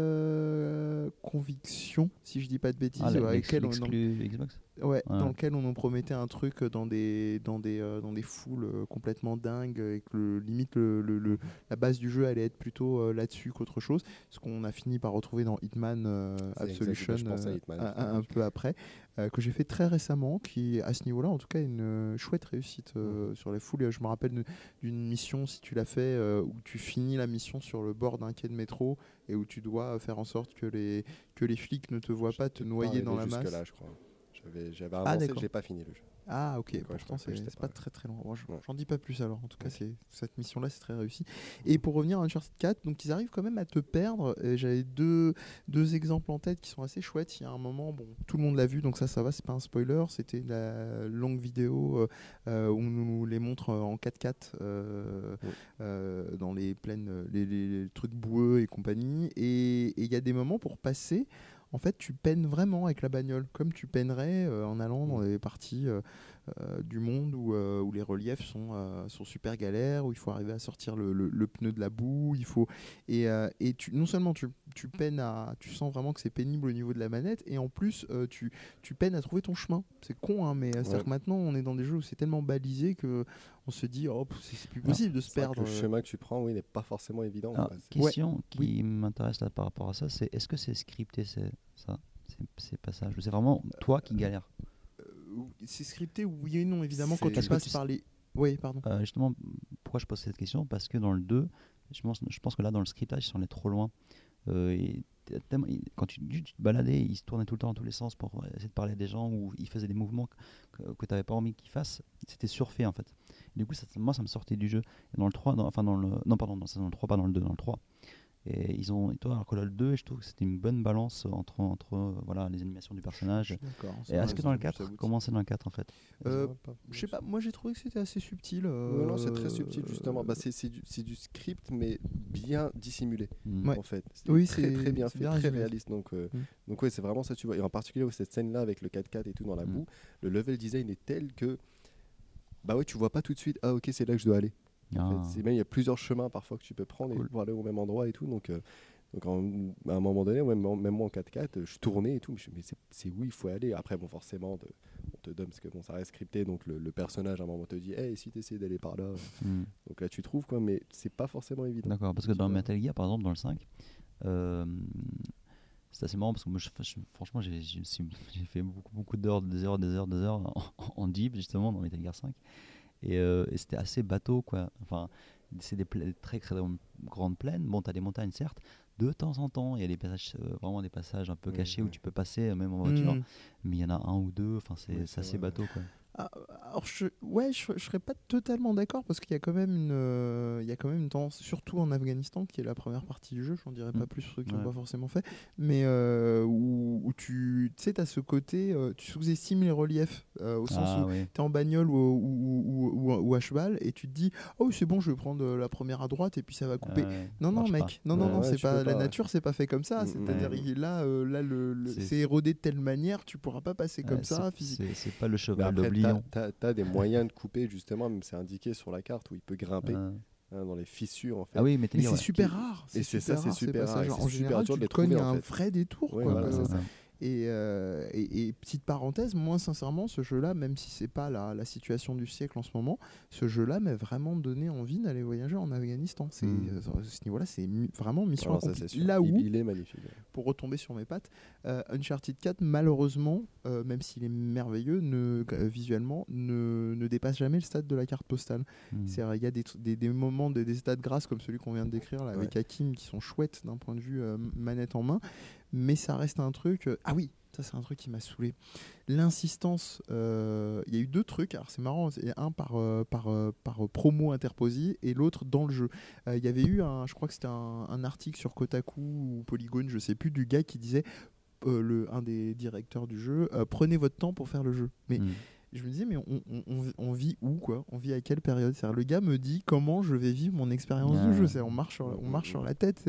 S1: Conviction, si je dis pas de bêtises,
S3: Ah, la-
S1: avec
S3: l'ex-
S1: lequel on-
S3: l'exclu Xbox?
S1: Ouais,
S3: Ouais.
S1: dans lequel on nous promettait un truc dans des, dans des, euh, dans des foules euh, complètement dingues et que le, limite le, le- le- la base du jeu allait être plutôt euh, là-dessus qu'autre chose. Ce qu'on a fini par retrouver dans Hitman euh, Absolution
S2: exact,
S1: euh,
S2: Hitman,
S1: un, un- un
S2: finalement.
S1: peu après, euh, que j'ai fait très récemment, qui à ce niveau-là en tout cas une euh, chouette réussite euh, sur les foules. Je me rappelle d'une mission, si tu l'as fait, euh, où tu finis la mission sur le bord d'un quai de métro et où tu dois faire en sorte que les, que les flics ne te voient pas te noyer dans la masse.
S2: jusque-là, je crois. J'avais,
S1: Ah,
S2: avancé,
S1: d'accord.
S2: j'ai pas fini le jeu.
S1: Ah ok,
S2: je
S1: pourtant c'est pas
S2: pas-
S1: très très
S2: Ouais.
S1: J'en dis pas plus alors, en tout cas cette mission-là c'est très réussi. Et pour revenir à Uncharted 4, donc ils arrivent quand même à te perdre. J'avais deux, deux exemples en tête qui sont assez chouettes. Il y a un moment, bon, tout le monde l'a vu, donc ça ça va, c'est pas un spoiler. C'était la longue vidéo euh, euh, où on nous les montre en 4x4 euh, euh, dans les plaines, les, les- les trucs boueux et compagnie. Et il y a des moments pour passer en fait, tu peines vraiment avec la bagnole, comme tu peinerais euh, en allant dans les parties euh, du monde où, euh, où les reliefs sont, euh, sont super galères, où il faut arriver à sortir le, le- le pneu de la boue, il faut et, euh, et tu, non seulement tu, tu peines à, tu sens vraiment que c'est pénible au niveau de la manette, et en plus euh, tu, tu peines à trouver ton chemin. C'est con, hein, mais c'est-à-dire que maintenant on est dans des jeux où c'est tellement balisé que on se dit oh c'est c'est plus possible de se
S2: C'est
S1: perdre.
S2: Le chemin que tu prends, oui, n'est pas forcément évident.
S3: Alors.
S2: C'est-
S3: question qui m'intéresse là par rapport à ça, c'est est-ce que c'est scripté c'est ça C'est- Ces passages C'est vraiment toi qui galères
S1: Euh, c'est scripté oui et non évidemment quand tu
S3: que
S1: passes
S3: tu-
S1: par les. Oui, pardon.
S3: Euh, Justement, pourquoi je pose cette question? Parce que dans le 2, je pense, je pense que là, dans le scriptage, ils sont allés trop loin. Euh, et quand tu, tu te baladais, ils se tournaient tout le temps dans tous les sens pour essayer de parler à des gens ou ils faisaient des mouvements que, tu n'avais pas envie qu'ils fassent. C'était surfait en fait. Et du coup, ça, moi, ça me sortait du jeu. Et dans le 3, dans- enfin dans le. Non, pardon, dans, dans le 3, pas dans le 2, dans le 3. Et ils ont. et toi, alors que le 2, je trouve que c'était une bonne balance entre, entre euh, voilà, les animations du personnage. Et est-ce que dans le 4,
S1: comment
S3: c'est dans le 4 en fait?
S1: Euh, Je sais pas, moi j'ai trouvé que c'était assez subtil.
S2: Non, c'est
S1: euh,
S2: très subtil justement. Bah, c'est, c'est du, c'est du script, mais bien dissimulé
S3: Hmm.
S2: En fait. C'est
S1: Oui,
S2: très
S1: c'est-
S2: très bien
S1: c'est
S2: fait,
S1: bien
S2: très réaliste. Donc, euh,
S1: Mm.
S2: donc ouais, c'est vraiment ça tu vois. Et en particulier cette scène-là avec le 4x4 et tout dans la
S3: Mm.
S2: boue, le level design est tel que bah ouais, tu vois pas tout de suite. Ah ok, c'est là que je dois aller. En
S3: Ah.
S2: fait, c'est même il y a plusieurs chemins parfois que tu peux prendre
S3: Cool.
S2: et pour aller au même endroit et tout. Donc, euh, donc en- à un moment donné, même, même moi en 4x4, je tournais et tout. Mais, c'est, où il faut aller? Après, bon, forcément, de- on te donne parce que bon, ça reste scripté. Donc le, le personnage à un moment te dit, hey, si tu essaies d'aller par là.
S3: Hmm.
S2: Donc là, tu trouves quoi, mais c'est pas forcément évident.
S3: D'accord, parce que dans. Metal Gear, par exemple, dans le 5, euh, c'est assez marrant parce que moi, je- je- franchement, j'ai fait beaucoup, beaucoup d'heures, des heures, des heures, des heures en, en Jeep, justement, dans Metal Gear 5. Et, euh, et c'était assez bateau, quoi. Enfin, c'est des, très, très grandes plaines. Bon, t'as des montagnes, certes. de temps en temps, il y a des passages, euh, vraiment des passages un peu
S2: Oui,
S3: cachés où
S2: oui.
S3: tu peux passer, euh, même en voiture,
S1: Hmm.
S3: mais il y en a un ou deux, enfin, c'est
S2: Oui,
S3: assez
S2: vrai,
S3: bateau, quoi.
S1: Ah, Alors, je, ouais, je, je serais pas totalement d'accord parce qu'il y a quand même une, euh, il y a quand même une tendance, surtout en Afghanistan, qui est la première partie du jeu. J'en dirais pas
S3: Mm.
S1: plus pour ceux qui n'ont
S3: Ouais.
S1: pas forcément fait, mais euh, où, où tu, tu sais, as ce côté, euh, tu sous-estimes les reliefs euh, au sens
S3: Ah,
S1: où
S3: oui.
S1: tu es en bagnole ou, ou, ou- ou- ou à cheval et tu te dis, oh c'est bon, je vais prendre la première à droite et puis ça va couper.
S3: Ouais,
S1: Non, non, mec,
S3: pas.
S1: non, non,
S2: Ouais,
S1: non,
S2: ouais,
S1: c'est pas, la
S2: pas, ouais.
S1: nature, c'est pas fait comme ça. C'est-à-dire, là, euh, là le, le-
S3: C'est-
S1: érodé de telle manière, tu pourras pas passer comme ça.
S3: c'est-
S1: physiquement.
S3: C'est pas le cheval
S2: après,
S3: d'Oblivion.
S2: t'as as, des moyens de couper, justement, même c'est indiqué sur la carte où il peut grimper
S3: Euh,
S2: hein, dans les fissures, en fait.
S3: Ah oui, mais
S1: c'est
S3: ouais.
S1: super rare.
S2: Et c'est ça, c'est super rare,
S1: En général,
S2: dur
S1: tu
S2: de les trouver,
S1: à
S2: en
S1: un vrai détour.
S2: Ouais,
S1: quoi,
S2: voilà.
S1: Et, euh, et, et petite parenthèse, moi sincèrement, ce jeu-là, même si c'est pas la, la situation du siècle en ce moment, ce jeu-là m'a vraiment donné envie d'aller voyager en Afghanistan. C'est
S3: Mm.
S1: euh, ce niveau-là, c'est mi- vraiment mission
S2: Alors,
S1: accomplie. Là où,
S2: il, il est magnifique.
S1: pour retomber sur mes pattes, euh, Uncharted 4, malheureusement, même s'il est merveilleux, ne, visuellement, ne, ne dépasse jamais le stade de la carte postale.
S3: Hmm.
S1: C'est Il y a des, tr- des, des moments, des, des états de grâce comme celui qu'on vient de décrire là, avec Hakim qui sont chouettes d'un point de vue manette en main, mais ça reste un truc. euh, ah oui, ça c'est un truc qui m'a saoulé. L'insistance, euh, il y a eu deux trucs, alors c'est marrant, c'est un par, euh, par, par promo interposé et l'autre dans le jeu. Il y avait eu, un, je crois que c'était un, article sur Kotaku ou Polygon, je sais plus, du gars qui disait. le, un des directeurs du jeu, prenez votre temps pour faire le jeu. Mais
S3: Hmm.
S1: Je me disais, mais on, on- on- vit où quoi? On vit à quelle période? Le gars me dit comment je vais vivre mon expérience de jeu. On marche, sur, on marche sur la tête.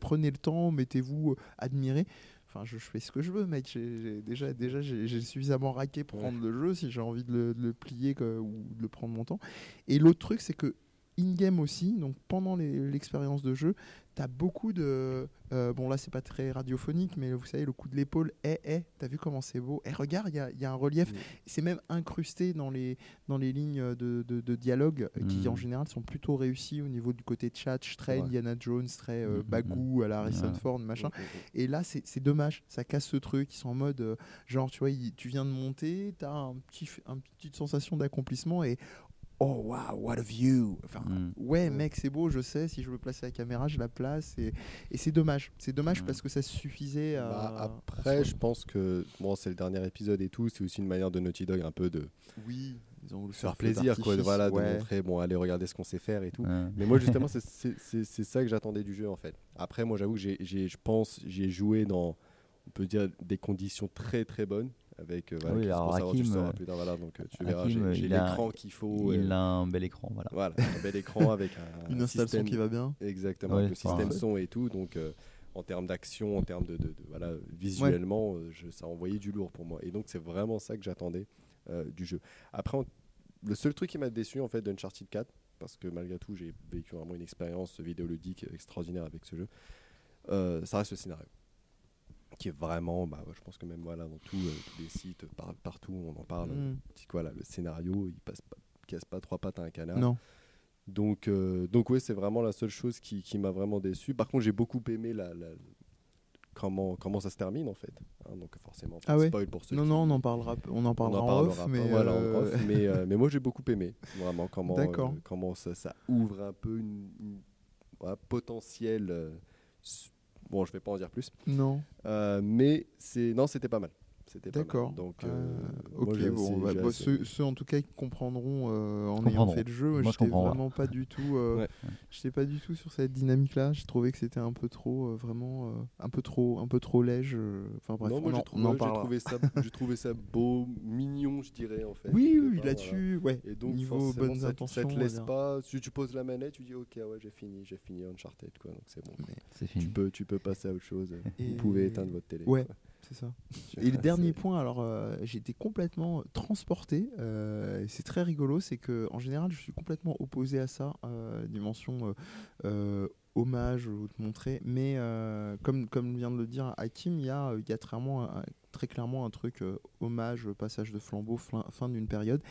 S1: Prenez le temps, mettez-vous, euh, admirez. Enfin, je, je fais ce que je veux, mec. J'ai déjà, déjà, j'ai suffisamment raqué pour
S2: Ouais.
S1: prendre le jeu si j'ai envie de le, de le plier quoi, ou de le prendre mon temps. Et l'autre truc, c'est que in-game aussi, donc pendant l'expérience de jeu, t'as beaucoup de. euh, bon, là, c'est pas très radiophonique, mais vous savez, le coup de l'épaule, eh, eh, t'as vu comment c'est beau Eh, regarde, il y a, y a un relief.
S2: Mm.
S1: C'est même incrusté dans les, dans les lignes de, de- de dialogue euh, qui,
S3: Mm.
S1: en général, sont plutôt réussies au niveau du côté Chatch, très
S2: Ouais.
S1: Indiana Jones, très euh,
S3: Mm, mm,
S1: Bagou à la Harrison
S3: Ouais.
S1: Ford, machin.
S2: Mm, mm, mm.
S1: Et là, c'est dommage, ça casse ce truc. Ils sont en mode, euh, genre, tu vois, il- tu viens de monter, t'as un petit, un petite sensation d'accomplissement et oh wow, what a view. Enfin,
S3: Mm.
S1: ouais, mec, c'est beau, je sais. Si je veux placer la caméra, je la place. Et, et c'est dommage. C'est dommage
S3: Mm.
S1: parce que ça suffisait à.
S2: Bah, après, je pense que bon, c'est le dernier épisode et tout. C'est aussi une manière de Naughty Dog un peu de
S1: Oui, ils ont voulu
S2: faire plaisir, quoi. De, voilà, de
S1: ouais.
S2: montrer, bon, allez, regardez ce qu'on sait faire et tout.
S3: Ouais.
S2: Mais moi, justement, c'est- ça que j'attendais du jeu, en fait. Après, moi, j'avoue que j'ai- j'ai- je pense, j'y ai joué dans, on peut dire, des conditions très très bonnes. Avec, euh, voilà,
S3: oui, alors Hakim,
S2: sauras
S3: euh,
S2: plus tard, voilà, donc euh, tu verras,
S3: Hakim,
S2: j'ai- j'ai
S3: il a-
S2: l'écran qu'il faut.
S3: Il
S2: euh,
S3: a un bel écran, voilà.
S2: Voilà, un bel écran avec un,
S1: Une installation
S2: système-
S1: qui va bien.
S2: Exactement,
S3: Ouais,
S2: avec le système
S3: ouais.
S2: son et tout. Donc, euh, en termes d'action, en termes de, de- de- voilà, visuellement, euh, je- ça envoyait du lourd pour moi. Et donc, c'est vraiment ça que j'attendais euh, du jeu. Après, en- le seul truc qui m'a déçu en fait d'Uncharted 4, parce que malgré tout, j'ai vécu vraiment une expérience vidéoludique extraordinaire avec ce jeu, euh, ça reste le scénario. Qui est vraiment, bah, je pense que même voilà, dans tout, euh, tous les sites, par- partout, on en parle.
S1: Mm.
S2: C'est quoi, là, le scénario, il passe pas, casse pas trois pattes à un canard.
S1: Non.
S2: Donc, euh, donc ouais, c'est vraiment la seule chose qui, qui m'a vraiment déçu. Par contre, j'ai beaucoup aimé la, la- comment, comment ça se termine en fait. Hein, donc forcément, pas
S1: Ah ouais
S2: spoil pour ceux
S1: Non,
S2: qui-
S1: non, on en parlera, on en
S2: on
S1: parlera
S2: en
S1: en
S2: parlera
S1: off, mais,
S2: voilà, en
S1: euh,
S2: off, mais, euh, mais moi j'ai beaucoup aimé vraiment comment, euh, comment ça, ça ouvre un peu une, une- voilà, potentielle. Bon, je vais pas en dire plus,
S1: non.
S2: Euh, mais c'est non, c'était pas mal.
S1: D'accord.
S2: Donc,
S1: Euh,
S2: euh, moi,
S1: ok,
S2: j'ai
S1: bon, bah, bah,
S2: assez-
S1: ceux, ceux en tout cas qui comprendront euh, en ayant fait le jeu,
S3: Moi, je
S1: vraiment pas du tout, euh,
S2: Ouais.
S1: j'étais pas du tout sur cette dynamique-là. J'ai trouvé que c'était un peu trop, euh, vraiment, euh, un peu trop, un peu trop léger. Enfin bref,
S2: non, moi j'ai
S1: on
S2: trouvé, trouvé ça, j'ai trouvé ça beau, mignon, je dirais en fait.
S1: Oui, oui, là-dessus, ouais.
S2: Et donc,
S1: niveau bonnes
S2: ça,
S1: intentions,
S2: ça te laisse pas. Si tu poses la manette, tu dis ok, ouais, j'ai fini, j'ai fini Uncharted, quoi. Donc c'est bon.
S3: C'est
S2: Tu peux, tu peux passer à autre chose. Vous pouvez éteindre votre télé.
S1: Ouais. C'est ça. Et le dernier point, alors euh, j'ai été complètement transporté. euh, c'est très rigolo, c'est que en général, je suis complètement opposé à ça, euh, dimension euh, euh, hommage ou te montrer. Mais euh, comme comme vient de le dire Hakim, il y a il y a très très clairement un truc euh, hommage, passage de flambeau, fin, d'une période.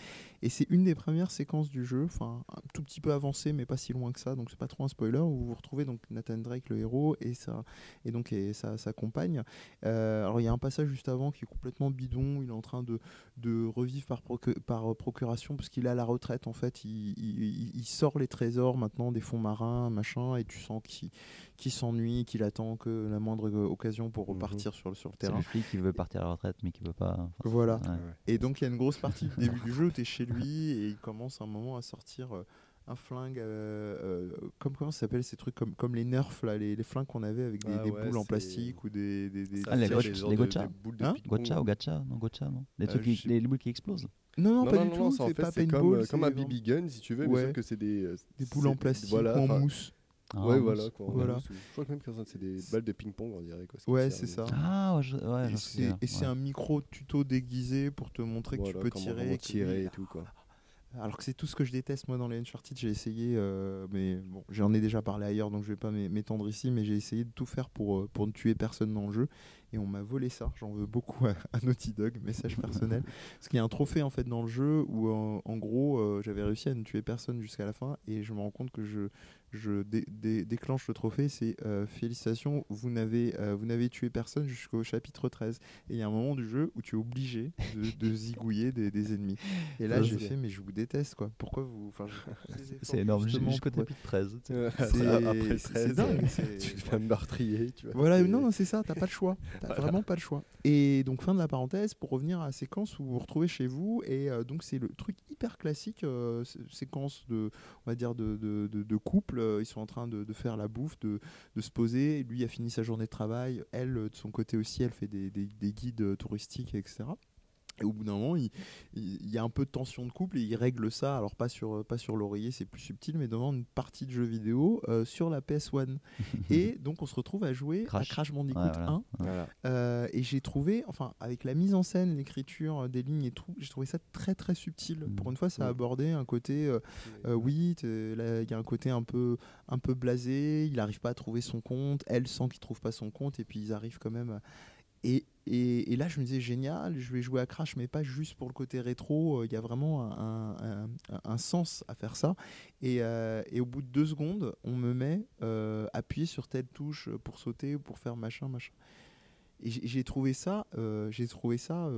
S1: Et c'est une des premières séquences du jeu, enfin un tout petit peu avancé, mais pas si loin que ça. Donc c'est pas trop un spoiler. Où vous retrouvez donc Nathan Drake, le héros, et ça et donc et sa, sa compagne. Euh, alors il y a un passage juste avant qui est complètement bidon, il est en train de, de revivre par, par procuration parce qu'il est à la retraite en fait, il- il sort les trésors maintenant des fonds marins, machin, et tu sens qu'il qui s'ennuie, qu'il attend que la moindre occasion pour
S2: Mhm.
S1: repartir sur, le- sur le
S3: C'est
S1: terrain.
S3: le flic qui veut partir à la retraite mais qui veut pas. enfin,
S1: Voilà.
S3: ouais.
S1: Et donc il y a une grosse partie du début du jeu où tu es chez lui et il commence un moment à sortir euh, un flingue, euh, euh, comme comment ça s'appelle ces trucs comme, comme les nerfs, là, les, les flingues qu'on avait avec des,
S2: Ah
S1: des
S2: ouais,
S1: boules en plastique ou des... des, des-
S3: Ah, les
S2: des
S3: les gotcha.
S2: des boules de
S1: Hein.
S3: Gotcha ou gacha Non, gotcha, non Les
S1: Euh,
S3: trucs, qui- les boules qui explosent.
S1: Non, non,
S2: Non,
S1: pas
S2: non,
S1: du
S2: non,
S1: tout, c'est
S2: en fait, comme, comme un BB gun, si tu veux, mais sauf que c'est des, euh,
S1: Des boules en plastique
S2: voilà,
S1: ou en mousse.
S3: Ah,
S2: ouais, voilà. Quoi, Je crois que même que c'est des balles de ping-pong, on dirait. Quoi,
S1: Ouais, c'est ça.
S3: Ah, ouais, je, ouais,
S1: Et c'est
S3: ouais.
S1: un micro tuto déguisé pour te montrer que tu peux tirer.
S2: tirer et tout, quoi.
S1: Alors que c'est tout ce que je déteste moi dans les Uncharted, j'ai essayé, euh, mais bon, j'en ai déjà parlé ailleurs donc je vais pas m'é- m'étendre ici, mais j'ai essayé de tout faire pour, euh, pour ne tuer personne dans le jeu et on m'a volé ça. J'en veux beaucoup à, à Naughty Dog, message personnel. Parce qu'il y a un trophée en fait dans le jeu où en, en gros euh, j'avais réussi à ne tuer personne jusqu'à la fin et je me rends compte que je, je dé- dé- déclenche le trophée, c'est euh, félicitations, vous n'avez euh, vous n'avez tué personne jusqu'au chapitre 13. Et il y a un moment du jeu où tu es obligé de, de zigouiller des, des ennemis. Et là j'ai fait mais je vous déteste quoi. Pourquoi vous enfin,
S3: C'est énorme, jusqu'au chapitre 13. tu sais.
S2: Euh,
S1: C'est-
S2: après- après le
S1: c'est
S2: 13,
S1: dingue,
S2: Tu te fais meurtrier, tu vois.
S1: Voilà, non, non, c'est ça, t'as pas le choix. T'as vraiment pas le choix. Et donc, fin de la parenthèse, pour revenir à la séquence où vous vous retrouvez chez vous, et euh, donc c'est le truc hyper classique, sé- séquence de, on va dire, de, de, de- de couple. Euh, Ils sont en train de, faire la bouffe, de, se poser. Lui a fini sa journée de travail. Elle, de son côté aussi, elle fait des guides euh, touristiques, etc. Et au bout d'un moment, il, y a un peu de tension de couple et il règle ça. Alors, pas sur, pas sur l'oreiller, c'est plus subtil, mais devant une partie de jeu vidéo euh, sur la PS1. et donc, on se retrouve à jouer
S3: Crash.
S1: à Crash Bandicoot
S3: Ouais, voilà.
S1: 1.
S2: Voilà.
S1: Euh, et j'ai trouvé, enfin, avec la mise en scène, l'écriture euh, des lignes et tout, j'ai trouvé ça très très subtil.
S3: Mhm.
S1: Pour une fois, ça a
S2: Mhm.
S1: abordé un côté, euh, euh, oui, il y a un côté un peu, un peu blasé, il n'arrive pas à trouver son compte, elle sent qu'il trouve pas son compte, et puis ils arrivent quand même. à- Et, et, et là, je me disais, génial, je vais jouer à Crash, mais pas juste pour le côté rétro, euh, il y a vraiment un, un- un- un sens à faire ça. Et, euh, et au bout de deux secondes, on me met euh, appuyer sur telle touche pour sauter, pour faire machin, machin. Et j'ai trouvé ça, euh, j'ai trouvé ça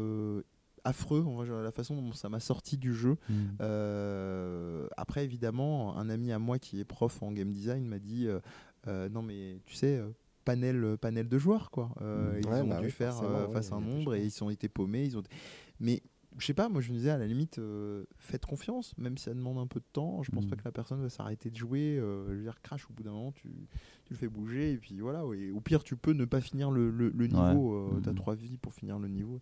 S1: affreux, on va la façon dont ça m'a sorti du jeu.
S3: Mm.
S1: Euh, après, évidemment, un ami à moi qui est prof en game design m'a dit euh, euh, non mais tu sais. Euh, Panel, panel de joueurs quoi. Euh,
S3: Mm.
S1: ils
S2: Ouais,
S1: ont
S2: bah
S1: dû
S2: oui,
S1: faire euh,
S2: ouais,
S1: face à un nombre et ils ont été paumés. Ils ont... Mais je sais pas, moi je me disais à la limite, euh, faites confiance, même si ça demande un peu de temps. Je pense
S3: Mm.
S1: pas que la personne va s'arrêter de jouer. euh, je veux dire, crash au bout d'un moment, tu, tu le fais bouger et puis voilà. Et au pire, tu peux ne pas finir le, le- le niveau. euh,
S3: Mm.
S1: T'as trois vies pour finir le niveau.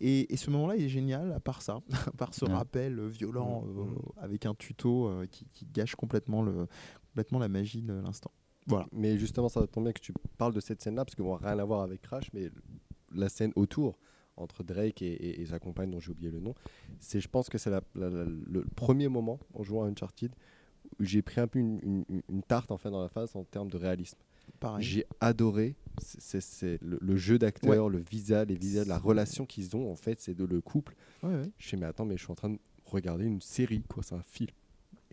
S1: Et, et ce moment-là, il est génial, à part ça, à part ce
S3: Ouais.
S1: rappel violent
S2: Mm, mm.
S1: avec un tuto qui, qui gâche complètement, le, complètement la magie de l'instant. Voilà.
S2: Mais justement, ça tombe bien que tu parles de cette scène-là, parce que bon, rien à voir avec Crash, mais la scène autour entre Drake et, et- et sa compagne, dont j'ai oublié le nom, c'est, je pense que c'est la- la- la- le premier moment en jouant à Uncharted où j'ai pris un peu une, une- une tarte en fait dans la face en termes de réalisme.
S1: Pareil.
S2: J'ai adoré c'est, le, le jeu d'acteur, le visage, les visages, la relation qu'ils ont en fait, c'est de le couple.
S1: Ouais, ouais.
S2: Je fais mais attends, mais je suis en train de regarder une série, quoi, c'est un film.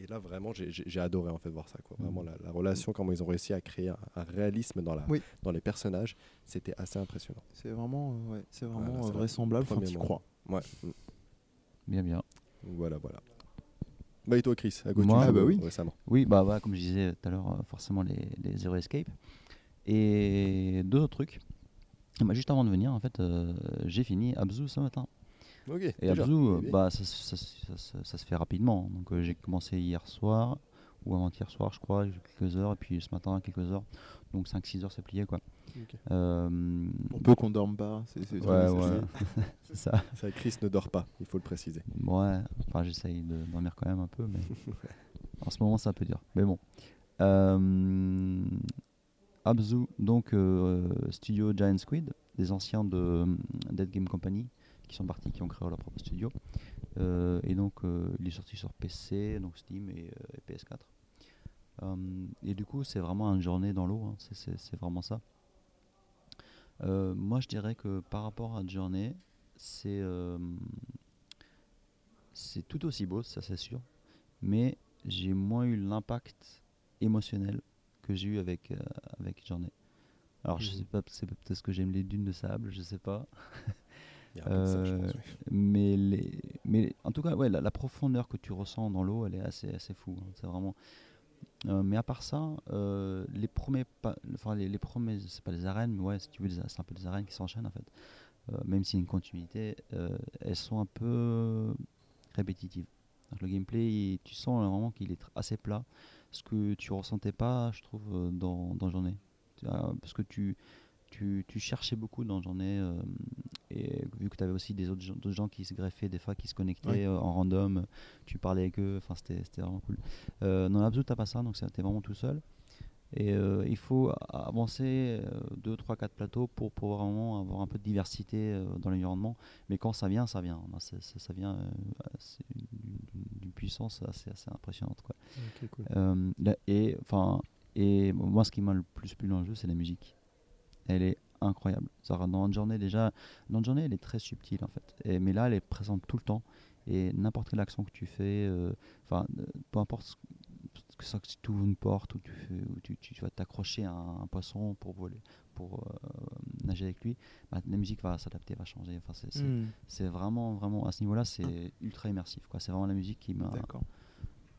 S2: Et là vraiment, j'ai, adoré en fait voir ça, quoi. Vraiment la, la relation, comment ils ont réussi à créer un, un réalisme dans la,
S1: Oui.
S2: dans les personnages, c'était assez impressionnant.
S1: C'est vraiment, euh, ouais, c'est vraiment
S2: Voilà,
S1: euh, vraisemblable tu crois.
S2: Ouais.
S3: Bien, bien.
S2: Voilà, voilà. Bah et toi, Chris, à quoi tu
S3: Moi,
S1: Ah bah oui.
S2: euh, récemment?
S3: Oui, bah, voilà, comme je disais tout à l'heure, euh, forcément les, les Zero Escape. Et deux autres trucs. Bah, juste avant de venir, en fait, euh, j'ai fini Abzu ce matin.
S2: Ok.
S3: Et
S2: déjà.
S3: Abzu, bah, ça, ça- ça- ça- ça se fait rapidement. Donc euh, j'ai commencé hier soir, ou avant-hier soir, je crois, quelques heures, et puis ce matin, quelques heures. Donc 5-6 heures, c'est plié, quoi.
S2: Ok.
S3: Euh,
S1: On peut qu'on dorme pas. C'est,
S3: ouais, ouais, c'est ça.
S2: Vrai, Chris ne dort pas, il faut le préciser.
S3: Ouais, enfin j'essaye de dormir quand même un peu, mais en ce moment c'est un peu dur. Mais bon. Euh, Abzu, donc euh, studio Giant Squid, des anciens de euh, Dead Game Company qui sont partis, qui ont créé leur propre studio. Euh, et donc euh, il est sorti sur PC, donc Steam et, euh, et PS4. Euh, et du coup c'est vraiment une journée dans l'eau, hein, c'est- c'est c'est vraiment ça. Moi je dirais que par rapport à Journey, c'est euh, c'est tout aussi beau, ça c'est sûr, mais j'ai moins eu l'impact émotionnel que j'ai eu avec, euh, avec Journey. Alors je
S2: Mhm.
S3: sais pas, c'est peut-être parce que j'aime les dunes de sable, je sais pas.
S2: Il y a un peu de ça, je
S3: Euh,
S2: pense, oui.
S3: mais, les, mais en tout cas, ouais, la, la profondeur que tu ressens dans l'eau, elle est assez, assez fou. hein. C'est vraiment. Euh, mais à part ça, euh, les premiers, enfin les, les premiers, c'est pas des arènes, mais ouais, si tu veux, c'est un peu des arènes qui s'enchaînent en fait. Euh, même s'il y a une continuité, elles sont un peu répétitives. Donc, le gameplay, il- tu sens vraiment qu'il est assez plat, ce que tu ressentais pas, je trouve, dans, dans Journée. Parce que tu, tu, tu cherchais beaucoup dans Journée, euh, et vu que tu avais aussi des autres gens, d'autres gens qui se greffaient, des fois qui se connectaient
S1: Ouais.
S3: euh, en random, tu parlais avec eux, enfin c'était c'était vraiment cool. Euh, dans l'absolu, t'as pas ça, donc t'es vraiment tout seul. Et euh, il faut a- avancer 2, 3, 4 plateaux pour pouvoir vraiment avoir un peu de diversité euh, dans l'environnement. Mais quand ça vient, ça vient. Ben, ça vient d'une- puissance assez, assez impressionnante. Quoi. La- et, et moi, ce qui m'a le plus plu dans le jeu, c'est la musique. Elle est incroyable. Dans une journée, déjà, dans une journée, elle est très subtile en fait. Et, mais là, elle est présente tout le temps. Et n'importe quelle action que tu fais, euh, enfin, euh, peu importe ce que ça que tu ouvres une porte ou tu, fais- ou tu, tu- tu vas t'accrocher à un, un poisson pour voler, pour euh, nager avec lui, bah, la musique va s'adapter, va changer. Enfin, c'est,
S1: Hmm,
S3: c'est vraiment, vraiment à ce niveau-là, c'est ultra immersif. Quoi. C'est vraiment la musique qui m'a
S1: D'accord.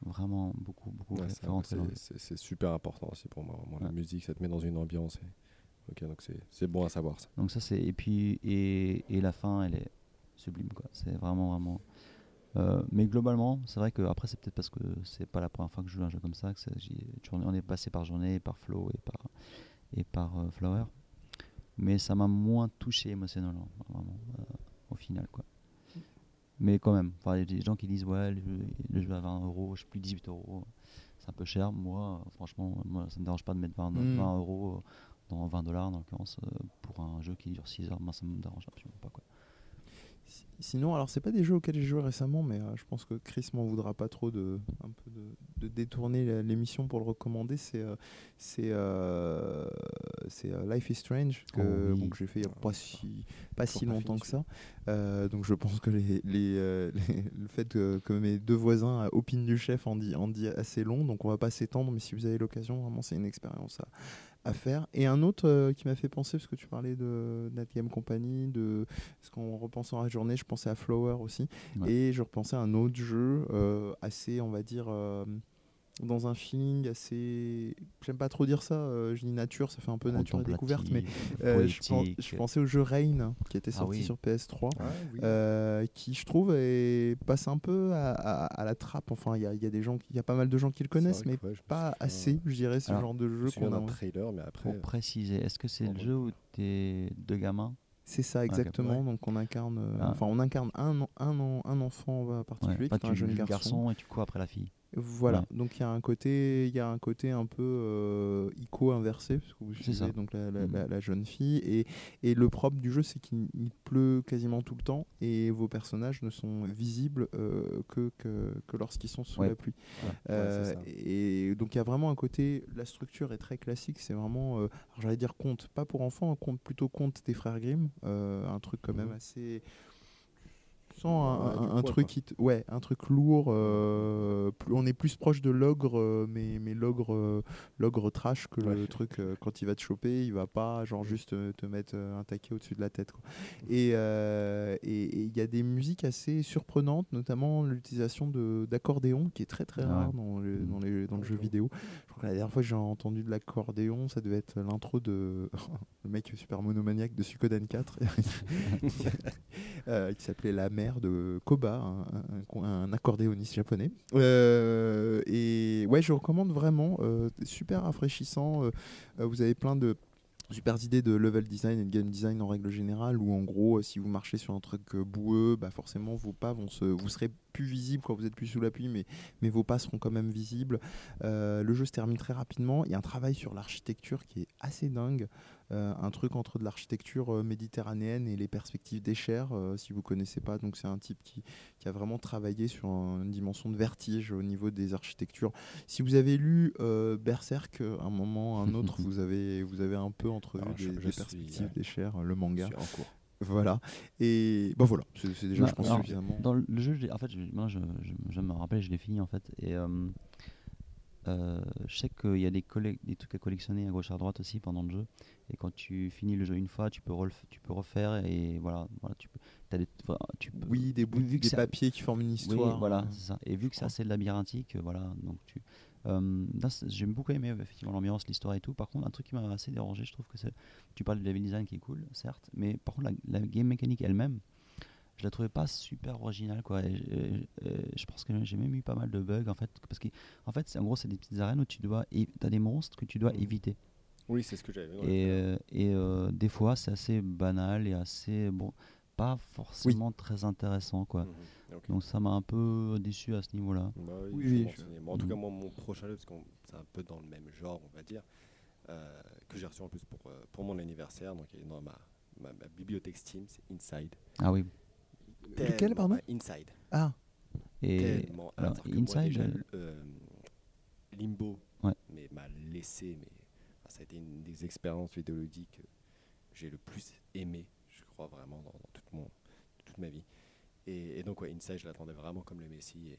S3: vraiment beaucoup, beaucoup
S2: Ouais, c'est- c'est c'est super important aussi pour moi. Moi, La musique, ça te met dans une ambiance. et- Ok, donc c'est c'est bon à savoir ça.
S3: Donc ça c'est et puis et, et la fin elle est sublime quoi. C'est vraiment vraiment. Euh, mais globalement c'est vrai que après c'est peut-être parce que c'est pas la première fois que je joue un jeu comme ça que on est passé par journée, par Flow et par et par euh, Flower. Mais ça m'a moins touché émotionnellement vraiment euh, au final quoi. Mais quand même, il y a des gens qui disent ouais le jeu, le jeu à 20 euros, je sais plus 18 euros, c'est un peu cher. Moi franchement moi ça me dérange pas de mettre 20,
S1: Mm.
S3: 20 euros. Euh, dans 20 dollars en l'occurrence euh, pour un jeu qui dure 6 heures moi ça me dérange absolument pas quoi
S1: Si- Sinon, alors c'est pas des jeux auxquels j'ai joué récemment, mais euh, je pense que Chris m'en voudra pas trop de un peu de, de détourner l'émission pour le recommander. C'est euh, c'est euh, euh, Life is Strange que
S3: Oh oui.
S1: j'ai fait il y a
S2: Ah,
S1: pas
S2: ouais,
S1: si pas si longtemps que ça. Euh, donc je pense que les, les, les- le fait que, que mes deux voisins opinent du chef en dit en dit assez long, donc on va pas s'étendre. Mais si vous avez l'occasion, vraiment c'est une expérience à à faire. Et un autre euh, qui m'a fait penser, parce que tu parlais de Net Game Company, de, parce qu'en repensant à la journée, je pensais à Flower aussi.
S3: Ouais.
S1: Et je repensais à un autre jeu euh, assez, on va dire, euh, dans un feeling assez. J'aime pas trop dire ça, euh, je dis nature, ça fait un peu nature et découverte, mais euh, je, pensais au jeu Rain qui était
S3: Ah
S1: sorti
S3: oui.
S1: sur PS3.
S2: Ah
S1: euh, qui je trouve est, passe un peu à, à- à la trappe. Enfin, il y a, il y a des gens, il y a pas mal de gens qui le connaissent, mais pas assez, je dirais, ce
S3: Alors,
S1: genre de
S2: Je
S1: jeu qu'on a.
S2: d'un trailer, mais après.
S3: pour préciser est-ce que c'est le jeu où t'es deux gamins
S1: C'est ça exactement. Donc on incarne,
S3: Ah.
S1: enfin on incarne un, un, un enfant particulier
S3: Ouais,
S1: qui est un jeune
S3: le
S1: garçon.
S3: et tu cours après la fille
S1: Voilà.
S3: Ouais.
S1: Donc il y a un côté, il y a un côté un peu euh, ico inversé parce que vous
S3: ça.
S1: donc la, la- la- la jeune fille et, et le propre du jeu c'est qu'il il pleut quasiment tout le temps et vos personnages ne sont visibles euh, que, que, que lorsqu'ils sont sous
S3: Ouais.
S1: la pluie.
S2: Ouais,
S1: Euh, et donc il y a vraiment un côté, la structure est très classique, c'est vraiment, j'allais dire conte, pas pour enfants, un conte plutôt conte des frères Grimm, un truc quand même
S2: Mhm.
S1: assez, un,
S2: Ouais, du
S1: un- un
S2: poids,
S1: truc qui, ouais, un truc lourd. euh, plus- on est plus proche de l'ogre, euh, mais mais l'ogre, euh, l'ogre trash que le truc quand il va te choper, il va pas genre juste te mettre un taquet au-dessus de la tête. quoi. Et euh, il y a des musiques assez surprenantes, notamment l'utilisation de d'accordéon qui est très très
S3: Ah
S1: rare dans, le- dans, les, dans le jeu vidéo. Je crois que la dernière fois que j'ai entendu de l'accordéon, ça devait être l'intro de le mec super monomaniaque de Suikoden 4 euh, qui s'appelait La de Koba, un, accordéoniste japonais. Euh, et ouais, je recommande vraiment, euh, super rafraîchissant. euh, vous avez plein de super idées de level design et de game design en règle générale où en gros euh, si vous marchez sur un truc boueux bah forcément vos pas vont se vous serez plus visible quand vous êtes plus sous la pluie mais mais vos pas seront quand même visibles le jeu se termine très rapidement il y a un travail sur l'architecture qui est assez dingue un truc entre de l'architecture euh, méditerranéenne et les perspectives d'Escher euh, si vous connaissez pas. Donc c'est un type qui, qui a vraiment travaillé sur un- une dimension de vertige au niveau des architectures. Si vous avez lu euh, Berserk euh, un moment un autre vous avez vous avez un peu entrevu
S2: Alors,
S1: des,
S2: je
S1: des
S2: suis,
S1: perspectives
S2: euh,
S1: d'Escher le manga.
S2: en cours.
S1: voilà. Et bah voilà. C'est déjà
S3: Non,
S1: je pense
S3: alors,
S1: suffisamment.
S3: Dans le jeu, en fait, moi, je, je, je me rappelle, je l'ai fini en fait. Et euh, euh, je sais qu'il y a des, des trucs à collectionner à gauche à droite aussi pendant le jeu. Et quand tu finis le jeu une fois, tu peux, relef- tu peux refaire et voilà, voilà tu peux. t'as des, enfin, tu peux-
S1: Oui, des bouts,
S3: vu
S1: des papiers qui forment une
S3: Oui,
S1: histoire.
S3: voilà,
S1: euh,
S3: c'est ça. Et vu que c'est assez labyrinthique, euh, voilà, donc tu. euh, j'ai beaucoup aimé effectivement l'ambiance, l'histoire et tout. Par contre, un truc qui m'a assez dérangé, je trouve que c'est. Tu parles du level design qui est cool, certes, mais par contre, la, la game mécanique elle-même, je la trouvais pas super originale, quoi. Et, et- et je pense que j'ai même eu pas mal de bugs en fait, parce que en fait, c'est- en gros, c'est des petites arènes où tu dois, tu as des monstres que tu dois
S2: Mhm.
S3: éviter.
S2: Oui, c'est ce que j'avais
S3: Et, euh, et euh, des fois, c'est assez banal et assez bon, pas forcément très intéressant, quoi.
S2: Mhm.
S3: Donc ça m'a un peu déçu à ce niveau-là.
S2: Bah oui,
S1: Oui,
S2: je-. Bon, en tout cas,
S3: Mhm.
S2: moi, mon prochain jeu, parce que c'est un peu dans le même genre, on va dire, euh, que j'ai reçu en plus pour, pour mon anniversaire, donc il est dans ma, ma, ma bibliothèque Steam, c'est Inside.
S3: Ah oui.
S1: Lequel, pardon?
S2: Inside.
S1: Ah,
S3: Et
S2: Tellement.
S3: alors,
S2: Alors, que moi,
S3: Inside,
S2: déjà, Limbo,
S3: Ouais.
S2: mais m'a laissé, mais ça a été une des expériences vidéoludiques que j'ai le plus aimé, je crois vraiment, dans, dans toute, mon, toute ma vie. Et, et donc, ouais, Inside, je l'attendais vraiment comme le Messi, et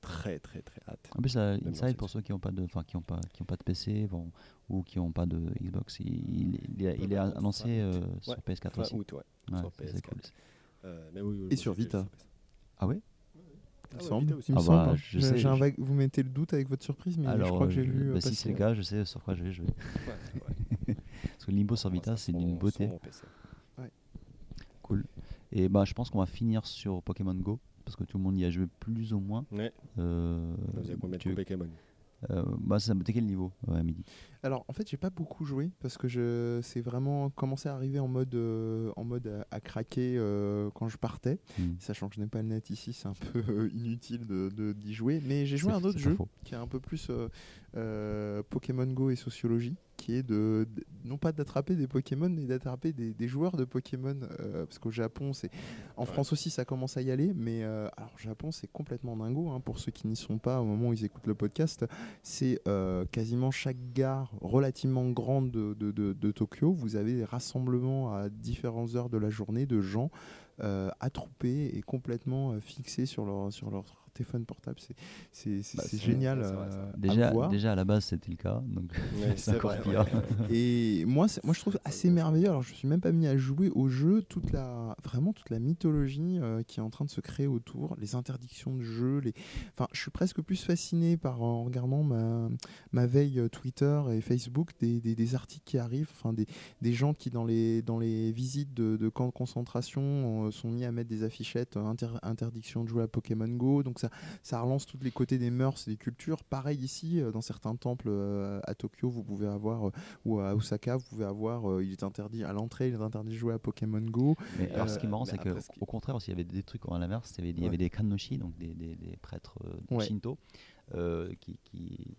S2: très, très, très hâte.
S3: en plus,
S2: dans
S3: Inside, pour ceux qui n'ont pas de, enfin qui ont pas, qui ont pas de PC, bon, ou qui n'ont pas de Xbox, il, il, il est- il est
S2: Ouais,
S3: annoncé euh, sur
S2: Ouais,
S3: PS4
S2: Fin
S3: aussi.
S2: août, ouais,
S3: Ouais,
S2: sur
S3: ça, c'est
S2: PS4.
S3: cool.
S2: Euh, mais oui, oui,
S1: Et sur Vita.
S2: sur PS4.
S3: Ah ouais?
S1: Il me
S2: Ah ouais,
S1: semble.
S2: Vita aussi.
S1: il me
S3: Ah
S1: semble,
S3: bah, je
S1: J'ai-
S3: sais,
S1: j'ai un
S3: je-
S1: vague- Vous mettez le doute avec votre surprise, mais je crois que j'ai
S3: euh,
S1: lu. euh,
S3: bah, si c'est le cas, je sais sur quoi je vais jouer. Parce que Limbo sur
S2: Moi,
S3: Vita, c'est d'une beauté. Cool. Et bah, je pense qu'on va finir sur Pokémon Go, parce que tout le monde y a joué plus ou moins.
S2: Ouais,
S3: Euh,
S2: vous avez combien de Pokémon
S3: euh, bah, ça- quel niveau à midi
S1: Alors en fait j'ai pas beaucoup joué parce que je c'est vraiment commencé à arriver en mode euh, en mode à, à craquer euh, quand je partais.
S3: Hmm.
S1: Sachant que je n'ai pas le net ici, c'est un peu euh, inutile de de- d'y jouer. Mais j'ai joué à un autre jeu qui est un peu plus euh, euh, Pokémon Go et sociologie, qui est de, de- non pas d'attraper des Pokémon, mais d'attraper des, des joueurs de Pokémon. euh, parce qu'au Japon, c'est en
S2: Ouais.
S1: France aussi ça commence à y aller, mais euh, alors au Japon c'est complètement dingo. hein, pour ceux qui n'y sont pas au moment où ils écoutent le podcast, c'est euh, quasiment chaque gare relativement grande de, de- de- de Tokyo. Vous avez des rassemblements à différentes heures de la journée de gens attroupés et complètement fixés sur leur, sur leur téléphone portable. C'est, c'est, c'est-
S3: Bah,
S1: génial
S2: vrai,
S1: à
S3: Déjà,
S1: voir.
S3: déjà à la base c'était le cas, donc
S2: Ouais,
S3: c'est encore
S2: vrai,
S3: pire.
S2: ouais.
S1: Et moi, moi, je trouve assez merveilleux. Alors, je suis même pas mis à jouer au jeu toute la, vraiment toute la mythologie euh, qui est en train de se créer autour, les interdictions de jeu. Les... Enfin, je suis presque plus fasciné par en regardant ma, ma veille euh, Twitter et Facebook des, des, des articles qui arrivent, enfin des, des gens qui dans les dans les visites de, de camps de concentration euh, sont mis à mettre des affichettes euh, inter- interdiction de jouer à Pokémon Go. Donc ça ça relance tous les côtés des mœurs et des cultures. Pareil ici, euh, dans certains temples euh, à Tokyo, vous pouvez avoir, euh, ou à Osaka, vous pouvez avoir, il est interdit à l'entrée, il est interdit de jouer à Pokémon Go.
S3: Mais alors, ce qui est marrant, c'est qu'au contraire, aussi, il y avait des trucs à l'inverse. Il y avait, il y
S1: Ouais.
S3: avait des kannoshi, donc des, des- des prêtres
S1: Ouais.
S3: shinto, euh, qui, qui,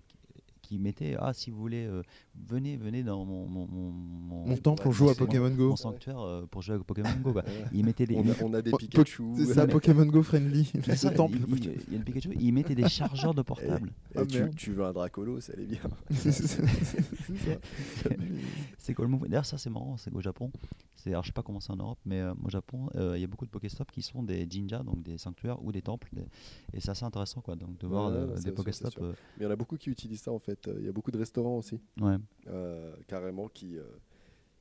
S3: qui mettaient Ah, si vous voulez, euh, venez, venez dans mon, mon, mon, mon-
S1: Mon temple, on joue à Pokémon Go.
S3: mon sanctuaire euh, pour jouer à Pokémon Go. Ils mettaient des.
S2: On a, on a des
S1: Po-
S2: Pikachu.
S1: C'est ça,
S3: mais-
S1: Pokémon Go friendly.
S3: Ça,
S1: temple.
S3: il, il- il y a le Pikachu, ils mettaient des chargeurs de portable.
S2: Eh,
S1: Ah,
S2: tu, tu veux un Dracolo, ça allait bien.
S1: C'est
S3: quoi le mouvement? D'ailleurs, ça c'est marrant, c'est qu'au Japon, c'est, alors je sais pas comment c'est en Europe, mais euh, au Japon, euh, il y a beaucoup de Pokéstops qui sont des jinja, donc des sanctuaires ou des temples, des- et c'est assez intéressant quoi, donc de voir
S2: Ouais,
S3: euh,
S2: ouais, c'est
S3: des Pokéstops. euh,
S2: Mais il y en a beaucoup qui utilisent ça en fait. Il y a beaucoup de restaurants aussi,
S3: ouais.
S2: euh, carrément, qui, euh,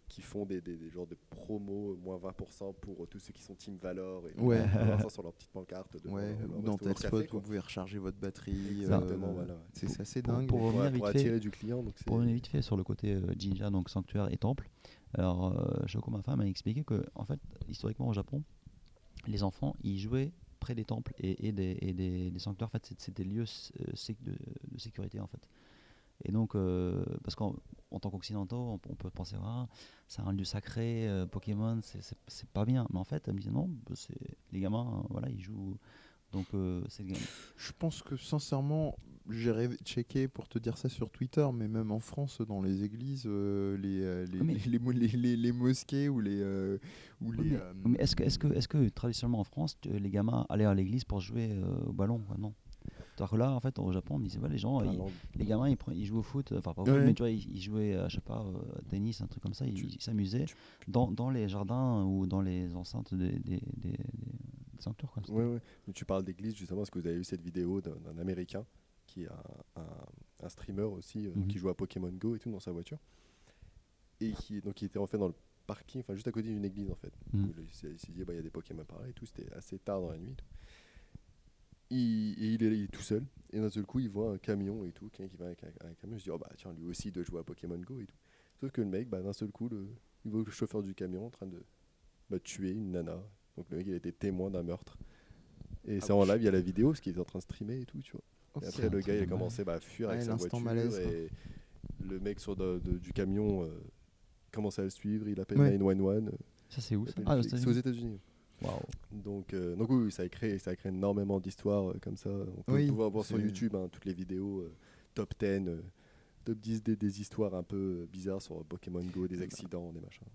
S2: qui font des, des, des genres de promos, euh, moins 20% pour tous ceux qui sont Team Valor. Et
S1: Ouais.
S2: ça sur leur petite pancarte. devant
S1: Ouais,
S2: leur- leur
S1: ou dans Telspot, vous pouvez recharger votre batterie.
S2: Exactement,
S1: euh,
S2: voilà, ouais.
S1: C'est assez dingue.
S3: pour
S2: Pour,
S3: revenir
S2: pour
S3: vite fait-
S2: attirer du client. Donc
S3: Pour revenir vite fait sur le côté euh, Jinja, donc sanctuaire et temple, alors euh, Shoko, ma femme, m'a expliqué que, en fait, historiquement au Japon, les enfants, ils jouaient près des temples et, et des, et des, des sanctuaires. En fait, c'est- c'était des lieux de, de sécurité, en fait. Et donc, euh, parce qu'en en tant qu'occidentaux, on, on peut penser, ah, c'est un lieu sacré, euh, Pokémon, c'est- pas bien. Mais en fait, elle me disait, non, bah, les gamins, euh, voilà, ils jouent. Donc, euh,
S1: Je pense que sincèrement, j'irai checker pour te dire ça sur Twitter, mais même en France, dans les églises, euh, les, euh, les,
S3: mais-
S1: les, les mo- les- les- les mosquées ou les. ou
S3: Oui,
S1: les
S3: mais, mais est-ce que, est que, est que traditionnellement en France, les gamins allaient à l'église pour jouer au ballon quoi? Non. Alors que là, en fait, au Japon, on disait, ouais, les gens,
S2: Ah,
S3: ils- les gamins, ils, ils jouaient au foot, euh, enfin pas au
S1: Ouais.
S3: foot, mais tu vois, ils, ils jouaient, euh, je sais pas, euh, tennis, un truc comme ça, ils s'amusaient dans, dans les jardins ou dans les enceintes des, des, des, des-.
S2: Ouais, ouais. Mais tu parles d'église justement parce que vous avez vu cette vidéo d'un Américain qui est un, un- un streamer aussi, euh,
S3: Mhm.
S2: qui joue à Pokémon Go et tout dans sa voiture. Et qui, donc, il était en fait dans le parking, enfin juste à côté d'une église en fait.
S3: Mhm.
S2: Il s'est il dit, bah, il y a des Pokémon par là et tout, c'était assez tard dans la nuit. tout. Il, et il, est, il est tout seul, et d'un seul coup, il voit un camion et tout, quelqu'un qui va avec un, un camion, se dit, oh bah tiens, lui aussi il doit jouer à Pokémon Go et tout. Sauf que le mec, bah, d'un seul coup, le, il voit le chauffeur du camion en train de bah, tuer une nana. Donc le mec, il été témoin d'un meurtre. Et c'est en live, il y a la vidéo, parce qu'il était en train de streamer et tout, tu vois. Et après, le gars, il a commencé bah, à fuir
S1: Ouais,
S2: avec sa voiture.
S1: malaise, quoi.
S2: et le mec sur de- de- du camion euh, commence à le suivre, il appelle
S1: Ouais.
S2: 911. euh,
S3: Ça, c'est où ça Ah.
S2: C'est
S3: États-Unis.
S2: aux États-Unis.
S3: Waouh.
S2: Donc, euh, donc oui, ça a créé, ça a créé énormément d'histoires euh, comme ça. On peut
S1: Oui,
S2: pouvoir voir sur YouTube hein, toutes les vidéos euh, top 10, euh, top 10 des, des histoires un peu euh, bizarres sur Pokémon Go, des accidents, des machins.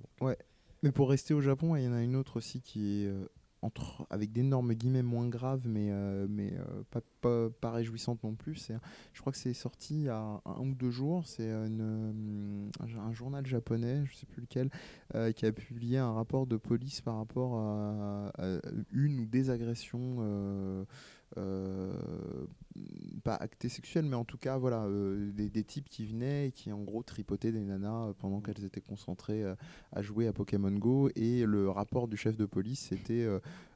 S1: Mais pour rester au Japon, il y en a une autre aussi qui est euh, entre, avec d'énormes guillemets moins grave, mais, euh, mais euh, pas, pas, pas réjouissante non plus. Je crois que c'est sorti il y a un ou deux jours. C'est euh, un, journal japonais, je sais plus lequel, qui a publié un rapport de police par rapport à une ou des agressions. Euh, pas actées sexuelles, mais en tout cas, voilà, euh, des, des types qui venaient et qui en gros tripotaient des nanas euh, pendant qu'elles étaient concentrées euh, à jouer à Pokémon Go et le rapport du chef de police c'était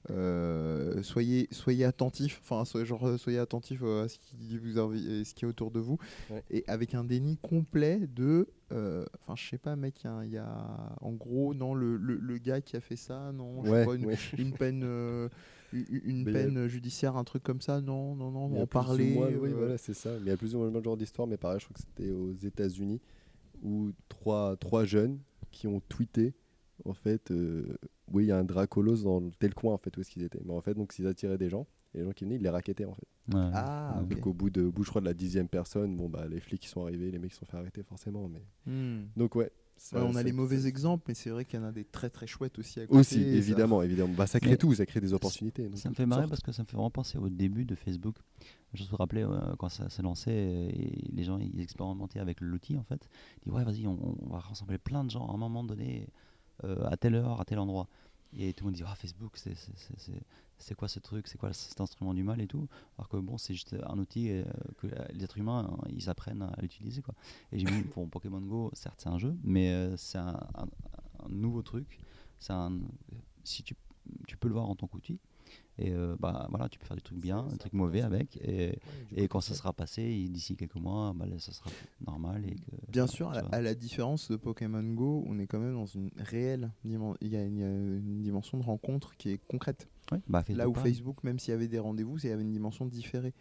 S1: euh, soyez soyez attentifs enfin soyez, genre soyez attentifs à ce qui vous envi- ce qui est autour de vous
S2: Ouais.
S1: et avec un déni complet de enfin je sais pas mec il y a- il y, a en gros non le, le, le gars qui a fait ça non je
S2: Ouais,
S1: pas, une,
S2: ouais.
S1: une peine une,
S2: Mais a-
S1: peine judiciaire un truc comme ça non non non
S2: a
S1: en parler
S2: moins- oui,
S1: euh,
S2: voilà, c'est ça. Mais il y a plus ou moins le même genre d'histoire, mais pareil, je crois que c'était aux États-Unis où trois, trois jeunes qui ont tweeté en fait, euh, oui, il y a un Dracolos dans tel coin en fait où est-ce qu'ils étaient. Mais en fait, donc ils attiraient des gens et les gens qui venaient, ils les raquettaient en fait.
S3: Ouais.
S1: ah
S2: Donc au bout de, bout, je crois de la dixième personne, bon bah les flics qui sont arrivés, les mecs qui se sont fait arrêter forcément. Mais
S1: Hmm.
S2: donc ouais. Ça-
S1: Ouais, on a les mauvais exemples, mais c'est vrai qu'il y en a des très très chouettes aussi à côté.
S2: Aussi,
S1: ça-
S2: évidemment, évidemment. Bah, ça crée
S3: Mais-
S2: tout, ça crée des opportunités. donc
S3: Ça me fait marrer parce que ça me fait vraiment penser au début de Facebook. Je me rappelais euh, quand ça s'est lancé et les gens ils expérimentaient avec l'outil en fait. Ils disaient ouais vas-y on, on va rassembler plein de gens à un moment donné euh, à telle heure à tel endroit. Et tout le monde dit ah Facebook c'est quoi ce truc? C'est quoi cet instrument du mal et tout? Alors que bon c'est juste un outil euh, que euh, les êtres humains hein, ils apprennent à l'utiliser quoi. Et j'ai vu pour Pokémon Go certes c'est un jeu mais euh, c'est un, nouveau truc. Un si tu tu peux le voir en tant qu'outil. Et euh, bah voilà, tu peux faire des trucs bien, des trucs mauvais avec. Et, et quand ça sera passé, d'ici quelques mois, bah, là, ça sera normal. Et que,
S1: Bien sûr, à la,
S3: vois.
S1: à la différence de Pokémon Go, on est quand même dans une réelle dimension. Il y, a une- il y a une dimension de rencontre qui est concrète.
S3: Ouais, bah,
S1: Là
S3: Facebook,
S1: où
S3: pareil.
S1: Facebook, même s'il y avait des rendez-vous, il y avait une dimension différée.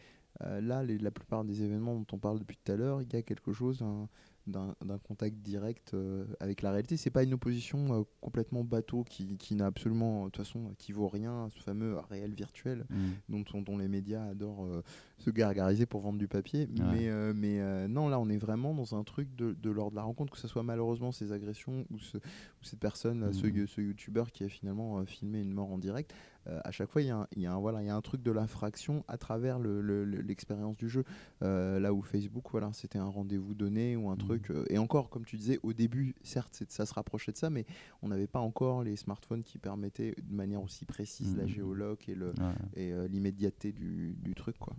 S1: Euh, là, les- la plupart des événements dont on parle depuis tout à l'heure, il y a quelque chose un- d'un contact direct euh, avec la réalité. C'est pas une opposition euh, complètement bateau qui, qui n'a absolument, de toute façon, qui vaut rien ce fameux réel virtuel
S3: Mm.
S1: dont, on- dont les médias adorent euh, se gargariser pour vendre du papier.
S3: Ouais.
S1: Mais, mais non, là, on est vraiment dans un truc de, de l'ordre de la rencontre, que ce soit malheureusement ces agressions ou, ce- ou cette personne, là, ce, ce youtubeur qui a finalement filmé une mort en direct. Euh, à chaque fois, il y, a un- il y, a un- voilà, il y a un truc de l'infraction à travers le- le- le- l'expérience du jeu. Euh, là où Facebook, voilà, c'était un rendez-vous donné ou un
S3: Mhm.
S1: truc. euh, et encore, comme tu disais, au début, certes, ça se rapprochait de ça, mais on n'avait pas encore les smartphones qui permettaient de manière aussi précise la
S3: Mhm.
S1: géoloc et
S3: Ouais.
S1: l'immédiateté du, du truc quoi.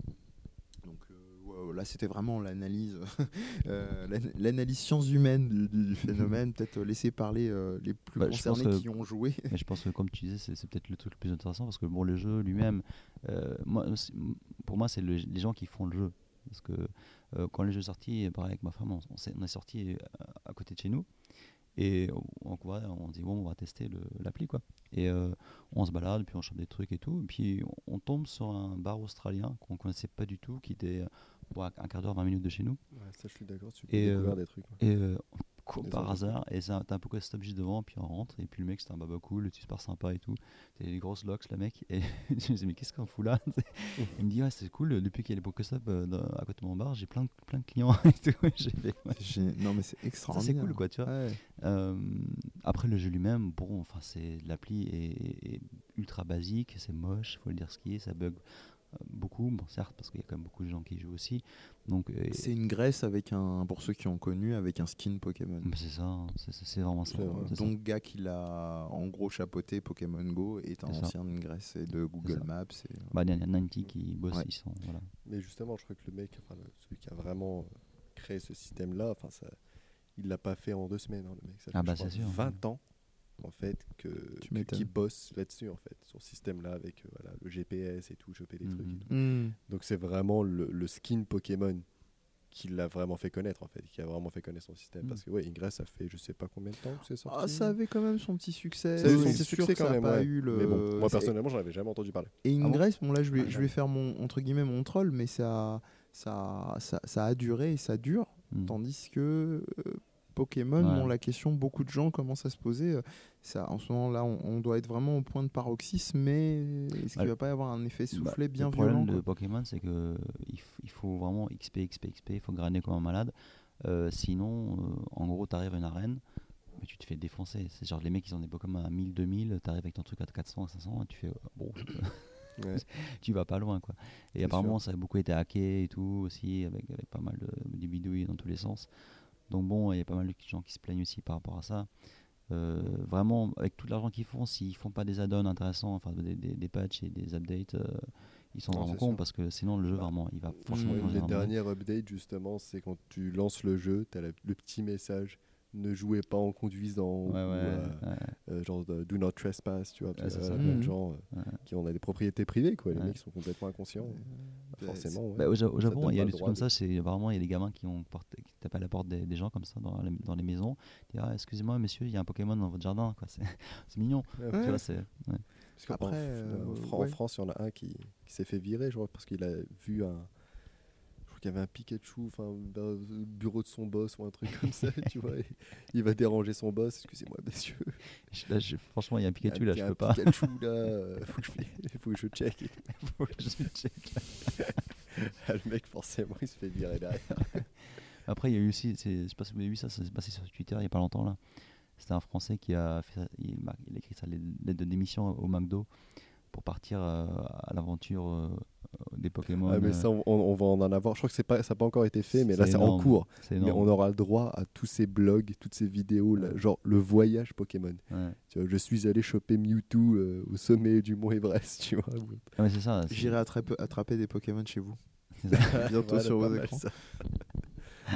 S1: Euh, là c'était vraiment l'analyse euh, l'an- l'analyse sciences humaines du, du- du phénomène, peut-être euh, laisser parler les plus
S3: Bah,
S1: concernés
S3: que-
S1: qui ont joué.
S3: Mais je pense que comme tu disais, c'est peut-être le truc le plus intéressant parce que bon, le jeu lui-même, moi, pour moi, c'est le- les gens qui font le jeu. Parce que euh, quand le jeu est sorti, pareil avec ma femme, on, on est sorti à côté de chez nous et on, on, dit bon, on va tester l'appli quoi. Et euh, on se balade, puis on chope des trucs et tout. Et puis on, on tombe sur un bar australien qu'on connaissait pas du tout, qui était euh, bon, un quart d'heure, 20 minutes de chez nous.
S2: Ouais, ça, je suis d'accord. Tu peux
S3: Et,
S2: découvrir
S3: euh,
S2: des trucs. ouais.
S3: Et euh, par hasard, et ça, t'as un peu stop juste devant, puis on rentre, et puis le mec c'était un baba cool, super sympa et tout. T'as des grosses locks, le mec, et je me disais, mais qu'est-ce qu'on fout là? Il me dit, ouais, c'est cool, depuis qu'il y a les Pokéstop euh, à côté de mon bar, j'ai plein de, plein de clients et tout. Fait, ouais.
S1: Non mais c'est
S3: c'est
S1: extraordinaire.
S3: cool quoi, tu vois.
S1: Ouais.
S3: Euh, après le jeu lui-même, bon, enfin c'est l'appli est, est ultra basique, c'est moche, faut le dire ce qui est, ça bug beaucoup, bon, certes, parce qu'il y a quand même beaucoup de gens qui jouent aussi. Donc, euh,
S1: C'est une Grèce avec un, pour ceux qui ont connu, avec un skin Pokémon.
S3: bah, c'est ça, c'est vraiment ça.
S2: C'est
S3: ça.
S1: Donc, gars qui l'a en gros chapeauté Pokémon Go est un ancien de Grèce et de Google. Maps. et-
S3: Bah, il y a 90 qui bossent,
S1: Ouais.
S3: ils sont. Voilà.
S2: Mais justement, je crois que le mec, enfin, le- celui qui a vraiment euh, créé ce système-là, enfin, ça, il l'a pas fait en deux semaines, hein, le mec. Ça fait,
S3: Ah
S2: je
S3: bah,
S2: crois,
S3: sûr.
S2: 20 ans, en fait, que,
S1: Tu
S2: que- qui bosse là-dessus, en fait, sur ce système-là, avec euh, voilà, le GPS et tout, choper des trucs. et
S3: Mhm.
S2: tout.
S1: Hmm.
S2: Donc c'est vraiment le, le skin Pokémon qui l'a vraiment fait connaître, en fait, qui a vraiment fait connaître son système.
S3: Mhm.
S2: Parce que, ouais, Ingress, ça fait je sais pas combien de temps que c'est sorti.
S1: Ah, ça avait quand même son petit succès.
S2: Ça a eu son petit succès quand même,
S1: pas
S2: ouais.
S1: eu le-
S2: Mais bon, moi personnellement, j'en avais jamais entendu parler.
S1: Et
S3: Ah bon
S1: Ingress, bon là je vais,
S2: Ah,
S1: je vais faire mon entre guillemets mon troll, mais ça, ça, ça, ça a duré et ça dure. Tandis que euh, Pokémon,
S3: Ouais.
S1: bon, la question, beaucoup de gens commencent à se poser. euh, Ça, en ce moment-là, on, on doit être vraiment au point de paroxysme, mais est-ce qu'il
S3: Ouais.
S1: va pas y avoir un effet
S3: Bah,
S1: soufflé bien
S3: le problème
S1: violent
S3: de Pokémon, c'est que il, faut vraiment XP, XP, XP, il faut grainer comme un malade. Euh, sinon, euh, en gros, tu arrives à une arène, mais tu te fais défoncer. C'est genre les mecs, ils ont des Pokémon à 1000, 2000, tu arrives avec ton truc à 400, 500, et tu fais euh, bon,
S2: Ouais.
S3: tu vas pas loin quoi. Et apparemment, ça a beaucoup été hacké et tout aussi, avec, avec pas mal de, de bidouilles dans tous les sens. Donc bon, il y a pas mal de gens qui se plaignent aussi par rapport à ça. Euh, vraiment, avec tout l'argent qu'ils font, s'ils font pas des add-ons intéressants, enfin des, des, des patchs et des updates, euh, ils sont
S2: Non,
S3: vraiment cons parce que sinon le jeu
S2: Bah,
S3: vraiment, il va franchement.
S1: mm,
S3: changer
S2: les dernières updates, justement, c'est quand tu lances le jeu, tu as le petit message ne jouez pas en conduisant,
S3: Ouais, ouais,
S2: ou, euh,
S3: ouais.
S2: euh, genre de do not trespass, tu vois.
S3: Ouais,
S2: parce plein de
S1: Mhm.
S2: gens euh,
S3: Ouais.
S2: qui ont des propriétés privées, quoi. Les
S3: Ouais.
S2: mecs sont complètement inconscients. Bah, forcément, ouais.
S3: Bah, au, Japon, il y a des trucs comme
S2: de-
S3: ça. C'est vraiment il y a des gamins qui ont porté, qui tapent à la porte des, des gens comme ça dans les, dans les maisons. Ils disent, ah, excusez-moi, monsieur, il y a un Pokémon dans votre jardin. quoi. C'est c'est mignon.
S2: Ouais,
S3: Tu vois, c'est-.
S2: Parce qu'en
S1: euh,
S2: en France, il y en a un qui, qui s'est fait virer, je crois, parce qu'il a vu un. Je qu'il y avait un Pikachu, enfin, dans le bureau de son boss ou un truc comme ça, tu vois. et il va déranger son boss. Excusez-moi, monsieur.
S3: Je- là, je- franchement, il y a un
S2: il y a
S3: Pikachu
S2: un-
S3: là,
S2: il y
S3: je
S2: a
S3: peux
S2: un
S3: pas.
S2: Pikachu là, euh, faut que je, faut que je check.
S3: Faut que je check.
S2: Ah, le mec, forcément, il se fait virer derrière.
S3: Après, il y a eu aussi, je sais pas si vous avez vu ça, ça s'est passé sur Twitter il y a pas longtemps là. C'était un Français qui a fait, il a écrit sa lettre de démission au McDo pour partir euh, à l'aventure euh, des Pokémon.
S2: Ah, mais
S3: euh,
S2: ça, on, on va en avoir. Je crois que c'est pas, ça n'a pas encore été fait, mais là, c'est en cours. Mais on aura le droit à tous ces blogs, toutes ces vidéos, là, genre le voyage Pokémon.
S3: Ouais.
S2: Tu vois, je suis allé choper Mewtwo euh, au sommet du mont Everest, tu vois.
S3: Ah, mais c'est ça.
S1: J'irai attraper, attraper des Pokémon chez vous. Bientôt
S2: Voilà,
S1: sur vos écrans.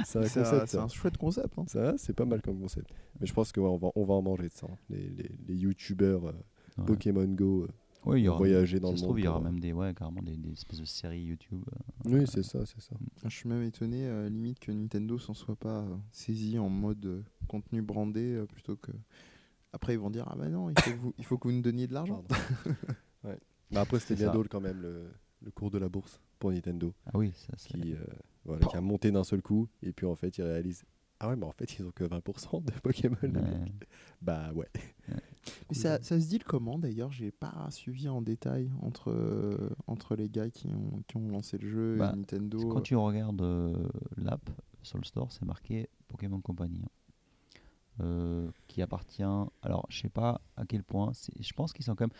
S2: C'est un
S1: un chouette concept. hein.
S2: Ça, c'est pas mal comme concept. Mais je pense qu'on va, on va en manger de ça. hein. Les, les, les youtubeurs euh,
S3: Ouais.
S2: Pokémon Go. euh.
S3: Ouais, il y aura,
S2: voyager dans
S3: ça
S2: le
S3: se trouve,
S2: monde
S3: il y aura même des, ouais, carrément des, des espèces de séries YouTube. euh,
S2: Oui, c'est ça, c'est ça.
S1: Je suis même étonné, euh, limite, que Nintendo s'en soit pas euh, saisi en mode euh, contenu brandé euh, plutôt que. Après, ils vont dire Ah bah non, il faut que vous, il faut que vous nous donniez de l'argent.
S2: Ouais. Bah après, c'était
S3: C'est
S2: bien drôle quand même le, le cours de la bourse pour Nintendo,
S3: Ah oui, ça, c'est-
S2: qui, euh, voilà, qui a monté d'un seul coup, et puis en fait, ils réalisent Ah ouais, mais en fait, ils ont que 20% de Pokémon.
S3: Ouais.
S2: Bah ouais.
S1: Mais ça, ça se dit le comment d'ailleurs? J'ai pas suivi en détail entre, euh, entre les gars qui ont, qui ont lancé le jeu
S3: Bah,
S1: et Nintendo.
S3: Quand tu regardes euh, l'app sur le store, c'est marqué Pokémon Company. hein. Euh, qui appartient. Alors, je sais pas à quel point. Je pense qu'ils sont quand même.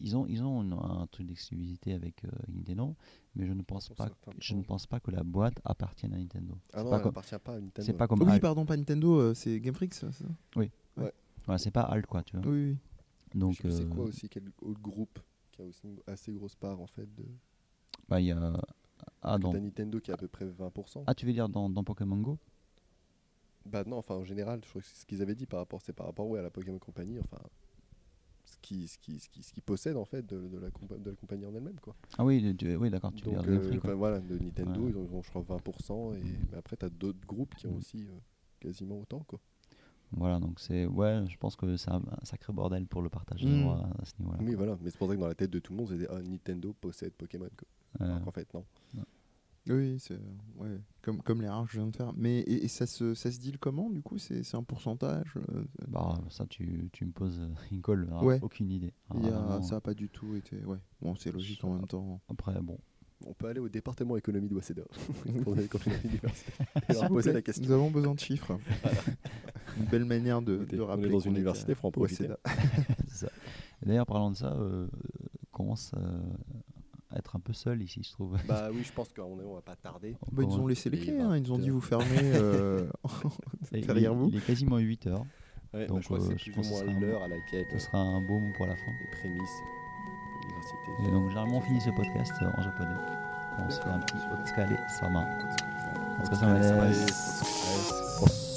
S3: Ils ont, ils ont une- un truc d'exclusivité avec euh, Nintendo, mais je ne pense
S2: Sur
S3: pas.
S2: certains
S3: Je ne pense pas que la boîte appartienne à Nintendo.
S2: Ah non,
S3: pas
S2: elle
S3: comme-
S2: appartient pas à Nintendo.
S3: C'est pas comme
S1: oui,
S3: Alt.
S1: pardon, pas Nintendo, euh, c'est Game Freak, ça, c'est ça?
S3: Voilà, c'est pas Alt quoi, tu vois.
S1: Oui, oui.
S3: Donc,
S2: c'est
S3: euh,
S2: quoi aussi, quel autre groupe qui a aussi une assez grosse part en fait de.
S3: bah, il y a. Ah, dans-
S2: Nintendo qui a à peu près 20%.
S3: ah, tu veux dire dans, dans Pokémon Go?
S2: Bah non, enfin en général, je crois que c'est ce qu'ils avaient dit par rapport, c'est par rapport ouais, à la Pokémon Company, enfin ce qui, ce qui, ce qui, ce qui possède en fait de, de la, compa- de la compagnie en elle-même quoi.
S3: Ah oui, tu- oui d'accord, tu veux dire
S2: euh, enfin, voilà, de Nintendo,
S3: Ouais.
S2: ils ont, je crois 20% et mais après t'as d'autres groupes qui ont
S3: Mm.
S2: aussi euh, quasiment autant quoi.
S3: Voilà, donc c'est. Ouais, je pense que c'est un, un sacré bordel pour le partage
S1: Mm.
S3: à ce niveau-là.
S2: Oui voilà, mais c'est pour ça que dans la tête de tout le monde c'était ah, Nintendo possède Pokémon quoi.
S3: Euh,
S2: Alors qu'en fait non.
S1: Oui, c'est ouais, comme, comme les rares que je viens de faire. Mais et, et ça, se, ça se dit le comment du coup? C'est c'est un pourcentage euh,
S3: Bah, ça, tu, tu me poses euh, une colle, alors,
S1: Ouais.
S3: aucune idée.
S1: il a- Ça a pas du tout été. Ouais, bon, c'est logique en même temps.
S3: Après, bon,
S2: On peut aller au département économie de Waseda pour.
S1: Nous avons besoin de chiffres. Une belle manière de, de
S2: on est
S1: rappeler.
S2: dans une université,
S1: à.
S3: Et D'ailleurs, parlant de ça, euh, commence euh, être un peu seul ici, je trouve?
S2: Bah oui, je pense qu'on on va pas tarder.
S1: Bah, ils nous ont laissé les clés, hein, ils nous ont dit
S2: 20.
S1: vous fermez euh, derrière vous.
S3: il est quasiment 8 heures.
S2: Ouais,
S3: Donc,
S2: bah, je crois que
S3: euh,
S2: c'est
S3: je
S2: plus ou
S3: pense que ce
S2: moins
S3: sera un
S2: l'heure à laquelle
S3: Ce sera un beau mot pour la fin.
S2: les prémices.
S3: Et donc, généralement, on finit ce podcast euh, en japonais. On se fait un petit otsukare sama. Otsukare sama